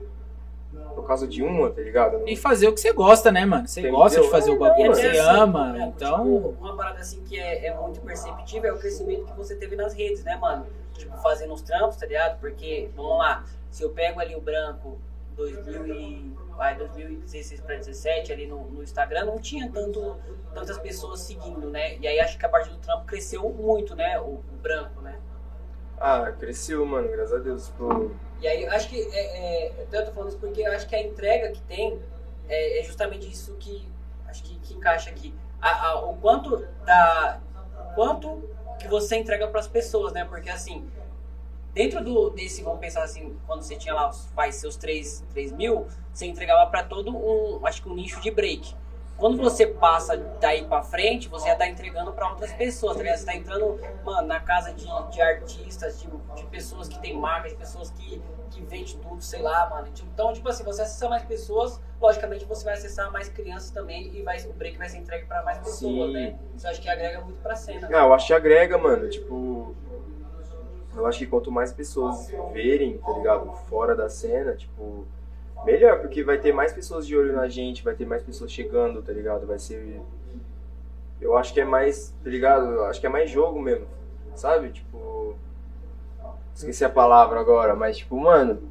por causa de uma, tá ligado? E fazer o que você gosta, né, mano? Você Entendeu? gosta de fazer o bagulho até você assim, ama, né, então. tipo, uma parada assim que é, é muito perceptível é o crescimento que você teve nas redes, né, mano? Tipo, fazendo os trampos, tá ligado? Porque, vamos lá, se eu pego ali o branco 2000 e, vai, 2016 para 17 ali no, no Instagram, não tinha tanto, tantas pessoas seguindo, né? E aí acho que a partir do trampo cresceu muito, né? O, o branco, né? Ah, cresceu, mano, graças a Deus. Tipo, E aí eu acho que é, é, eu tô falando isso porque eu acho que a entrega que tem é, é justamente isso que acho que, que encaixa aqui. A- a- o quanto da o quanto que você entrega para as pessoas, né? Porque assim, dentro do desse, vamos pensar assim, quando você tinha lá os faz seus 3, 3 mil, você entregava para todo um, acho que um nicho de break. Quando você passa daí pra frente, você já tá entregando pra outras pessoas, tá ligado? Você tá entrando, mano, na casa de, de artistas, de, de pessoas que tem marcas, de pessoas que, que vendem tudo, sei lá, mano. Então, tipo assim, você acessar mais pessoas, logicamente você vai acessar mais crianças também e vai, o break vai ser entregue pra mais pessoas, Sim. né? Isso eu acho que agrega muito pra cena. Ah, eu acho que agrega, mano. Tipo, eu acho que quanto mais pessoas verem, tá ligado? Fora da cena, tipo, melhor, porque vai ter mais pessoas de olho na gente, vai ter mais pessoas chegando, tá ligado? Vai ser. Eu acho que é mais, tá ligado? Eu acho que é mais jogo mesmo, sabe? Tipo. Esqueci a palavra agora, mas tipo, mano.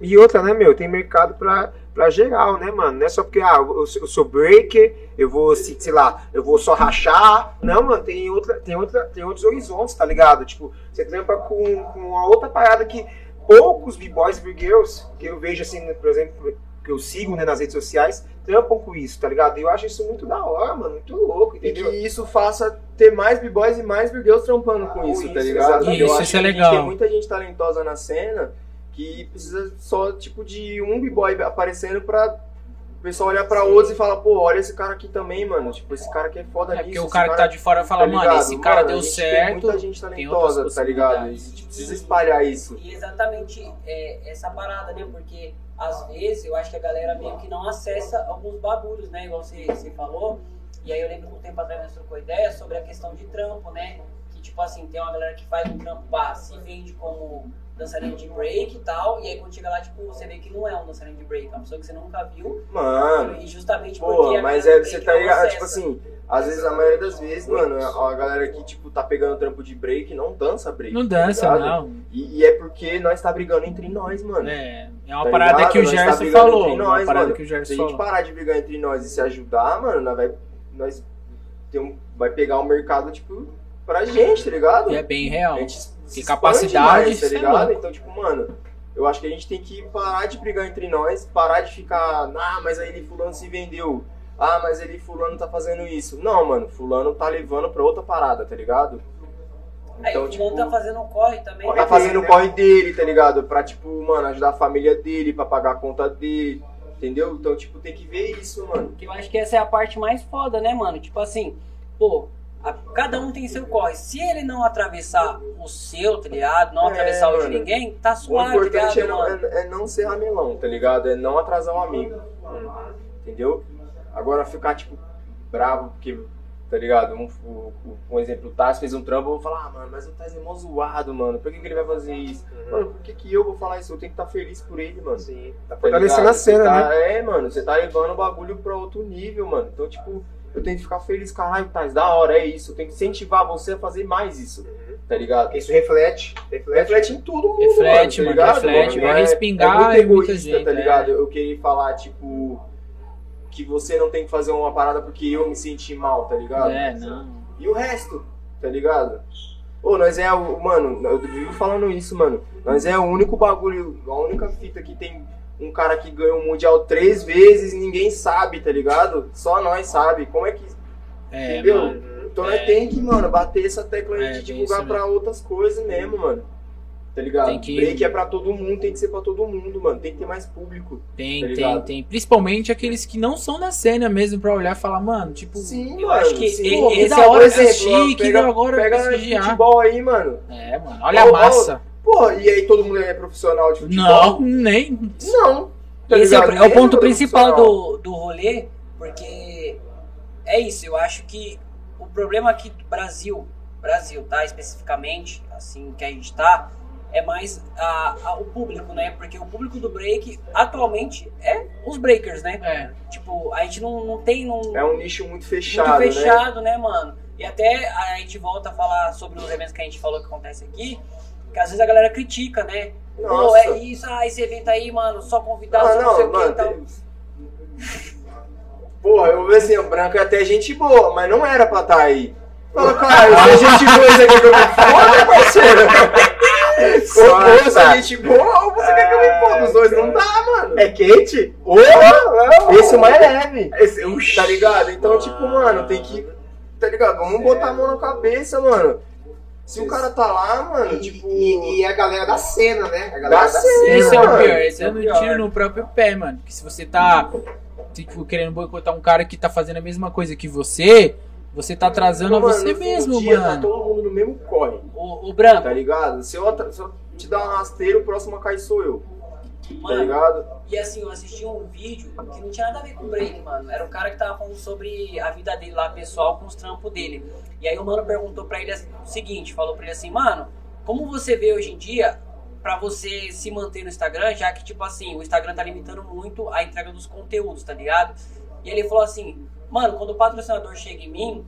E outra, né, meu, tem mercado pra, pra geral, né, mano? Não é só porque, ah, eu, sou- eu sou breaker, eu vou, se- sei lá, eu vou só rachar. Não, mano, tem, outra, tem, outra, tem outros horizontes, tá ligado? Tipo, você trampa com, com uma outra parada que poucos b-boys e b-girls, que eu vejo, assim, por exemplo, que eu sigo né, nas redes sociais, trampam com isso, tá ligado? E eu acho isso muito da hora, mano, muito louco, E entendeu? que isso faça ter mais b-boys e mais b-girls trampando com Com isso, tá isso, ligado? exatamente. Eu Isso, acho isso é que legal. tem muita gente talentosa na cena que precisa só, tipo, de um b-boy aparecendo pra pessoal olhar pra outros e falar, pô, olha esse cara aqui também, mano. Tipo, esse cara aqui é foda É nisso. porque o esse cara que tá de fora fala, mano, ligado? esse cara Mano, deu a gente Tem certo. muita gente talentosa, tá ligado? A gente precisa espalhar isso. E exatamente é, essa parada, né? Porque às vezes eu acho que a galera meio que não acessa alguns bagulhos, né? Igual você, você falou. E aí eu lembro que um tempo atrás nós trocou ideia sobre a questão de trampo, né? Que tipo assim, tem uma galera que faz um trampo pá, se vende como dançarino de break e tal. E aí quando chega lá, tipo, você vê que não é um dançarino de break, é uma pessoa que você nunca viu. Mano, E justamente porque. mas é, você tá ligado? acessa. Tipo assim, às vezes a maioria das vezes, mano, a, galera que, tipo, tá pegando trampo de break não dança break. Não tá dança, ligado? não. E, e é porque nós tá brigando entre nós, mano. É, é uma Tá parada ligado? que o tá Gerson brigando falou. entre uma nós, parada mano. que o Se a Gerson gente parar de brigar entre nós e se ajudar, mano, nós vai, nós tem um, vai pegar o mercado, tipo, pra gente, tá ligado? E é bem real. A gente se Que capacidade, mais, tá ligado? Então, tipo, mano, eu acho que a gente tem que parar de brigar entre nós, parar de ficar, ah, mas aí ele fulano se vendeu. Ah, mas ele fulano tá fazendo isso. Não, mano, fulano tá levando pra outra parada, tá ligado? Aí Então, o tipo, fulano tá fazendo um corre também. tá fazendo o corre dele, tá ligado? Pra, tipo, mano, ajudar a família dele, pra pagar a conta dele, entendeu? Então, tipo, tem que ver isso, mano. Que eu acho que essa é a parte mais foda, né, mano? Tipo assim, pô, a- cada um tem seu corre. Se ele não atravessar o seu, tá ligado? Não É, atravessar o de mano. ninguém, tá O suave, tá importante é ligado, não, mano? é, é não ser ramelão, tá ligado? É não atrasar o amigo. Entendeu? Agora ficar, tipo, bravo porque, tá ligado? Um, o- o- um exemplo, o Taz fez um trampo, eu vou falar, ah, mano, mas o Taz é mó zoado, mano. Por que, que ele vai fazer isso? Mano, por que, que eu vou falar isso? Eu tenho que estar feliz por ele, mano. Sim, tá Tá fortalecendo ligado? a cena, Você né? tá- É, mano, você tá levando o bagulho pra outro nível, mano. Então, tipo, eu tenho que ficar feliz, caralho, Taz, da hora, é isso. Eu tenho que incentivar você a fazer mais isso, tá ligado? Isso reflete, reflete. Reflete em todo mundo, Reflete, mano, mano, tá ligado? reflete. Vai é- respingar é muito em muita egoísta, gente, tá é. ligado? Eu queria falar, tipo, que você não tem que fazer uma parada porque eu me senti mal, tá ligado? É, não. E o resto, tá ligado? Ô, nós é o. Mano, eu vivo falando isso, mano. Nós é o único bagulho, a única fita que tem um cara que ganhou o Mundial três vezes e ninguém sabe, tá ligado? Só nós sabe. Como é que. É, entendeu? mano. Então É. nós tem que, mano, bater essa tecla É, de divulgar isso pra outras coisas mesmo, mano. Tá ligado? Tem que- Break é pra todo mundo, tem que ser pra todo mundo, mano. Tem que ter mais público. Tem, Tá tem, tem. Principalmente aqueles que não são da cena mesmo pra olhar e falar, mano, tipo. Sim, eu mano. acho que sim. Pô, que da é o hora, assistir, exemplo, que pega, da hora pega prestigiar. futebol aí, mano. É, mano. Olha a ó, massa. Pô, e aí todo mundo é profissional de futebol? Não, nem. Não. tá Esse é, o- é o ponto é principal do, do rolê, porque é isso, eu acho que o problema aqui do Brasil, Brasil, tá? Especificamente, assim que a gente tá, é mais a, a- o público, né? Porque o público do break atualmente é os breakers, né? É. Tipo, a gente não, não tem. Não, É um nicho muito fechado, muito né? fechado, né? mano? E até a gente volta a falar sobre os eventos que a gente falou que acontece aqui, que às vezes a galera critica, né? Pô, Nossa. é isso, ah, esse evento aí, mano, só convidados, Ah, não, sei não, o que mano. e tal. Porra, eu assim, o branco é até gente boa, mas não era pra estar aí. Fala, [LAUGHS] cara, se é gente boa isso aqui que eu me foda, parceiro. [LAUGHS] Ou se é gente boa, ou você quer que eu me foda. Os dois não dá, mano. É quente? Porra! Esse é o mais leve. Esse, Uxi. Tá ligado? Então, tipo, mano, tem que. Tá ligado? Vamos botar a mão na cabeça, mano. Se o cara tá lá, mano, E, tipo. e- e a galera da cena, né? A galera Da da, cena. cena. Esse é o pior, esse é É o no pior. tiro no próprio pé, mano. Porque se você tá tipo, querendo boicotar um cara que tá fazendo a mesma coisa que você, você tá atrasando a você mesmo, dia, Tá mano. todo mundo no mesmo corre, O, o Branco, tá ligado? Se eu, se eu te dar uma rasteira, o próximo a cair sou eu, tá mano, ligado? e assim, eu assisti um vídeo que não tinha nada a ver com break, mano. Era um cara que tava falando sobre a vida dele lá, pessoal, com os trampos dele. E aí o mano perguntou pra ele o seguinte, falou pra ele assim, mano, como você vê hoje em dia pra você se manter no Instagram, já que, tipo assim, o Instagram tá limitando muito a entrega dos conteúdos, tá ligado? E ele falou assim, mano, quando o patrocinador chega em mim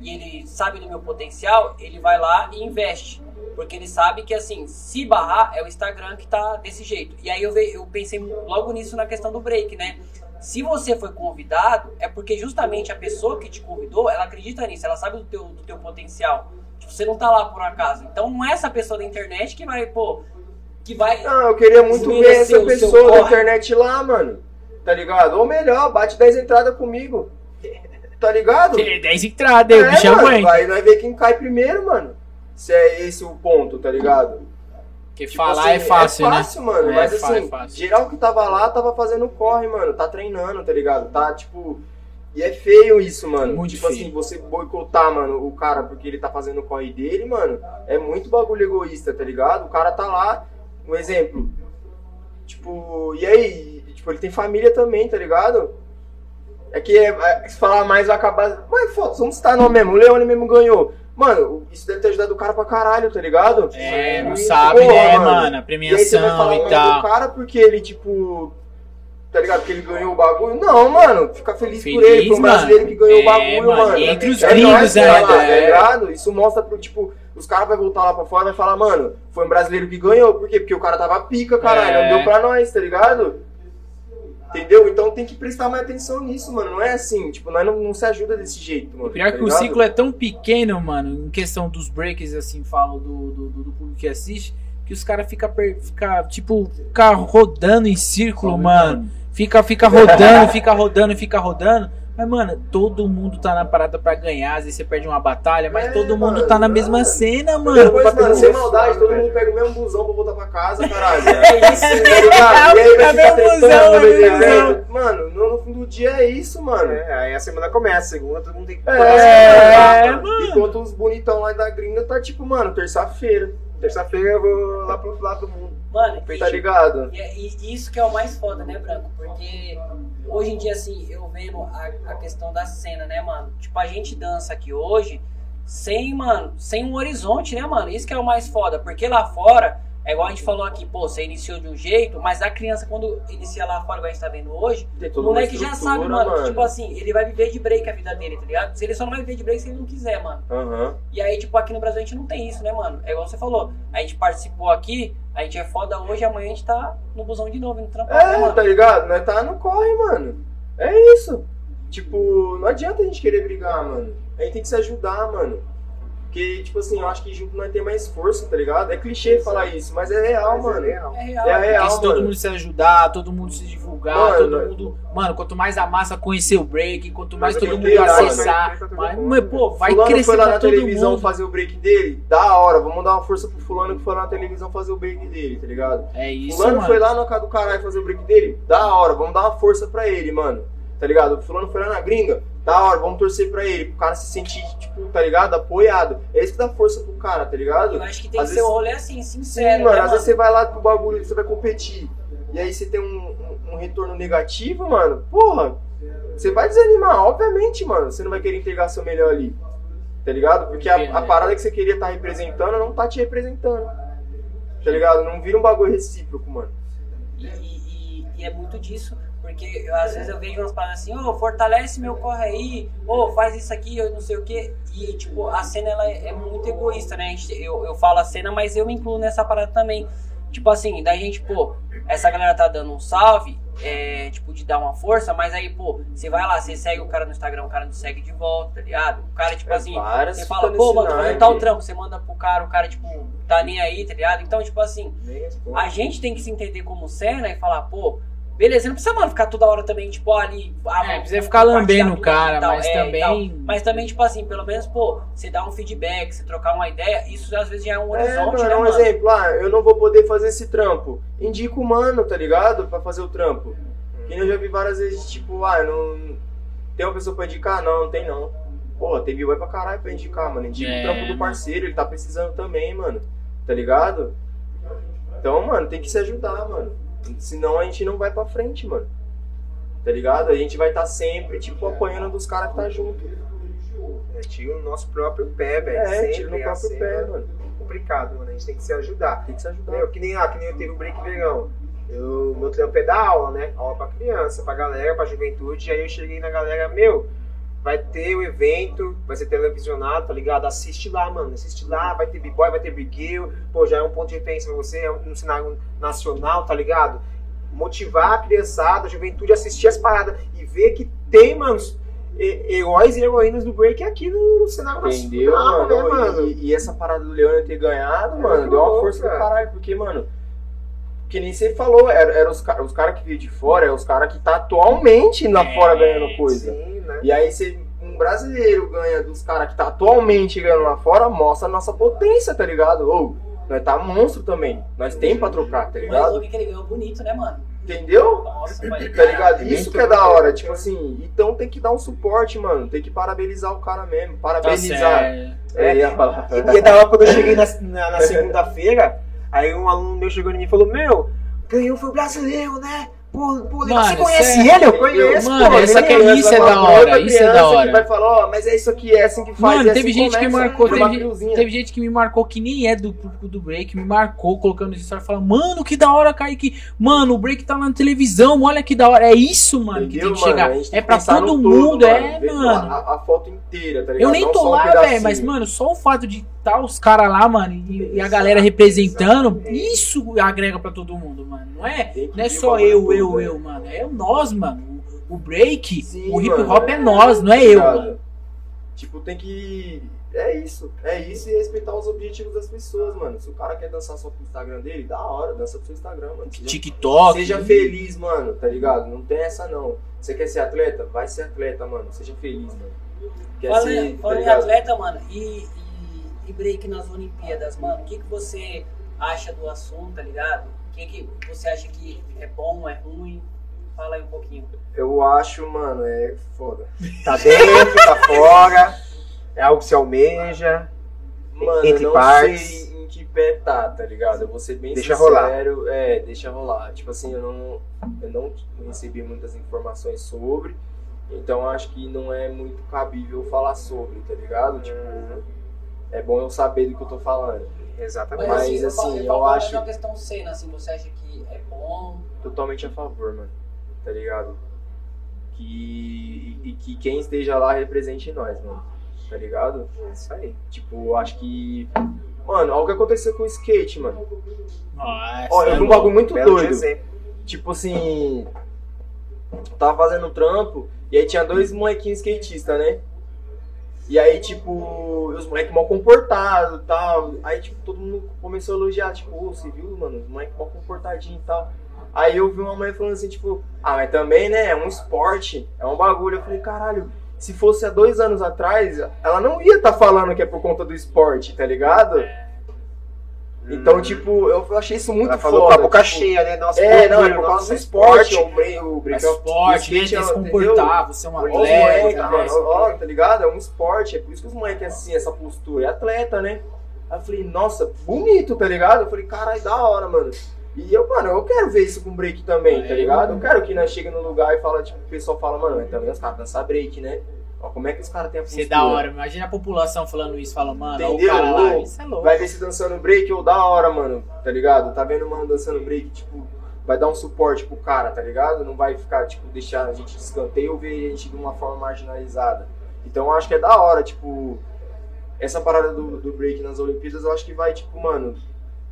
e ele sabe do meu potencial, ele vai lá e investe. Porque ele sabe que, assim, se barrar, é o Instagram que tá desse jeito. E aí eu, ve- eu pensei logo nisso na questão do break, né? Se você foi convidado, é porque justamente a pessoa que te convidou, ela acredita nisso, ela sabe do teu, do teu potencial. Tipo, você não tá lá por acaso. Então não é essa pessoa da internet que vai, pô, que vai. Não, eu queria muito ver essa pessoa da internet lá, mano. Tá ligado? Ou melhor, bate 10 entradas comigo. Tá ligado? [LAUGHS] 10 entradas, É, bicho mano, aguenta. vai nós ver quem cai primeiro, mano. Se é esse o ponto, tá ligado? Porque Tipo falar assim, é fácil, é né? fácil, mano. É, mas fa- é assim, fácil. geral que tava lá tava fazendo corre, mano. Tá treinando, tá ligado? Tá, tipo. E é feio isso, mano. Muito tipo feio. assim, você boicotar, mano, o cara porque ele tá fazendo o corre dele, mano, é muito bagulho egoísta, tá ligado? O cara tá lá, um exemplo. Tipo, e aí? Tipo, ele tem família também, tá ligado? É que é, é, se falar mais vai acabar. Mas foda-se, vamos citar nome mesmo. O Leone mesmo ganhou. Mano, isso deve ter ajudado o cara pra caralho, tá ligado? É, não E, sabe, porra, né, mano. mano? A E aí você vai premiação falar e mal do tal. cara porque ele, tipo. Tá ligado? Que ele ganhou o bagulho. Não, mano. Fica feliz, por Feliz, ele. Foi um brasileiro que ganhou o É, bagulho, mano. mano. Entre os É gringos tá ainda, lá, Tá é. ligado? Isso mostra pro, tipo, os caras vão voltar lá pra fora e vai falar, mano, foi um brasileiro que ganhou. Por quê? Porque o cara tava pica, caralho. É. Não deu pra nós, tá ligado? Entendeu? Então tem que prestar mais atenção nisso, mano. Não é assim, tipo, nós não, não se ajuda desse jeito, mano. Pior tá que o ligado? ciclo é tão pequeno, mano, em questão dos breaks, assim, falo do, do, do- do público que assiste, que os caras ficam, fica, tipo, fica rodando em círculo, mano. Fica, fica rodando, fica rodando, fica rodando. Mas, mano, todo mundo tá na parada pra ganhar. Às vezes você perde uma batalha, mas É, todo mundo mano, tá na é. mesma cena, mano. Depois, mano, sem maldade, todo mundo pega o mesmo busão pra voltar pra casa, caralho. [LAUGHS] É isso, Tá É no é meio do mesmo evento. Mano, no, no fim do dia é isso, mano. É, aí a semana começa, segunda todo mundo tem que É, mano. mano. Enquanto os bonitão lá da gringa tá tipo, mano, terça-feira. Terça-feira eu vou lá pro outro lado do mundo. Mano, Tá ligado? e, é- e isso que é o mais foda, né, Branco? Porque hoje em dia, assim, eu vendo a, a questão da cena, né, mano? Tipo, a gente dança aqui hoje sem, mano, sem um horizonte, né, mano? Isso que é o mais foda. Porque lá fora, é igual a gente falou aqui, pô, você iniciou de um jeito, mas a criança, quando inicia lá fora, igual a gente tá vendo hoje, o moleque já sabe, mano, que, tipo assim, ele vai viver de break a vida dele, tá ligado? Se ele só não vai viver de break se ele não quiser, mano. Aham. E aí, tipo, aqui no Brasil a gente não tem isso, né, mano? É igual você falou. A gente participou aqui, a gente é foda hoje, amanhã a gente tá no busão de novo, indo trampar, né, É, mano? tá ligado? Nós tá no corre, mano. É isso. Tipo, não adianta a gente querer brigar, mano. A gente tem que se ajudar, mano. Porque, tipo assim, eu acho que junto nós tem mais força, tá ligado? É clichê falar isso, mas é real, Mas é mano. real. É real. É real, Porque se todo mundo se ajudar, todo mundo se divulgar, Mano, todo mundo. Mano, quanto mais a massa conhecer o break, quanto mais Mas todo é mundo acessar. vai pra todo Mas, mas, pô, vai fulano crescer foi lá pra na todo televisão mundo. fazer o break dele, da hora, vamos dar uma força pro fulano que foi lá na televisão fazer o break dele, tá ligado? É isso, fulano mano. foi lá no casa do caralho fazer o break dele, da hora, vamos dar uma força pra ele, mano. Tá ligado? O fulano foi lá na gringa, da hora, vamos torcer pra ele, pro cara se sentir, tipo, tá ligado? Apoiado. É isso que dá força pro cara, tá ligado? Eu acho que tem Às que ser vezes- um rolê assim, Sim, sincero, mano, né, às vezes você vai lá pro bagulho, você vai competir, e aí você tem um, um- um retorno negativo, mano, porra, você vai desanimar, obviamente, mano, você não vai querer entregar seu melhor ali, tá ligado? Porque a, a parada que você queria estar representando não tá te representando, tá ligado? Não vira um bagulho recíproco, mano. E, e- e é muito disso, porque às vezes eu vejo umas paradas assim, ô, fortalece meu corre aí, ô, faz isso aqui, eu não sei o quê. E, tipo, a cena, ela é, é muito egoísta, né? Eu, eu falo a cena, mas eu me incluo nessa parada também. Tipo assim, daí a gente, pô, essa galera tá dando um salve, é, tipo, de dar uma força, mas aí, pô, você vai lá, você segue o cara no Instagram, o cara não segue de volta, tá ligado? O cara, tipo É, assim, você fala, pô, mano, tô fazendo naipe. tal trampo, você manda pro cara, o cara, tipo, tá nem aí, tá ligado? Então, tipo assim, a gente tem que se entender como cena e falar, pô, beleza, não precisa, mano, ficar toda hora também, tipo, ali. Ah, É, precisa ficar lambendo o cara, tal, mas é, também-. Mas também, tipo assim, pelo menos, pô, você dá um feedback, você trocar uma ideia, isso às vezes já é um É, horizonte, mano, né, é um mano? exemplo, ah, eu não vou poder fazer esse trampo, indica o mano, tá ligado? Pra fazer o trampo. Que nem eu já vi várias vezes, tipo, ah, não... Tem uma pessoa pra indicar? Não, não tem não. Pô, tem viewer pra caralho pra indicar, mano. Indica É, o trampo do mano. parceiro, ele tá precisando também, mano. Tá ligado? Então, mano, tem que se ajudar, mano. Senão a gente não vai pra frente, mano. Tá ligado? A gente vai estar sempre, tipo, apanhando dos caras que tá junto. É, tira o nosso próprio pé, velho. É, Sempre tira no é próprio assim, pé, mano. complicado, mano. A gente tem que se ajudar. Tem que se ajudar. Meu, que nem, ah, que nem eu teve o break verão. Eu, meu trampo é dar aula, né? Aula pra criança, pra galera, pra juventude. Aí eu cheguei na galera, meu, vai ter o evento, vai ser televisionado, tá ligado? Assiste lá, mano. Assiste lá, vai ter b-boy, vai ter brigueiro. Pô, já é um ponto de referência pra você, é um cenário nacional, tá ligado? Motivar a criançada, a juventude a assistir as paradas e ver que tem, mano, he- heróis e heroínas do break aqui no, cenário Entendeu, nacional, mano? né, mano? E, e essa parada do Leone ter ganhado, É mano, deu uma força do cara. caralho, porque, mano, que nem você falou, era, era os, os caras que veio de fora, é os caras que tá atualmente lá É, fora ganhando coisa. Sim, né? E aí você, um brasileiro ganha dos caras que tá atualmente ganhando lá fora, mostra a nossa potência, tá ligado? Ou, Nós tá monstro também. Nós tem pra trocar, tá Mas o ligado? que ele ganhou bonito, né, mano? Entendeu? Nossa, mas. Tá ligado? Isso que é da hora, obrigado. tipo assim, então tem que dar um suporte, mano. Tem que parabenizar o cara mesmo. Tá Parabenizar. certo. É, ia falar. E da hora quando eu cheguei na, na- na [LAUGHS] segunda-feira, aí um aluno meu chegou em mim e falou, meu, ganhou foi o brasileiro, né? Mano, você conhece sério? ele? Eu conheço, Mano, pô. essa que é isso é da hora, isso é da hora. Que vai falar, ó, mas é isso aqui, é assim que faz. Mano, é teve assim gente que começa, marcou, por uma teve, teve gente que me marcou que nem é do público do break, me marcou colocando no story falando, mano, que da hora, Kaique. Mano, o break tá na televisão, olha que da hora. É isso, mano, que tem Entendeu, que chegar. mano? É que pra todo mundo, é, mano. A, a foto inteira, tá ligado? Eu nem tô lá, velho, mas, mano, só o fato de estar os caras lá, mano, e, e a galera representando, isso agrega pra todo mundo, mano. Não é, não é só eu, eu, eu, mano. É nós, mano. O, break, Sim, o hip hop é, é. nós, não é eu, mano. Tipo, tem que. É isso. É isso e respeitar os objetivos das pessoas, mano. Se o cara quer dançar só pro Instagram dele, da hora, dança pro seu Instagram, mano. Seja, TikTok. seja feliz, mano, tá ligado? Não tem essa não. Você quer ser atleta? Vai ser atleta, mano. Seja feliz, mano. Quer Falando, ser, tá em ligado? atleta, mano, e, e, break nas Olimpíadas, mano, o que, que você acha do assunto, tá ligado? O que, que você acha que é bom, é ruim? Fala aí um pouquinho. Eu acho, mano, é foda. Tá dentro, tá [LAUGHS] fora, é algo que se almeja. Mano, Entre eu não partes. sei em que pé tá, tá ligado? Eu vou ser bem Deixa sincero. É, deixa rolar. Tipo assim, eu não, eu não recebi muitas informações sobre. Então acho que não é muito cabível falar sobre, tá ligado? Tipo, é bom eu saber do que eu tô falando. Exatamente. Mas, eu assim, falo- eu falo mais acho- de uma questão cena, assim, você acha que é bom? Totalmente a favor, mano. Tá ligado? Que, e, que quem esteja lá represente nós, mano. Tá ligado? Isso aí. Tipo, eu acho que. Mano, olha o que aconteceu com o skate, mano. Nossa, Ó, eu vi um é bagulho muito doido. exemplo. Tipo assim. Tava fazendo trampo e aí tinha dois molequinhos skatistas, né? E aí, tipo, os moleques mal comportados e tal. Aí, tipo, todo mundo começou a elogiar, tipo, ô, você viu, mano, os moleques mal comportadinhos e tal. Aí eu vi uma mãe falando assim, tipo, ah, mas também, né, é um esporte, é um bagulho. Eu falei, caralho, se fosse há dois anos atrás, ela não ia estar falando que é por conta do esporte, tá ligado? Então, tipo, eu achei isso muito Ela falou foda. com a boca tipo, cheia, né? Nossa, é, não, é por causa do esporte. O break, o É é esporte, né? Tem é- que se entendeu? comportar, você é um Os moleques, atleta. mano, né? ó, tá ligado? É um esporte, é por isso que os moleques é assim, essa postura. É atleta, né? Aí eu falei, nossa, bonito, tá ligado? Eu falei, caralho, da hora, mano. E eu, mano, eu quero ver isso com break também, tá É, ligado? Eu quero que nós chega no lugar e fala, tipo, o pessoal fala, mano, também os caras dançam break, né? Ó, como é que os caras têm a Isso postura? é da hora. Imagina a população falando isso, falando, mano, ó, o Entendeu? cara lá. Isso é louco. Vai ver se dançando break ou da hora, mano, tá ligado? Tá vendo, mano, dançando break, tipo, vai dar um suporte pro cara, tá ligado? Não vai ficar, tipo, deixar a gente de escanteio ou ver a gente de uma forma marginalizada. Então eu acho que é da hora, tipo, essa parada do, do break nas Olimpíadas, eu acho que vai, tipo, mano,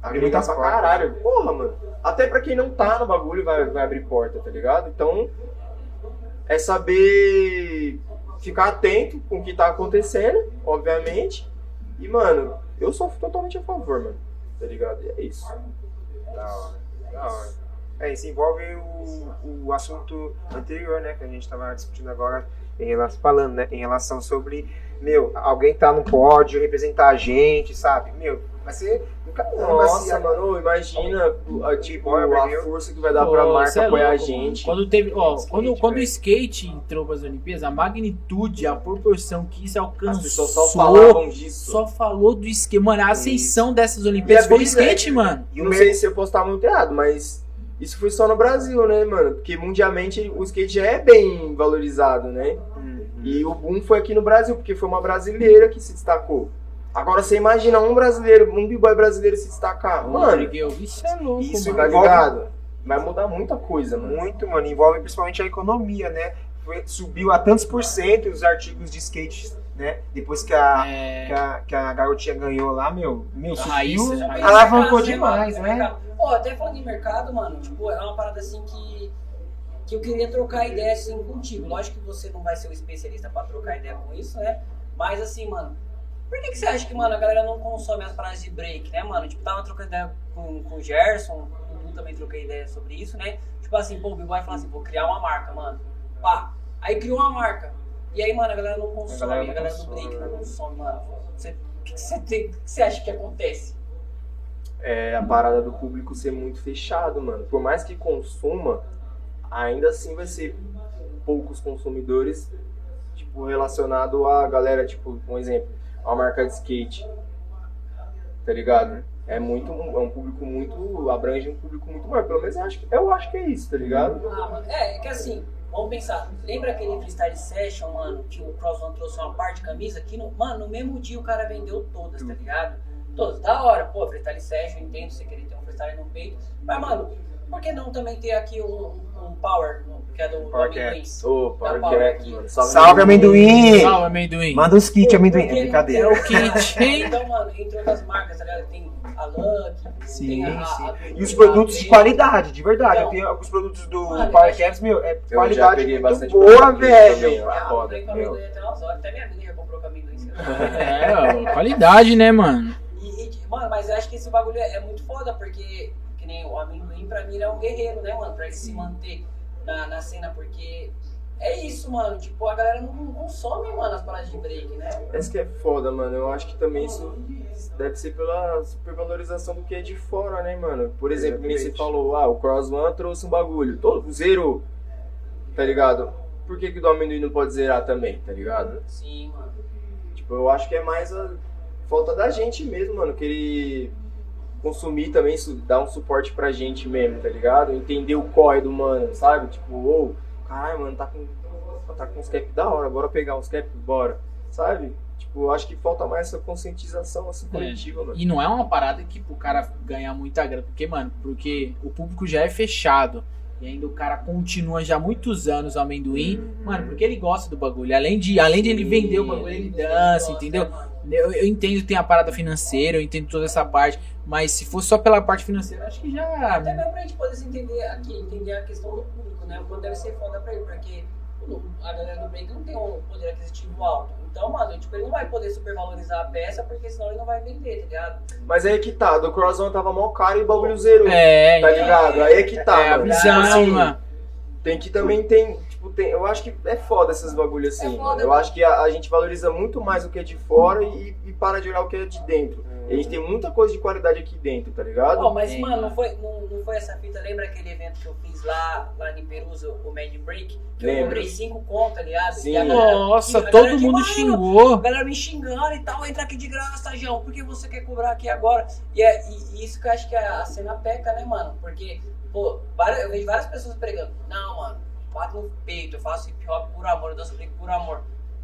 agregar muitas pra portas. caralho. Porra, mano. Até pra quem não tá no bagulho vai, vai abrir porta, tá ligado? Então, é saber ficar atento com o que tá acontecendo, obviamente. E, mano, eu sou totalmente a favor, mano. Tá ligado? E é isso. Da hora, da hora. É, isso envolve o, o assunto anterior, né, que a gente tava discutindo agora, em relação, falando, né, em relação sobre, meu, alguém tá no pódio, representar a gente, sabe? Meu, vai ser do caramba, Nossa, assim, mano, imagina a, tipo, a força que vai dar Pô, pra marca é apoiar a gente. Quando teve, ó, Skate, quando, quando o skate entrou para as Olimpíadas, a magnitude, a proporção que isso alcançou, As pessoas só falavam disso. só falou do skate. Mano, a ascensão dessas Olimpíadas foi o é skate, que- mano. E não mer- sei se eu posso estar muito errado, mas isso foi só no Brasil, né, mano? Porque mundialmente o skate já é bem valorizado, né? Uhum. E o boom foi aqui no Brasil, porque foi uma brasileira que se destacou. Agora você imagina um brasileiro, um b-boy brasileiro se destacar. Mano, Miguel, isso é louco, Isso mano. tá ligado? Vai mudar muita coisa, mano. Muito, mano, envolve principalmente a economia, né? Subiu a tantos por cento os artigos de skate, né? Depois que a, É, que a, que a garotinha ganhou lá, meu, meu, subiu, alavancou demais, mano, né? mercado. Pô, até falando em mercado, mano, tipo, é uma parada assim que, que eu queria trocar ideia assim contigo. Lógico que você não vai ser o especialista pra trocar ideia com isso, né? Mas assim, mano, por que, que você acha que, mano, a galera não consome as paradas de break, né, mano? Tipo, tava trocando ideia com, com o Gerson, o Dudu também troquei ideia sobre isso, né? Tipo assim, pô, o B-Boy falou assim, vou criar uma marca, mano. Pá, aí criou uma marca. E aí, mano, a galera não consome, a galera galera, não do break não consome, mano. Você- O que, que você tem- que você acha que acontece? é a parada do público ser muito fechado, mano. Por mais que consuma, ainda assim vai ser poucos consumidores, tipo, relacionado a galera, tipo, um exemplo, a marca de skate. Tá ligado? É muito, é um público muito, abrange um público muito maior. Pelo menos eu acho, que- eu acho que é isso, tá ligado? Ah, mano, é, é que assim, vamos pensar. Lembra aquele freestyle session, mano, que o Cross One trouxe uma parte de camisa? Que no, mano, no mesmo dia o cara vendeu todas, tá ligado? Todas. Da hora, pô, freestyle session, entendo você querer ter um freestyle no peito. Mas, mano, por que não também ter aqui um, um power, que é do, do Power amendoim? Dá Power aqui. mano. Salve, amendoim! Salve, amendoim. Manda os kits, amendoim. É brincadeira. É o kit, hein? Então, mano, entre outras marcas, tá ligado? Tem a Lucky, Sim, tem a, sim. a- E os produtos de qualidade, de verdade. Então, Eu tenho alguns produtos do mano, Power eu acho- Caps, meu, é Eu já qualidade peguei muito bastante boa, velho. ó. Ah, foda, comprei com amendoim até umas horas. Até minha amiga já comprou com amendoim. É, qualidade, né, mano? E, e, mano, mas eu acho que esse bagulho é, é muito foda, porque, que nem o amendoim, pra mim, ele é um guerreiro, né, mano? Pra ele se manter na, na cena, porque é isso, mano. Tipo, a galera não, consome, mano, as paradas de break, né? Esse que é foda, mano. Eu acho que também isso deve ser pela supervalorização do que é de fora, né, mano? Por exemplo, você falou, ah, o Cross One trouxe um bagulho. Todo zerou. Tá ligado? Por que, que o do amendoim não pode zerar também, tá ligado? Sim, mano. Tipo, eu acho que é mais a falta da gente mesmo, mano. Querer consumir também, dar um suporte pra gente mesmo, tá ligado? Entender o corre do mano, sabe? Tipo, ô, caralho, mano, tá com, tá com uns cap da hora, bora pegar uns cap, bora, sabe? Tipo, acho que falta mais essa conscientização assim, coletiva, mano. E não é uma parada que pro cara ganhar muita grana. Porque, mano, porque o público já é fechado. E ainda o cara continua já há muitos anos o amendoim. Mano, porque ele gosta do bagulho. Além de, além de ele vender o bagulho, ele dança, entendeu? Eu, eu entendo que tem a parada financeira, eu entendo toda essa parte. Mas se for só pela parte financeira, acho que já. Até mesmo pra gente poder se entender aqui, entender a questão do público, né? O quanto deve ser foda pra ele, porque a galera do break não tem um poder aquisitivo alto. Então, mano, tipo, ele não vai poder supervalorizar a peça, porque senão ele não vai vender, tá ligado? Mas aí é que tá, do Cross One tava mó caro e o bagulho zerou. É, Tá então, ligado? Aí é que tá, é a mano. visão, Assim, mano. Tem que também tem, tipo, tem, eu acho que é foda esses bagulhos assim, É foda, mano. Eu acho que a, a gente valoriza muito mais o que é de fora e, e para de olhar o que é de dentro. E a gente tem muita coisa de qualidade aqui dentro, tá ligado? Mas, É, mano, não foi, não, não foi essa fita. Lembra aquele evento que eu fiz lá, lá em Perusa, o Mad Break? Que eu Lembro. comprei cinco contas, tá ligado? Sim. E a galera- Nossa, e a todo que, mundo "Mano, xingou. A galera me xingando e tal, entra aqui de graça, João, por que você quer cobrar aqui agora? E, é, e- e isso que eu acho que a cena peca, né, mano? Porque, pô, várias- eu vejo várias pessoas pregando, não, mano, bato no peito, eu faço hip hop por amor, eu danço break por amor.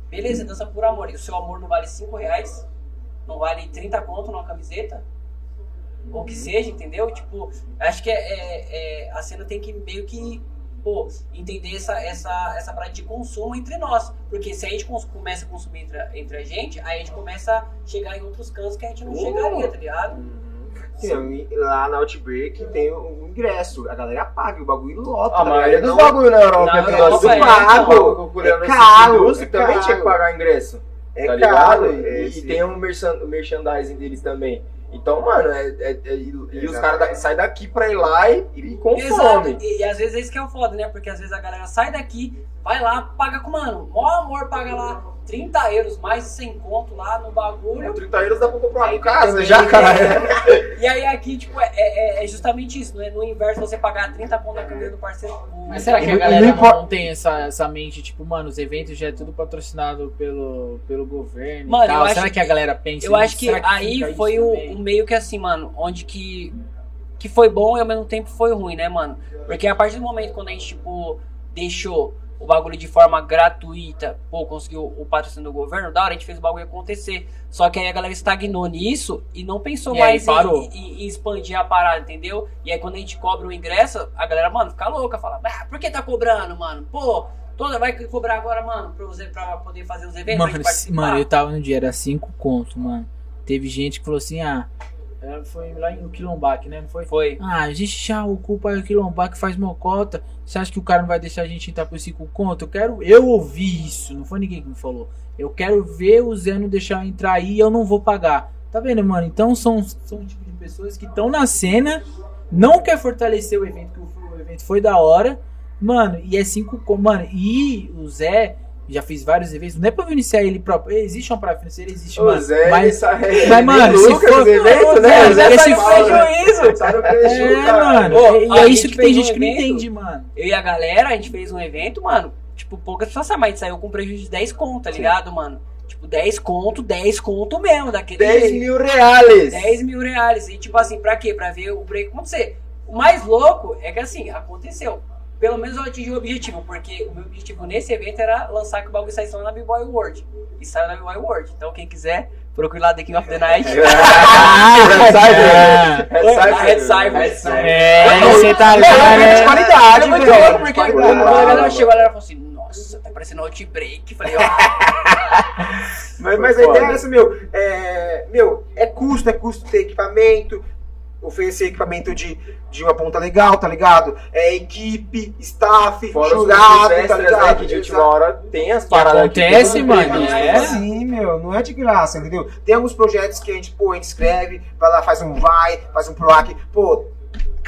Beleza, dança por amor, e o seu amor não vale 5 reais, não vale 30 conto numa camiseta, ou que seja, entendeu? Tipo, acho que é, é- é- a cena tem que meio que pô, entender essa, essa, essa prática de consumo entre nós. Porque se a gente começa a consumir entre, a- entre a gente, aí a gente começa a chegar em outros cantos que a gente não Uh! chegaria, tá ligado? Sim, lá na Outbreak tem o ingresso. A galera paga, o bagulho lota. A maioria dos não- bagulho na Europa Na é tudo é, pago. Procurando É caro, indústria, é também caro. tinha que pagar ingresso. É tá caro. ligado? é, E, e tem um merchandising deles também. Então, mano, é, é- é- e, e os caras da- saem daqui pra ir lá e, e consomem. E, e às vezes esse que é o foda, né? Porque às vezes a galera sai daqui, vai lá, paga com, mano, maior amor, paga lá 30 euros, mais de 100 conto lá no bagulho. 30 euros dá pra comprar Aí uma casa também, já, cara. E aí aqui, tipo, é, é, é justamente isso, né? No inverso, você pagar 30 conto na camisa do parceiro. Mas será que a galera não não, tem essa, essa mente, tipo, mano, os eventos já é tudo patrocinado pelo, pelo governo Mano, e tal. eu acho será que a que- galera pensa Eu acho que fica aí foi o, o meio que assim, mano, onde que, que foi bom e ao mesmo tempo foi ruim, né, mano? Porque a partir do momento quando a gente, tipo, deixou o bagulho de forma gratuita, pô, conseguiu o patrocínio do governo, da hora, a gente fez o bagulho acontecer. Só que aí a galera estagnou nisso e não pensou E mais em, em- em expandir a parada, entendeu? E aí quando a gente cobra o ingresso, a galera, mano, fica louca, fala, ah, por que tá cobrando, mano? Pô, toda vai cobrar agora, mano, pra, você, pra poder fazer os eventos, Mano, participar? mano, eu tava no dia, era 5 conto, mano. Teve gente que falou assim, ah, foi lá no Quilombac, né? Não foi? Foi. Ah, a gente já ocupa o Quilombac, faz mocota. Você acha que o cara não vai deixar a gente entrar por 5 conto? Eu quero. Eu ouvi isso, não foi ninguém que me falou. Eu quero ver o Zé não deixar eu entrar aí e eu não vou pagar. Tá vendo, mano? Então são, são o tipo de pessoas que estão na cena, não quer fortalecer o evento, que o, evento foi da hora. Mano, e é 5 conto. Mano, e o Zé Já fiz vários eventos. Não é pra financiar ele próprio. Existe uma pra financiar, existe, mano. Zé, mas, é mas, mano, se for- eventos, Ô, né? Zé, esse prejuízo. É, mano. Ô, e é isso gente que tem fez um gente que não evento. entende, mano. Eu e a galera, a gente fez um evento, mano. Tipo, poucas pessoas sabem, mas gente saiu com prejuízo de 10 conto, tá ligado, mano? Tipo, 10 conto, 10 conto mesmo, daquele 10 jeito. mil reais. 10 mil reais. E tipo assim, pra quê? Pra ver o break acontecer. O mais louco é que assim, aconteceu. Pelo menos eu atingi o objetivo, porque o meu objetivo nesse evento era lançar que o bagulho saísse lá na B-Boy World. E saiu na B-Boy World. Então quem quiser, procure lá The King of the Night. Red Cyber. Ah, Red Cyber. Red Cyber. É, você tá Não, é de né? qualidade, É muito louco, porque quando a galera chegou, a galera falou assim, nossa, tá parecendo Outbreak. Falei, ó, Mas, mas a ideia é essa, meu. É, meu, é custo, é custo ter equipamento, oferecer equipamento de, de uma ponta legal, tá ligado? É equipe, staff, Fora jurado, tá ligado? né, que de última hora tem as paradas acontece, mano, é. Sim, meu, não é de graça, entendeu? Tem alguns projetos que a gente, pô, a gente escreve, vai lá, faz um vai, faz um PROAC, pô,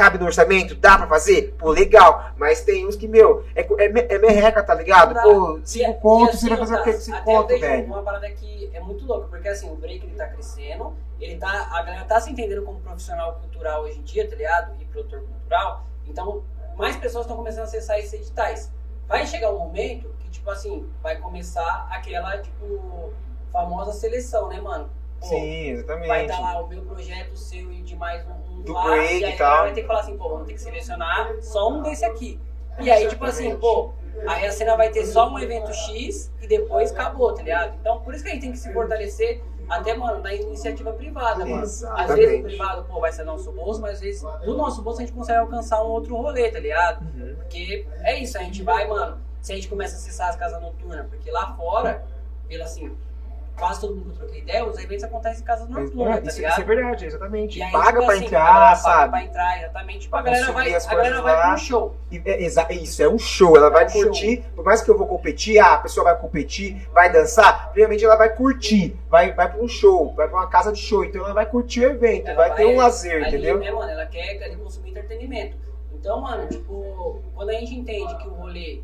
cabe no orçamento? Dá pra fazer? Pô, legal. Mas tem uns que, meu, é, é, é merreca, tá ligado? Dá. Pô, E- cinco e contos, assim, você vai fazer o que com cinco contos, velho? Uma parada que é muito louca, porque assim, o break ele tá crescendo, ele tá, a galera tá se entendendo como profissional cultural hoje em dia, tá ligado? E produtor cultural. Então, mais pessoas estão começando a acessar esses editais. Vai chegar um momento que, tipo assim, vai começar aquela, tipo, famosa seleção, né, mano? Pô, Sim, exatamente. Vai estar lá o meu projeto, o seu e de mais um, um Do lá, break e aí e tal. vai ter que falar assim, pô, vamos ter que selecionar só um desse aqui. E aí, tipo assim, pô, aí a cena vai ter só um evento X e depois acabou, tá ligado? Então, por isso que a gente tem que se fortalecer até, mano, na iniciativa privada, mano. Às Exatamente. vezes o privado, pô, vai ser nosso bolso, mas às vezes do nosso bolso a gente consegue alcançar um outro rolê, tá ligado? Uhum. Porque é isso, a gente vai, mano, se a gente começa a acessar as casas noturnas, porque lá fora, pelo assim, quase todo mundo que eu troquei ideia, os eventos acontecem em casas noturnas, tá isso, isso é verdade, exatamente. E aí, paga tipo pra assim, entrar, galera paga sabe? Pra entrar, exatamente. Tipo, a galera vai, a galera vai pra um show. E é, exa- isso, é um show. Ela vai É um show. curtir, por mais que eu vou competir, ah, a pessoa vai competir, vai dançar, primeiramente ela vai curtir, vai, vai pra um show, vai pra uma casa de show, então ela vai curtir o evento, Ela vai, ter um lazer, ali, entendeu? Né, mano, ela quer ali consumir entretenimento. Então, mano, tipo, quando a gente entende que o rolê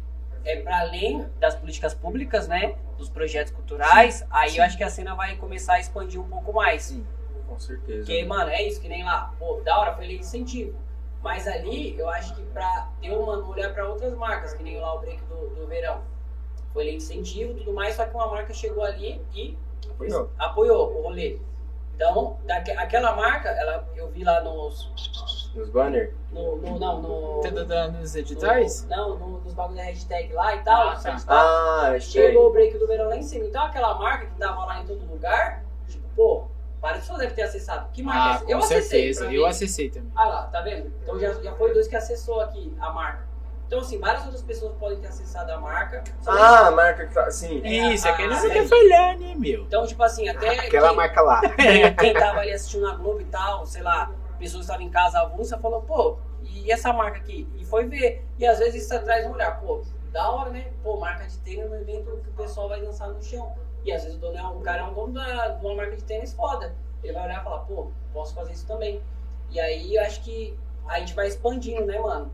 é para além das políticas públicas, né, dos projetos culturais, aí eu acho que a cena vai começar a expandir um pouco mais. Com certeza. Porque, mano, é isso, que nem lá, pô, da hora, foi lei de incentivo. Mas ali, eu acho que pra ter uma olhar pra outras marcas, que nem lá o break do, do verão. Foi lei de incentivo e tudo mais, só que uma marca chegou ali e Apoiou. apoiou o rolê. Então, daque, aquela marca, ela, eu vi lá nos. Nos banners? No, no, não, no. Tá dando nos editais? no- não, no- nos bagulhos da hashtag lá e tal. Ah, tá. Ah, achei. Chegou o break do verão lá em cima. Então aquela marca que tava lá em todo lugar, tipo, pô, várias pessoas devem ter acessado. Que marca é Ah, essa? com Eu acessei. certeza. pra Eu acessei também. Ah lá, tá vendo? Então já, já foi dois que acessou aqui a marca. Então, assim, várias outras pessoas podem ter acessado a marca. Ah, a marca que tá. Assim. É, Isso, a- aquele a- não quer falhar, né, meu? Então, tipo assim, até. Aquela quem, marca lá. [LAUGHS] quem tava ali assistindo na Globo e tal, sei lá, pessoas estavam em casa avulsa, falou, pô, e essa marca aqui? E foi ver. E às vezes isso traz um olhar, pô, da hora, né? Pô, marca de tênis no evento que o pessoal vai dançar no chão. E às vezes o dono é um o cara é um dono da, de uma marca de tênis foda. Ele vai olhar e falar, pô, posso fazer isso também. E aí eu acho que a gente vai expandindo, né, mano?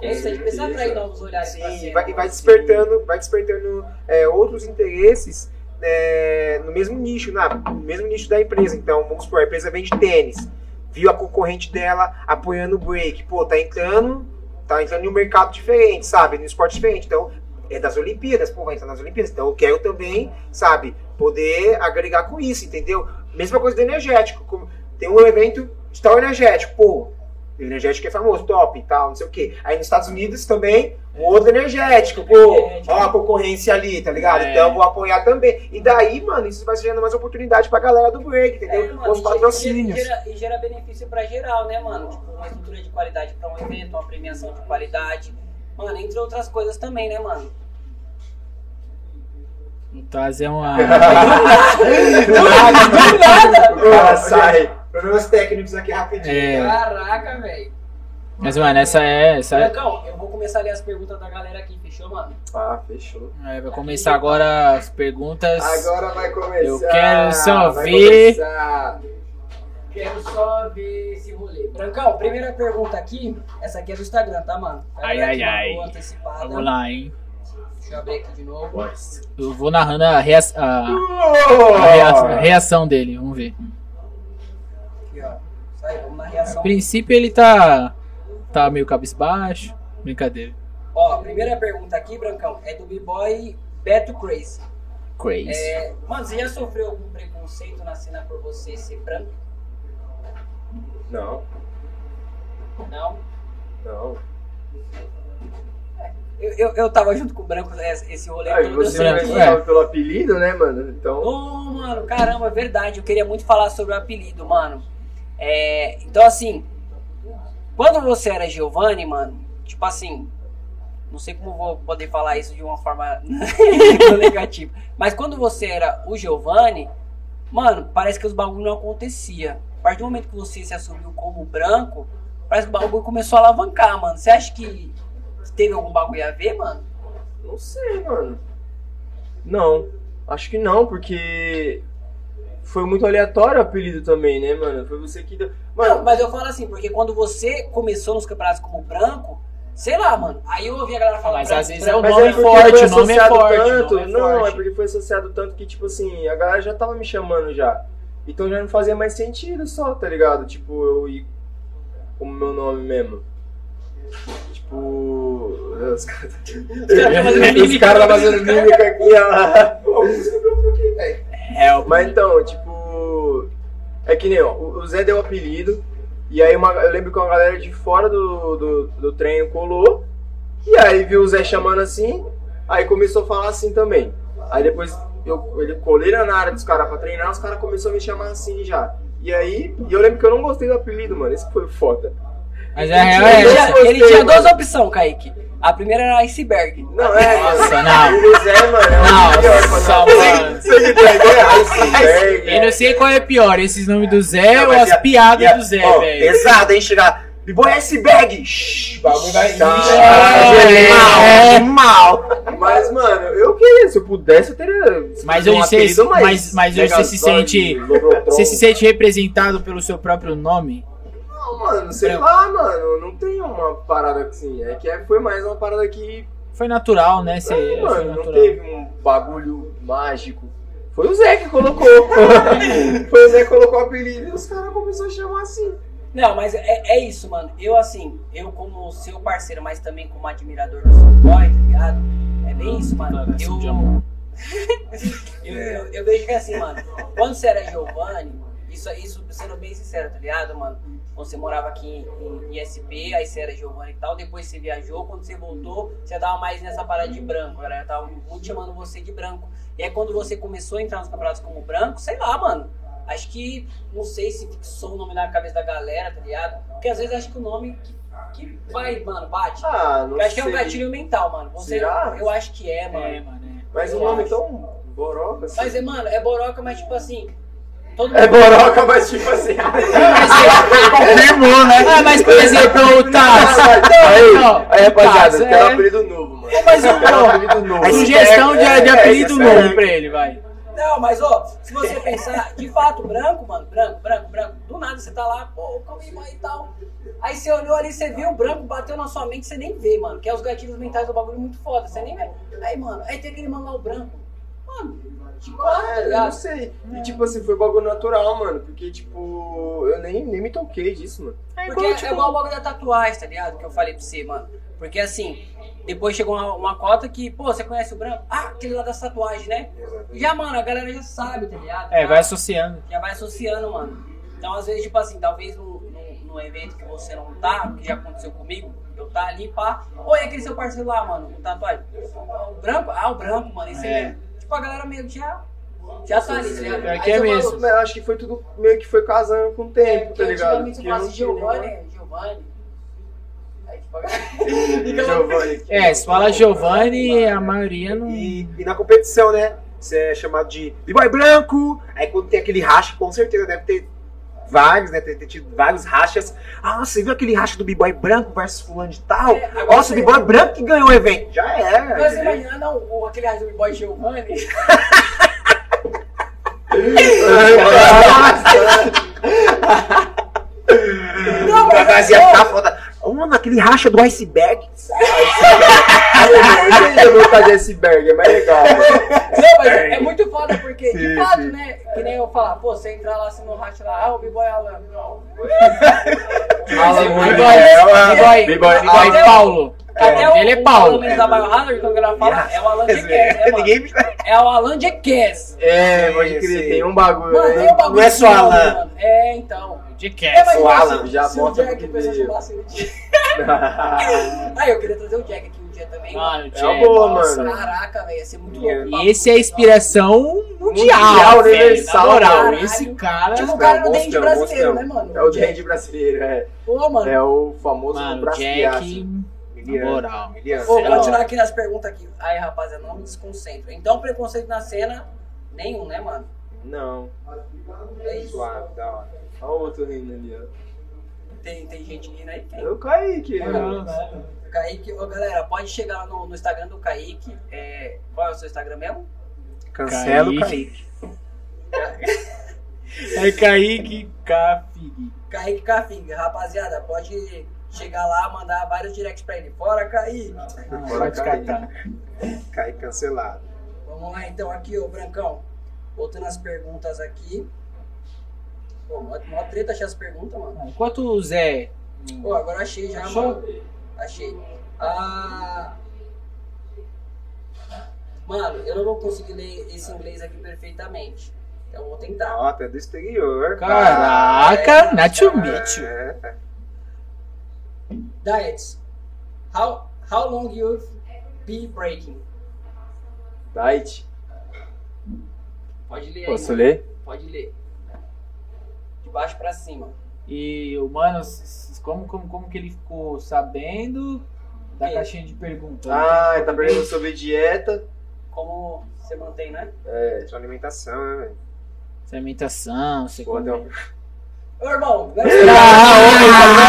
É isso, a gente precisa atrair novos olhares Sim, e vai, vai despertando, vai despertando é, outros interesses é, no mesmo nicho, na, no mesmo nicho da empresa. Então, vamos supor, a empresa vende tênis, viu a concorrente dela apoiando o break, pô, tá entrando, tá entrando em um mercado diferente, sabe, no esporte diferente. Então, é das Olimpíadas, pô, vai entrar nas Olimpíadas. Então, eu quero também, sabe, poder agregar com isso, entendeu? Mesma coisa do energético. Tem um evento de tal energético, pô, energético é famoso, top e tal, não sei o quê. Aí nos Estados Unidos também, um outro energético, pô, ó a concorrência ali, tá ligado? É. Então eu vou apoiar também. E daí, mano, isso vai gerando mais oportunidade pra galera do break, entendeu? É, mano, Os e patrocínios. gera- E gera, benefício pra geral, né, mano? Tipo, uma estrutura de qualidade pra um evento, uma premiação de qualidade. Mano, entre outras coisas também, né, mano? O Taz é uma. [LAUGHS] O cara sai. Problemas técnicos aqui rapidinho. É. Caraca, velho. Mas, mano, essa é. Essa é... Brancão, eu vou começar a ler as perguntas da galera aqui, fechou, mano? Ah, fechou. é, vai começar agora as perguntas. Agora vai começar. Eu quero só vai ver. começar. Quero só ver esse rolê. Brancão, primeira pergunta aqui. Essa aqui é do Instagram, tá, mano? A Ai, galera ai, ai. mandou antecipada. Vamos lá, hein? Deixa eu abrir aqui de novo. Eu vou narrando a, rea- a- a reação, a reação dele, vamos ver. A reação. princípio ele tá. tá meio cabisbaixo. Brincadeira. Ó, a primeira pergunta aqui, Brancão, é do B-Boy Beto Crazy. Crazy. É, mano, você já sofreu algum preconceito na cena por você ser branco? Não, Não? não. Eu, eu, eu tava junto com o branco esse esse rolê eu você sei me que- sabe pelo apelido, né, mano? Então. Ô, mano, caramba, é verdade. Eu queria muito falar sobre o apelido, mano. É, então, assim, quando você era Giovanni, mano, tipo assim, não sei como vou poder falar isso de uma forma [LAUGHS] negativa, mas quando você era o Giovanni, mano, parece que os bagulho não acontecia. A partir do momento que você se assumiu como branco, parece que o bagulho começou a alavancar, mano. Você acha que teve algum bagulho a ver, mano? Não sei, mano. Não. Acho que não, porque. Foi muito aleatório o apelido também, né, mano? Foi você que deu. Não, Mano, mas eu falo assim, porque quando você começou nos campeonatos como branco, sei lá, mano. Aí eu ouvi a galera falar. Mas branco, às vezes branco, é o Mas nome é porque forte, foi o nome é associado forte, Tanto, nome é não, é forte. porque foi associado tanto que, tipo assim, a galera já tava me chamando já. Então já não fazia mais sentido só, tá ligado? Tipo, eu ir como meu nome mesmo. Tipo. Os caras caras fazendo mímica. os caras tá fazendo mímica aqui, ó. É, o- Mas então, tipo. É que nem, ó, o Zé deu o apelido. E aí uma- eu lembro que uma galera de fora do, do, do treino colou. E aí viu o Zé chamando assim. Aí começou a falar assim também. Aí depois eu ele colei na área dos caras pra treinar, os caras começaram a me chamar assim já. E aí, e eu lembro que eu não gostei do apelido, mano. Esse foi foda. Mas a real é Ele, essa. tinha, ele duas opções, Kaique. A primeira era iceberg. Não, é, Nossa, não. O Zé, mano, é nossa, mano. Você que tem ideia? Iceberg. Eu não sei qual é pior, esses nomes do Zé Não, ou as e a- piadas e a- do Zé, ó, velho. Pesado, hein? Chegar. B-Boy iceberg. Shhh, o bagulho vai. Tá. Ixi, É, mal, é. mal. Mas, mano, eu queria, se eu pudesse, eu teria. Mas hoje você- mas- mas hoje você se sente-. Você se sente representado pelo seu próprio nome? Não, mano, sei Branco. lá, mano, não tem uma parada assim. É que é- foi mais uma parada que. Foi natural, né? Você, É, mano, não teve um bagulho mágico. Foi o Zé que colocou. [LAUGHS] foi o Zé que colocou o apelido e os caras começaram a chamar assim. Não, mas é, é isso, mano. Eu, assim, eu como seu parceiro, mas também como admirador do seu boy, tá ligado? É bem isso, mano. Eu, [LAUGHS] eu, eu, eu vejo que assim, mano, quando você era Giovanni, isso, isso sendo bem sincero, tá ligado, mano? Quando você morava aqui em, em ISP, aí você era Giovanni e tal, depois você viajou, quando você voltou, você tava mais nessa parada de branco, a galera tava muito chamando você de branco. E aí quando você começou a entrar nos campeonatos como branco, sei lá, mano. Acho que, não sei se fixou o nome na cabeça da galera, tá ligado? Porque às vezes acho que o nome que, que vai, mano, bate. Ah, não Eu acho que sei. é um gatilho mental, mano. Você, Será? eu acho que é, mano. É, mano. é. Mas eu um nome acho. tão boroca assim. Mas, é, mano, é boroca, mas tipo assim. Todo É boroca, mas tipo assim. [LAUGHS] Confirmou, né? Ah, mas por exemplo, o Taz. aí, Não, aí, rapaziada, quero um é. apelido novo, mano. Mas o Quero um apelido novo. Aí Sugestão de, de É, apelido é, novo é. pra ele, vai. Não, mas ó, se você pensar, de fato, branco, mano, branco, branco, branco, do nada você tá lá, pô, calma aí, e tal. Aí você olhou ali, você viu o branco, bateu na sua mente, você nem vê, mano. Que é os gatilhos mentais do bagulho muito foda, você nem vê. Aí, mano, aí tem aquele mano lá, o branco. Mano, de quatro, tá É, eu não ligado? sei. E tipo assim, foi bagulho natural, mano. Porque, tipo, eu nem, nem me toquei disso, mano. Porque é igual o bagulho da tatuagem, tá ligado? Que eu falei pra você, mano. Porque assim, depois chegou uma, uma cota que, pô, você conhece o branco? Ah, aquele lá das tatuagens, né? Já, mano, a galera já sabe, tá ligado? É, Já- vai associando. já vai associando, mano. Então, às vezes, tipo assim, talvez num, num, num evento que você não tá, que já aconteceu comigo, eu tá ali, pá. Oi, aquele seu parceiro lá, mano, o tatuagem. O branco? Ah, o branco, mano. Esse É. aí. Tipo, a galera meio que já. Já tá ali, tá ligado? É Aí que é mesmo. falou, eu acho que foi tudo meio que foi casando com o É, tempo, porque tá ligado? antigamente você Porque fala não assim, tinha Giovanni, Giovanni. Aí, tipo. [LAUGHS] É, se fala Giovanni, a maioria não. E, e na competição, né? Você é chamado de B-Boy branco. Aí quando tem aquele racha, com certeza deve ter vários, né? Deve ter tido vários rachas. Ah, você viu aquele racha do B-Boy branco versus fulano de tal? É, Nossa, o B-Boy branco que ganhou o evento. Já era. Mas imagina, não, o- aquele Razor Boy Giovanni. [LAUGHS] Não, mas fazer é, ficar foda. Oh, naquele racha do iceberg. Eu voltar de iceberg, é mais legal. mano. Não, mas é, é muito foda porque, de Sim, fato, sim. né? Que nem eu falar, pô, você entrar lá assim no racha lá, ah, o B-Boy Alan. Não. Alan, é B-boy, o- Paulo. Até o dele é o Paulo. Alan da Biohazard, quando ela fala, é o Alan Jackass, né, [LAUGHS] mano? Ninguém me É o Alan Jackass. É, pode crer, tem um bagulho Mano, tem um bagulho não é só Alan. mano. É, então. É, Jackass. mas O Alan já se o Jack, de... [LAUGHS] Ah, eu queria trazer o Jack aqui um dia também. Mano, É Jack, uma boa, nossa. mano. Caraca, velho, ia ser muito louco. E esse é a inspiração mundial, Mundial, velho, universal, moral, caralho. esse cara... Tipo o cara É do dente brasileiro, né, mano? É o Jack. Dente brasileiro, é. Pô, mano. É o famoso Mano. Jack... Na Miliano, moral. Miliano. Vou continuar aqui nas perguntas aqui. Aí, rapaziada, não me desconcentra. Então, preconceito na cena, nenhum, né, mano? Não. É isso. Suave, da hora. Olha o outro rindo ali, ó. Tem, tem gente rindo aí? Tem. É o Kaique. Kaique, ô, galera, pode chegar lá no, no Instagram do Kaique. É, qual é o seu Instagram mesmo? Cancela o Kaique. Kaique. É Kaique Cafig. Kaique Cafing. Rapaziada, pode chegar lá, mandar vários directs pra ele. Fora, Kaique. Pode catar. Kaique cancelado. Vamos lá, então, aqui, ô, Brancão. Voltando as perguntas aqui. Pô, mó, mó treta achar as perguntas, mano. Enquanto o Zé... Pô, agora achei já, Achou? mano. Achei. Ah... Mano, eu não vou conseguir ler esse inglês aqui perfeitamente. Então eu vou tentar. Nota é do exterior. Caraca, é, not to meet you. É. Diets. How, how long you be breaking? Diet. Pode ler aí. Posso mano. ler? Pode ler. De baixo pra cima. E o mano, como, como, como que ele ficou sabendo da caixinha de perguntas? Ah, ele tá perguntando sobre dieta. Como você mantém, né? É. Sua alimentação, né, velho? Se alimentação, você Porra, come... Ô, irmão, [LAUGHS] [LAUGHS] né? Ah,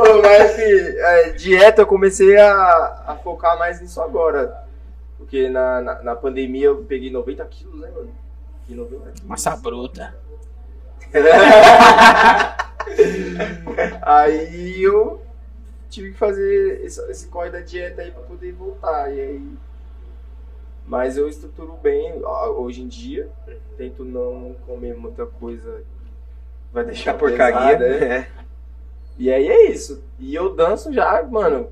Ô, mas assim, é, dieta eu comecei a, a focar mais nisso agora. Porque na, na, na pandemia eu peguei 90 quilos, né, mano? Peguei 90 quilos. Massa bruta. [LAUGHS] aí eu tive que fazer esse, esse corre da dieta aí pra poder voltar. E aí. Mas eu estruturo bem hoje em dia. Tento não comer muita coisa. Vai deixar porcaria. pesada, é. É. E aí é isso. E eu danço já, mano.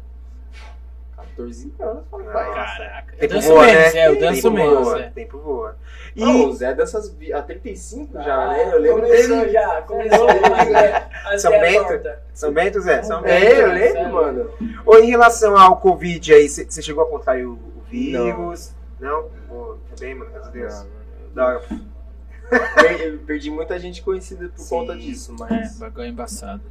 14 anos. Caraca. Eu Tempo danço voa, menos, né? é, eu danço Tempo menos. voa, é. Tempo voa. E Não, o Zé dança vi- há 35 já, Ah, né? Eu lembro começou dele. já, começou. mas é, mas São é Bento? São Bento, Zé? São Bento. É, eu lembro, mano. Ou em relação ao Covid aí, você chegou a contrair o, o vírus? Não? Pô, tá bem, mano, graças a Deus. Da hora. Per- eu perdi muita gente conhecida por Sim. conta disso, É, mas. bagulho é embaçado.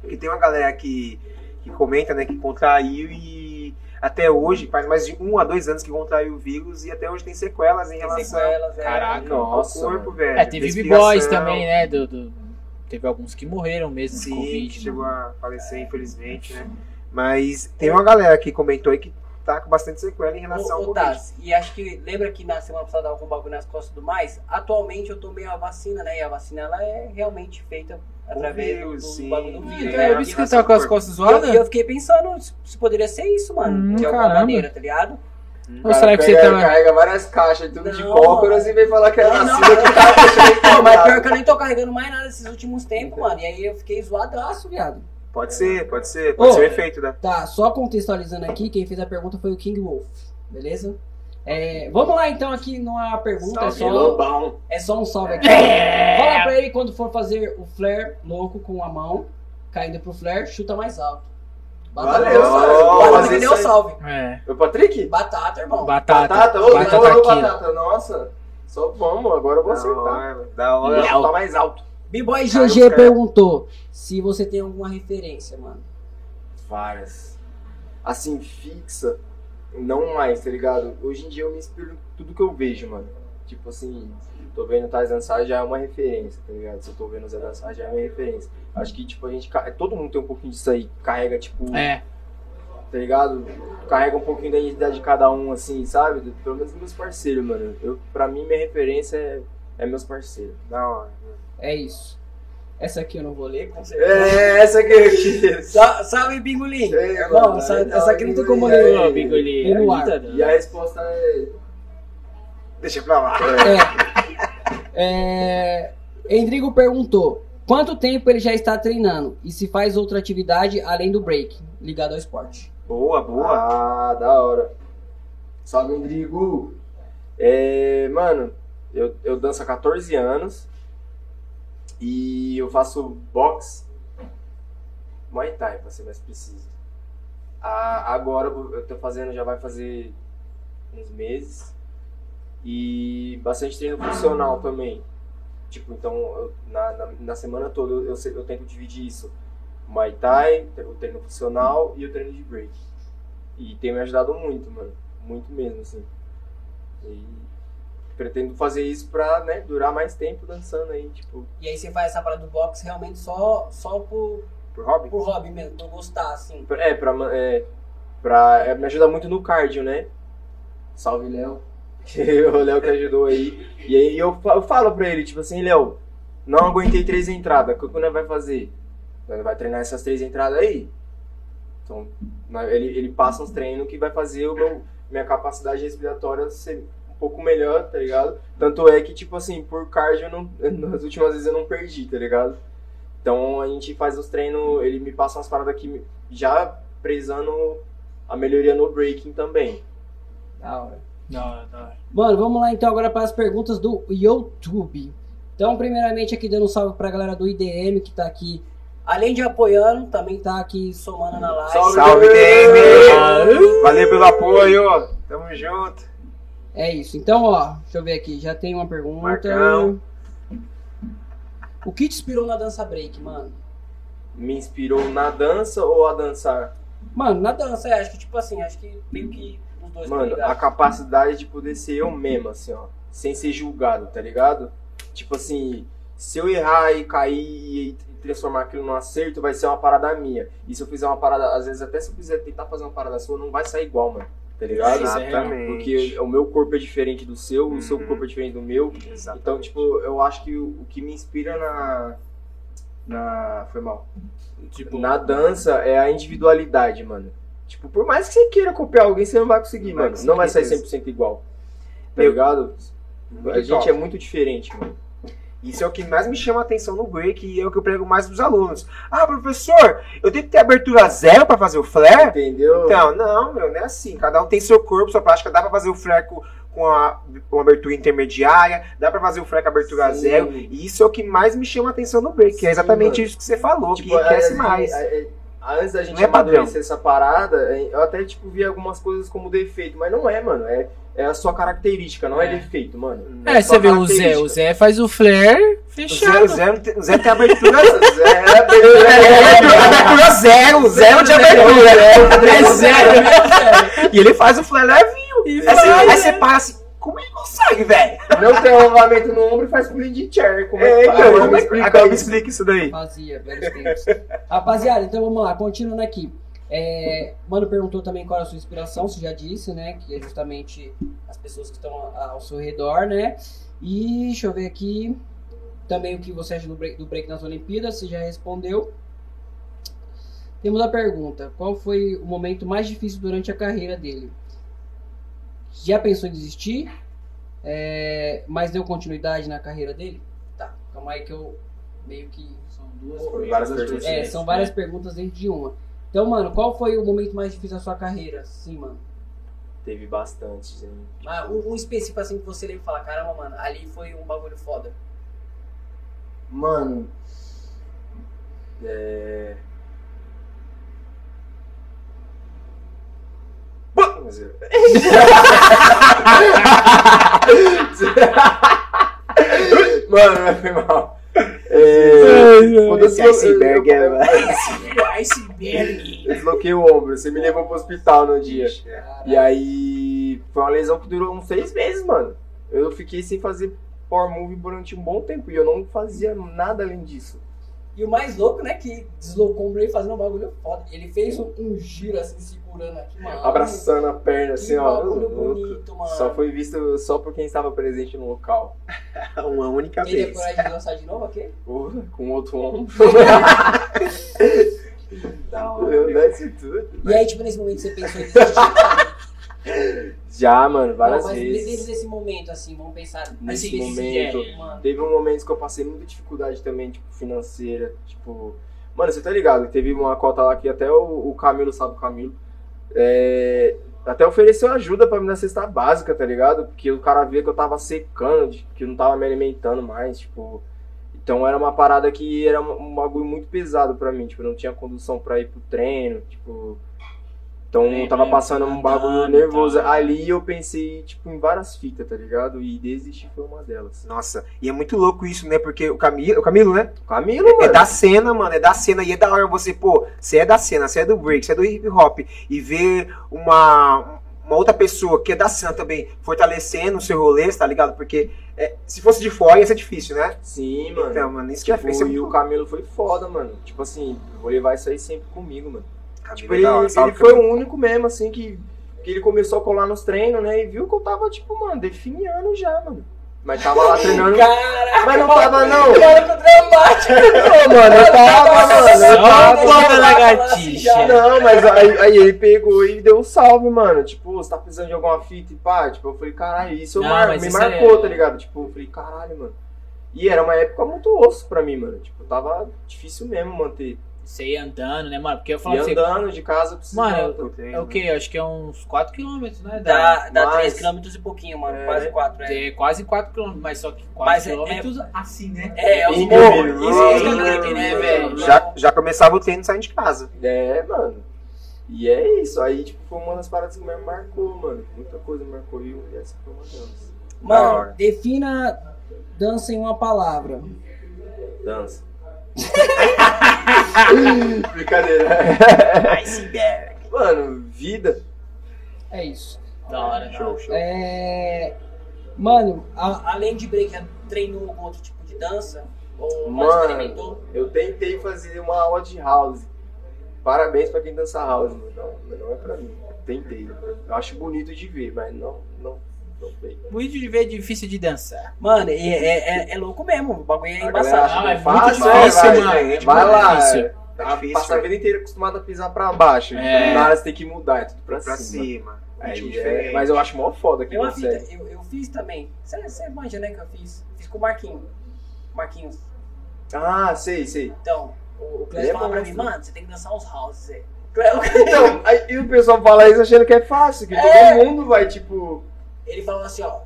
Porque tem uma galera que, que comenta, né, que contraiu e até hoje, faz mais de um a dois anos que contraiu o vírus e até hoje tem sequelas em Tem relação sequelas, é. Caraca, ao nossa, corpo, mano. velho. É, teve. B-Boys também, né? Do, do- Teve alguns que morreram mesmo de Sim, Covid. que chegou né? a falecer, infelizmente, né? Mas tem uma galera que comentou aí que tá com bastante sequela em relação Ô, ao. Taz, e acho que lembra que na semana passada com bagulho nas costas e tudo mais? Atualmente eu tomei a vacina, né? E a vacina ela é realmente feita através do, vírus, do sim. bagulho do É, vírus. Então, eu né? vi que E você tava com as costas eu, zoadas? e eu fiquei pensando se- poderia ser isso, mano. Hum, de alguma caramba. maneira, tá ligado? Ou será que você pega- tava. carrega várias caixas, tudo de Não. cócoras e vem falar que é vacina que tá deixando [LAUGHS] Não, mas pior que eu nem tô carregando mais nada esses últimos tempos, mano. E aí eu fiquei zoadaço, viado. Pode ser, pode ser, pode Ô. ser o efeito, né? Tá, só contextualizando aqui, quem fez a pergunta foi o King Wolf, beleza? É, vamos lá então aqui numa pergunta, é Salve, só, Lobão. é só um salve aqui. É. Fala pra ele quando for fazer o flare louco com a mão, caindo pro flare, chuta mais alto. Batata, Valeu, salve. Batata aí. salve. É. Ô, Patrick? Batata, irmão. Batata. Batata, ô, batata batata, aqui. batata. Nossa, só vamos, agora eu vou Da acertar. hora, da hora. Tá mais alto. B-Boy GG perguntou se você tem alguma referência, mano. Várias. Assim, fixa, não mais, tá ligado? Hoje em dia eu me inspiro em tudo que eu vejo, mano. Tipo assim, tô vendo o Tais dançar já é uma referência, tá ligado? Se eu tô vendo Zé dançar já é uma referência. Acho que, tipo, a gente. Todo mundo tem um pouquinho disso aí. Carrega, tipo, É. tá ligado? Carrega um pouquinho da identidade de cada um, assim, sabe? Pelo menos meus parceiros, mano. Eu, pra mim, minha referência é, é meus parceiros. Da hora. É isso. Essa aqui eu não vou ler, com certeza. É, essa que eu quis. Sa- Salve, Bingolim! É, mano, essa, tá, essa aqui não tem como Bingolim, ler. no ar. ajuda, E a resposta é. Deixa pra lá. É. É, Endrigo perguntou: quanto tempo ele já está treinando e se faz outra atividade além do break, ligado ao esporte? Boa, boa. Ah, da hora. Salve, Rodrigo. É, mano, eu, eu danço há 14 anos e eu faço boxe, Muay Thai, pra ser mais preciso. Ah, agora eu tô fazendo, já vai fazer uns meses e bastante treino funcional também. Tipo, então, eu- na, na, na semana toda eu, eu, eu tento dividir isso. Muay Thai, o treino funcional e o treino de break. E tem me ajudado muito, mano. Muito mesmo, assim. E pretendo fazer isso pra, né, durar mais tempo dançando aí, tipo. E aí você faz essa parada do boxe realmente só, só por, Por hobby? por hobby mesmo, por gostar, assim. É, pra, é, pra é, me ajuda muito no cardio, né? Salve, Léo. [LAUGHS] o Léo que ajudou aí. E aí eu, eu falo pra ele, tipo assim, Léo, não aguentei três entradas, o que nós vai fazer? Nós vai treinar essas três entradas aí? Então, ele, ele passa uns treinos que vai fazer o meu, minha capacidade respiratória ser pouco melhor, tá ligado? Tanto é que, tipo assim, por cardio, eu não, nas últimas vezes eu não perdi, tá ligado? Então a gente faz os treinos, ele me passa umas paradas aqui já prezando a melhoria no breaking também. Da hora. Da hora, da hora. Mano, vamos lá então agora para as perguntas do YouTube. Então, primeiramente aqui dando um salve pra galera do IDM que tá aqui, além de apoiando, também tá aqui somando na live. Salve, Salve! DM! Valeu pelo apoio. Tamo junto. É isso. Então, ó, deixa eu ver aqui, já tem uma pergunta. Marcão. O que te inspirou na dança break, mano? Me inspirou na dança ou a dançar? Mano, na dança, é, acho que tipo assim, acho que meio que os dois tá Mano, a capacidade de poder ser eu mesmo, assim, ó. Sem ser julgado, tá ligado? Tipo assim, se eu errar e cair e transformar aquilo num acerto, vai ser uma parada minha. E se eu fizer uma parada, às vezes até se eu quiser tentar fazer uma parada sua, não vai sair igual, mano. Tá ligado? Exatamente. Porque o meu corpo é diferente do seu, o seu Uhum. corpo é diferente do meu. Exatamente. Então, tipo, eu acho que o, o que me inspira na. Na. Foi mal. Tipo, Na dança é a individualidade, mano. Tipo, por mais que você queira copiar alguém, você não vai conseguir, Não mano. Não vai sair certeza. 100% igual. Tá Eu- ligado? Muito a gente top. é muito diferente, mano. Isso é o que mais me chama a atenção no break e é o que eu prego mais pros alunos. Ah, professor, eu tenho que ter abertura zero pra fazer o flare? Entendeu? Então, não, meu, não é assim. Cada um tem seu corpo, sua prática. Dá pra fazer o flare com, com a, com abertura intermediária, dá pra fazer o flare com abertura Sim. zero. E isso é o que mais me chama a atenção no break, que é Sim, exatamente mano. isso que você falou, Tipo, que enriquece a- a- mais. a- a- Antes da gente Não é amadurecer essa parada, eu até, tipo, vi algumas coisas como defeito, mas não é, mano. É, é a sua característica, não é, É. defeito, mano. É, sua você vê o Zé, o Zé faz o flare O Zé, fechado. o Zé, não tem- o Zé tem abertura. Zé, É, abertura zero, zero de abertura. É zero, E ele faz o flare levinho. E Aí você, faz, aí né? você para assim, como ele consegue, velho? Não tem alongamento no ombro e faz pulinho de chair. Como É, é que então, Agora como me é que- agora me isso. explica isso daí. Fazia, velhos tempos. Rapaziada, então vamos lá, continuando aqui. É, Mano perguntou também qual era a sua inspiração, você já disse, né? Que é justamente as pessoas que estão ao seu redor, né? E deixa eu ver aqui. Também o que você acha do break, do break nas Olimpíadas, você já respondeu. Temos a pergunta: qual foi o momento mais difícil durante a carreira dele? Já pensou em desistir? É, mas deu continuidade na carreira dele? Tá, calma aí que eu meio que São duas Foi várias perguntas. é, são várias perguntas dentro de uma. Então, mano, qual foi o momento mais difícil da sua carreira? Sim, mano. Teve bastante, gente. Ah, um, um específico assim que você lembra e fala, caramba, mano, ali foi um bagulho foda. Mano. É. Mas eu- [LAUGHS] Mano, foi mal. É... Esse iceberg é- [LAUGHS] Iceberg. eu desloquei o ombro, você me levou pro hospital no dia. E aí foi uma lesão que durou uns seis meses, mano. Eu fiquei sem fazer power move durante um bom tempo e eu não fazia nada além disso. E o mais louco, né, que deslocou o Bray fazendo um bagulho foda. Ele fez um, um giro assim, segurando aqui, mano. Abraçando a perna, assim, Que ó. bagulho bonito, mano. Só foi visto só por quem estava presente no local. [LAUGHS] Uma única vez. coragem de lançar de novo aqui? Porra, com outro ombro. [LAUGHS] [LAUGHS] Da Eu desce tudo. E aí, tipo, nesse momento você pensou em desistir? Já, mano, várias Não, mas vezes. desde esse momento, assim, vamos pensar. Nesse assim, momento. é. Teve um momento que eu passei muita dificuldade também, tipo, financeira. Tipo. Mano, você tá ligado? Teve uma cota lá que até o, o Camilo, sabe o Camilo? é, até ofereceu ajuda pra mim na cesta básica, tá ligado? Porque o cara via que eu tava secando, que eu não tava me alimentando mais, tipo. Então era uma parada que era um um bagulho muito pesado pra mim, tipo, eu não tinha condução pra ir pro treino, tipo. Então É, eu tava é, passando um bagulho andando e nervoso. Ali eu pensei, tipo, em várias fitas, tá ligado? E desistir foi uma delas. Nossa, e é muito louco isso, né? Porque o Camilo, o Camilo, né? Camilo, É mano. da cena, mano, é da cena. E é da hora você, pô, você é da cena, você é do break, você é do hip hop. E ver uma, uma outra pessoa que é da cena também fortalecendo o seu rolê, tá ligado? Porque é, se fosse de fora ia ser difícil, né? Sim, mano. Então, mano, isso que é Tipo, isso é e o Camilo foi foda, mano. Tipo assim, vou levar isso aí sempre comigo, mano. Camilo Tipo, é ele, da hora, ele salve, foi o único mesmo, assim, que, que ele começou a colar nos treinos, né? E viu que eu tava, tipo, mano, definhando já, mano. Mas tava lá treinando. Caraca, Mas não tava, não. Maluco dramático. [LAUGHS] Não, mano, eu tava, mano. Eu tava. na tava lagartixa. Não, mas aí, aí ele pegou e deu um salve, mano. Tipo, você tá precisando de alguma fita e pá. Tipo, eu falei, caralho, isso eu Não, mar- me isso marcou, é- tá ligado? Tipo, eu falei, caralho, mano. E era uma época muito osso pra mim, mano. Tipo, tava difícil mesmo manter. Você ia andando, né, mano? Porque eu falo pra você. andando de casa precisava. Mano, É o que? Acho que é uns 4km, né? Dá, dá Mas- 3km e pouquinho, mano. É. Quase 4, né? É quase 4km, mas só que Mas é- 4km assim, né? É, é os morros. Isso, eu Hum, entender, hum, velho. Já, já começava o treino saindo de casa. É, mano. E é isso. Aí, tipo, foi uma das paradas que me marcou, mano. Muita coisa me marcou e essa foi uma delas. Da Mano, defina dança em uma palavra. Dança. [LAUGHS] Brincadeira. Mano, vida. É isso. Da hora, hora. show. É... Mano, a- Além de break, treinou algum outro tipo de dança? Ou Mano. experimentou? Eu tentei fazer uma aula de house. Parabéns pra quem dança house. Não, não é pra mim. Tentei. Eu acho bonito de ver, mas não, não, Bonito de ver, difícil de dançar. Mano, é, é, é, é louco mesmo. O bagulho é A embaçado. que é é fácil, muito é, difícil, vai, mano. vai, É vai lá. difícil. é. É difícil, Passa a vida inteira acostumado a pisar pra baixo. É. Na hora você tem que mudar, é tudo pra, Pra cima. cima. É, diferente. mas eu acho mó foda que fita, eu, eu fiz também. Você, você manja, né, que eu fiz? Fiz com o Marquinhos. Marquinhos. Ah, sei, sei. Então, o, o Ele Clécio é falava pra mim, monstro. mano, você tem que dançar uns houses. Cleo- Então, aí, e o pessoal fala isso achando que é fácil, que É. todo mundo vai, tipo. Ele falou assim, ó.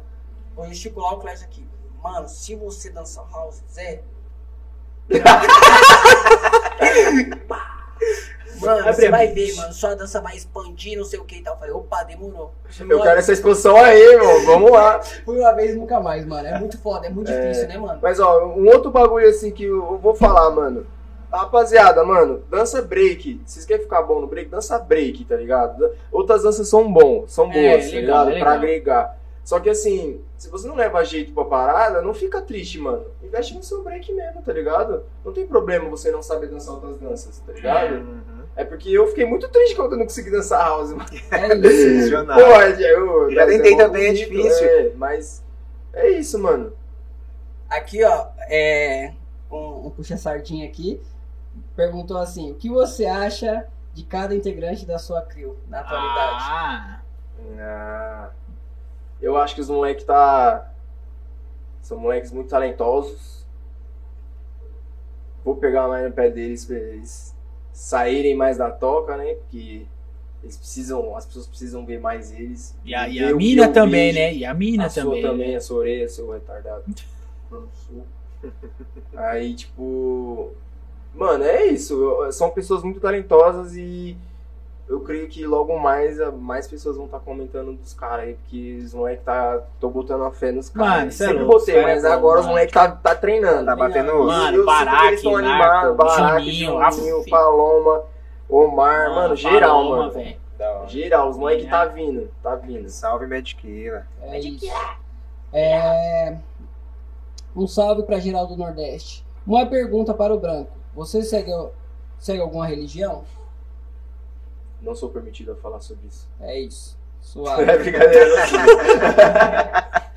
Vou gesticular o Clécio aqui. Mano, se você dançar house, Zé. Mano, Abre você vai ver, mano. Sua dança vai expandir, não sei o que e tal. Eu falei, opa, demorou. Eu quero essa expansão aí, irmão. Vamos lá. foi uma vez e nunca mais, mano. É muito foda, é muito É. difícil, né, mano? Mas ó, um outro bagulho assim que eu vou falar, mano. Rapaziada, mano, dança break. Vocês querem ficar bom no break? Dança break, tá ligado? Outras danças são bom, são É, boas, tá legal, ligado? é legal. Pra agregar. Só que assim, se você não leva jeito pra parada, não fica triste, mano. Investe no seu break mesmo, tá ligado? Não tem problema você não saber dançar outras danças, tá ligado? Uhum. É porque eu fiquei muito triste quando eu não consegui dançar house, mano. É. Funcionar. [LAUGHS] Pode, eu. Já tentei é também, é difícil. É, mas é isso, mano. Aqui, ó, é. Um, um puxa-sardinha aqui. Perguntou assim: o que você acha de cada integrante da sua crew na atualidade? Ah, Ah, eu acho que os moleques tá. São moleques muito talentosos. Vou pegar mais no pé deles pra eles saírem mais da toca, né? Porque eles precisam. As pessoas precisam ver mais eles. e a, e a mina também, vejo. né? E a mina a sua também. também, a sua orelha, seu retardado. [LAUGHS] Aí, tipo. Mano, é isso. São pessoas muito talentosas e eu creio que logo mais a- mais pessoas vão estar comentando dos caras aí, porque os moleques tá. tô botando a fé nos caras. Mano, é Sempre louco, botei, cara é mas agora os mano. moleques tá, tá treinando. Tá batendo osso. Mano, Baraque, Narco, Baraque, Juninho, Juninho, Aff. Paloma, Omar, mano, geral, Paloma, mano. velho. Geral, os moleques É. tá vindo, tá vindo. Salve, Mediqueira. É. É, Um salve pra geral do Nordeste. Uma pergunta para o Branco. Você segue, segue alguma religião? Não sou permitido a falar sobre isso. É isso. [LAUGHS] É Suave. brincadeira.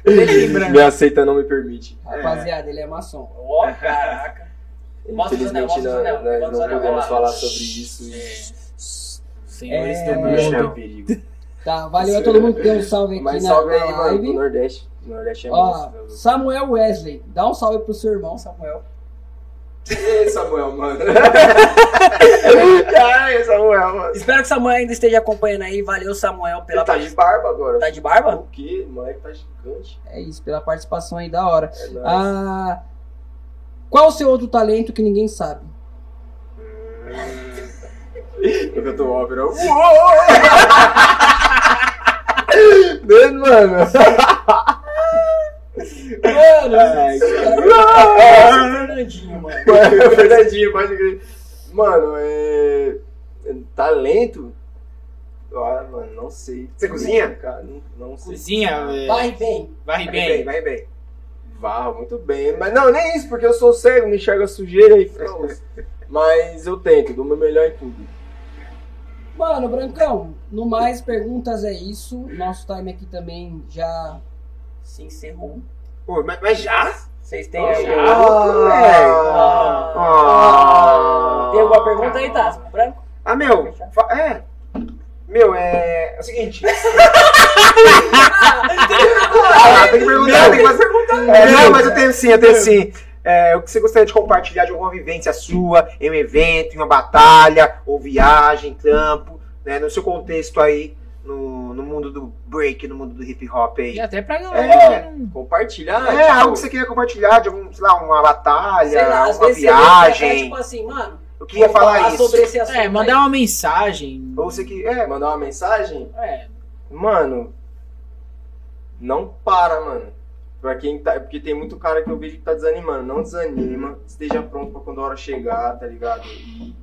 [LAUGHS] Me aceita, não me permite. Rapaziada, ele é maçom. Ó, caraca. Mostra os anel, Infelizmente, não, os não anel, podemos falar sobre isso. Senhores É. do O mundo. é perigo. Tá, valeu a todo mundo que deu um salve aqui Mas na, salve aí, mano, live. Nordeste. O Nordeste é Ó, monstro. Samuel Wesley, dá um salve pro seu irmão, Samuel. Ei, Samuel, mano. [LAUGHS] Ai, Samuel, mano. Espero que Samuel ainda esteja acompanhando aí. Valeu, Samuel, pela Ele tá de barba agora. Tá de barba? O quê? O moleque tá gigante. É isso, pela participação aí da hora. É nóis. Ah, qual o seu outro talento que ninguém sabe? [LAUGHS] Eu canto ópera. Uou! [LAUGHS] Né, mano? Mano, Ai, Fernandinho, mano. [LAUGHS] É Fernandinho, pode crer. Mano, é. é Talento? Ah, mano, não sei. Você cozinha? Cara, não, não sei. Cozinha, é, vai bem. varre Vai bem. bem, vai bem. Vá, muito bem. Mas não, nem isso, porque eu sou cego, não enxergo a sujeira e pronto. [LAUGHS] Mas eu tento, dou o meu melhor em tudo. Mano, Brancão, no mais perguntas é isso. Nosso time aqui também já. Se encerrou. Pô, mas, mas já? Vocês têm Nossa, aí. Ah, Ah. Ah. Tem alguma pergunta aí, Tassi? Branco? Ah, meu, é. Meu, é. É o seguinte. [LAUGHS] ah, tem que perguntar, tem que fazer pergunta. Não, mas eu tenho sim, eu tenho sim. É, o que você gostaria de compartilhar de alguma vivência sua em um evento, em uma batalha, ou viagem, campo, né? No seu contexto aí, no, no mundo do break, no mundo do hip hop aí. E até pra galera. É. Compartilhar. É, tipo, algo que você queria compartilhar de algum, sei lá, uma batalha, Sei lá, às uma vê até, viagem. tipo assim, mano. Eu queria vamos falar isso. sobre esse assunto. É, mandar uma mensagem. Ou você que. É, Mandar uma mensagem? É, Mano, não para, mano. Pra quem tá. Porque tem muito cara que eu vejo que tá desanimando. Não desanima. Esteja pronto pra quando a hora chegar, tá ligado? E,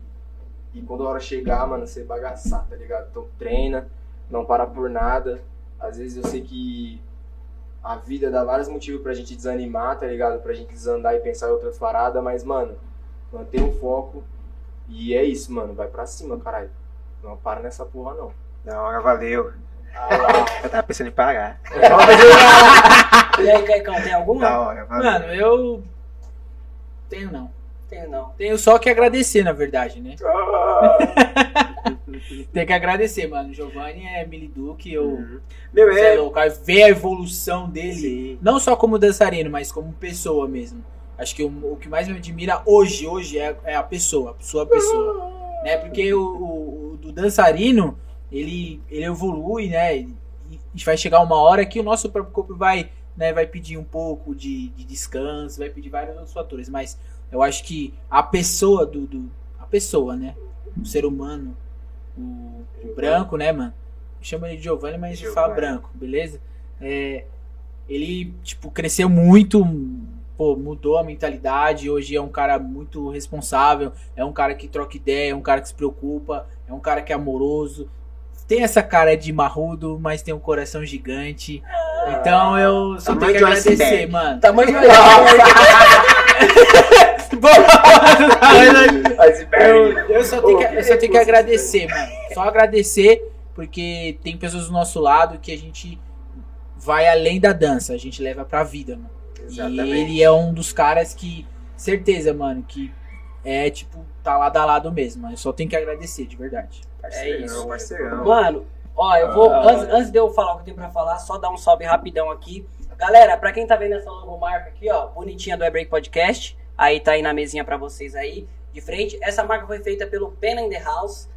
e quando a hora chegar, mano, você bagaçar, tá ligado? Então treina, não para por nada. Às vezes eu sei que a vida dá vários motivos pra gente desanimar, tá ligado? Pra gente desandar e pensar em outras paradas, mas, mano, mantenha o foco. E é isso, mano. Vai pra cima, caralho. Não para nessa porra, não. Da hora, valeu. Ah, [LAUGHS] Eu tava pensando em pagar. [LAUGHS] E aí, Caicão, tem alguma? Da hora, valeu. mano, eu. Tenho não. Tenho não. Tenho só que agradecer, na verdade, né? [LAUGHS] Tem que agradecer, mano. Giovanni é Miliduque, eu. Uhum. Meu, é é. louco, ver a evolução dele. Sim. Não só como dançarino, mas como pessoa mesmo. Acho que o, o que mais me admira hoje, hoje é, é a pessoa, a sua pessoa. Né? Porque o, o- o do dançarino, ele, ele evolui, né? E, e vai chegar uma hora que o nosso próprio corpo vai, né, vai pedir um pouco de, de descanso, vai pedir vários outros fatores. Mas eu acho que a pessoa do. do a pessoa, né? O ser humano, o, o branco, né, mano? Chama ele de Giovanni, mas a gente fala branco, beleza? É, ele, tipo, cresceu muito, pô, mudou a mentalidade. Hoje é um cara muito responsável, é um cara que troca ideia, é um cara que se preocupa, é um cara que é amoroso. Tem essa cara de marrudo, mas tem um coração gigante. Então eu só tenho Tamanho que de um agradecer, iceberg. mano. Tamanho [LAUGHS] de Eu, eu só tenho que, eu só tenho que agradecer, mano. Só agradecer, porque tem pessoas do nosso lado que a gente vai além da dança, a gente leva pra vida, mano. E Exatamente. ele é um dos caras que, certeza, mano, que é tipo, tá lado a lado mesmo. Eu só tenho que agradecer, de verdade. Parceirão, isso. parceirão. Mano, ó, eu vou. Ah. Antes, antes de eu falar o que eu tenho pra falar, só dar um salve rapidão aqui. Galera, pra quem tá vendo essa logomarca aqui, ó, bonitinha do E-Break Podcast, aí tá aí na mesinha pra vocês aí, de frente. Essa marca foi feita pelo Pena in the House.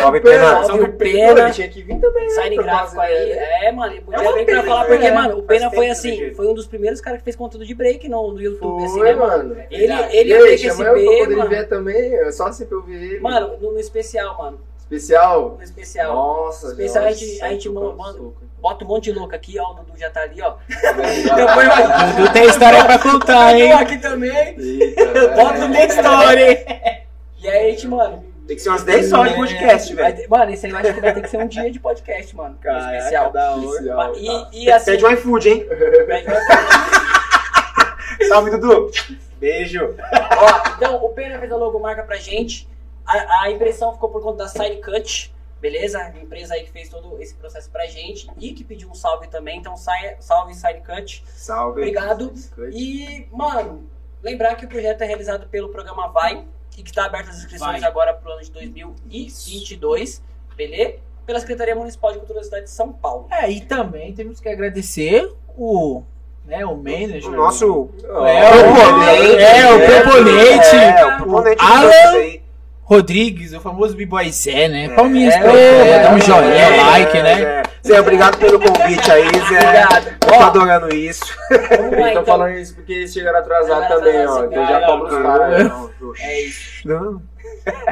Salve, Pena. Salve, Pena. ele tinha que vir também. Sign pra gráfico aí. né? É, mano, ele É podia uma vir pra pena, falar, porque, né? mano, o Faz Pena foi assim, foi um dos primeiros caras que fez conteúdo de break no, no YouTube, assim, Foi, né, mano? mano. Ele, ele E o aí, chama eu pra poder mano. ver também. É só sempre eu ver ele. Mano, no, no especial, mano. Especial? No especial. Nossa, Especial, a nossa, gente- a gente soco, manda- soco. Bota um monte de louco aqui, ó. O Dudu já tá ali, ó. Depois vai. Dudu tem história pra contar, hein? Eu aqui também. Eita, [LAUGHS] Bota minha história, hein? E aí, a gente, mano. Tem que ser umas 10 horas de podcast, velho. Mano, esse aí eu acho que vai ter que ser um dia de podcast, mano. no especial. da Especial, E, e assim. Pede um iFood, hein? pede um- [LAUGHS] Salve, Dudu. Beijo. Ó, então o Pena fez a logomarca pra gente. A, a impressão ficou por conta da Side Cut, beleza? A empresa aí que fez todo esse processo pra gente e que pediu um salve também. Então sai- salve Side Cut. Salve. Obrigado. E, mano, lembrar que o projeto é realizado pelo programa Vai e que está aberto as inscrições Vai. agora pro ano de 2022, beleza? Pela Secretaria Municipal de Cultura da cidade de São Paulo. É, e também temos que agradecer o, né, o manager. O nosso É, o- é, o proponente. É, o proponente do Alan- Santos aí. Rodrigues, o famoso B-Boy Zé, né? Palminhas É, pra ele, é, dá um é, joinha, é, like, é, né? é. Zé, obrigado pelo convite aí, Zé. Obrigado. Eu tô adorando isso. [LAUGHS] Tô então. falando isso porque eles chegaram atrasados também, ó. Então já cobro os caras. Não, É isso. não.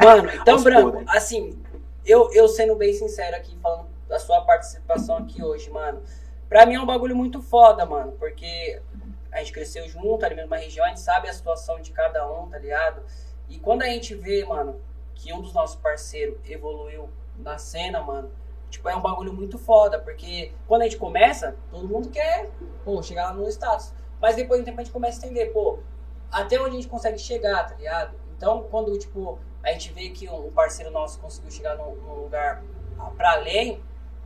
Mano, [LAUGHS] então, Aos Branco, assim, eu, eu sendo bem sincero aqui, falando da sua participação aqui hoje, mano. Pra mim é um bagulho muito foda, mano, porque a gente cresceu junto, ali na mesma região, a gente sabe a situação de cada um, tá ligado? E quando a gente vê, mano, que um dos nossos parceiros evoluiu na cena, mano, tipo, é um bagulho muito foda, porque quando a gente começa, todo mundo quer, pô, chegar lá no status. Mas depois do tempo a gente começa a entender, pô, até onde a gente consegue chegar, tá ligado? Então, quando, tipo, a gente vê que um parceiro nosso conseguiu chegar num, lugar pra além,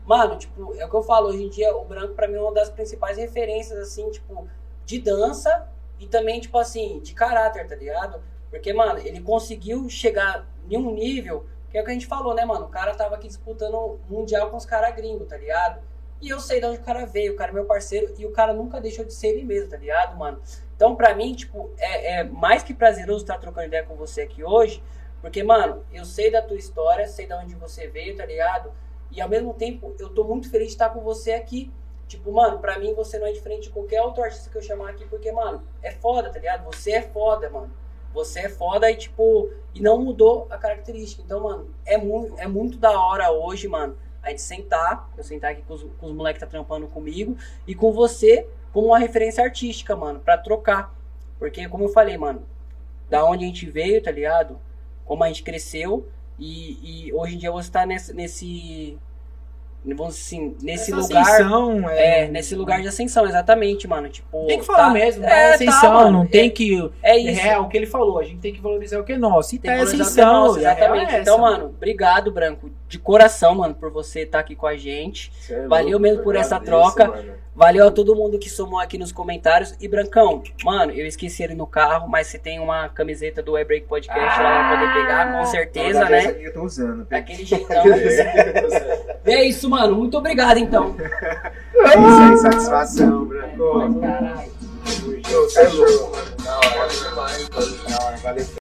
mano, tipo, é o que eu falo, hoje em dia o branco pra mim é uma das principais referências, assim, tipo, de dança e também, tipo assim, de caráter, tá ligado? Porque, mano, ele conseguiu chegar em um nível, que é o que a gente falou, né, mano? O cara tava aqui disputando mundial com os caras gringos, tá ligado? E eu sei de onde o cara veio, o cara é meu parceiro, e o cara nunca deixou de ser ele mesmo, tá ligado, mano? Então, pra mim, tipo, é, é mais que prazeroso estar trocando ideia com você aqui hoje, porque, mano, eu sei da tua história, sei de onde você veio, tá ligado? E ao mesmo tempo, eu tô muito feliz de estar com você aqui. Tipo, mano, pra mim você não é diferente de qualquer outro artista que eu chamar aqui, porque, mano, é foda, tá ligado? Você é foda, mano. Você é foda e, tipo, e não mudou a característica. Então, mano, é, mu é muito da hora hoje, mano, a gente sentar, eu sentar aqui com os, com os moleques que tá trampando comigo, e com você como uma referência artística, mano, pra trocar. Porque, como eu falei, mano, da onde a gente veio, tá ligado? Como a gente cresceu, e, e hoje em dia você tá nesse, nesse vamos assim, nesse Essa lugar. ascensão, é, É, nesse lugar de ascensão, exatamente, mano. Tipo, Tem que falar tá- mesmo, tá? É, ascensão, tá, não tem É- que. É isso. É, o que ele falou, a gente tem que valorizar o que é nosso. E Tem tá é ascensão, nosso, real exatamente. é então, essa. mano, obrigado, Branco, de coração, mano, por você estar aqui com a gente. É Valeu louco, mesmo por essa troca. mano. Valeu a todo mundo que somou aqui nos comentários. E, Brancão, mano, eu esqueci ele no carro, mas você tem uma camiseta do Break Podcast lá pra poder pegar, com certeza, Essa né? aqui eu tô usando. Daquele jeitão. [LAUGHS] E é isso, mano. Muito obrigado, então. [LAUGHS] É isso aí, satisfação, Branco. Caralho. Show, tá show. Da hora demais, valeu.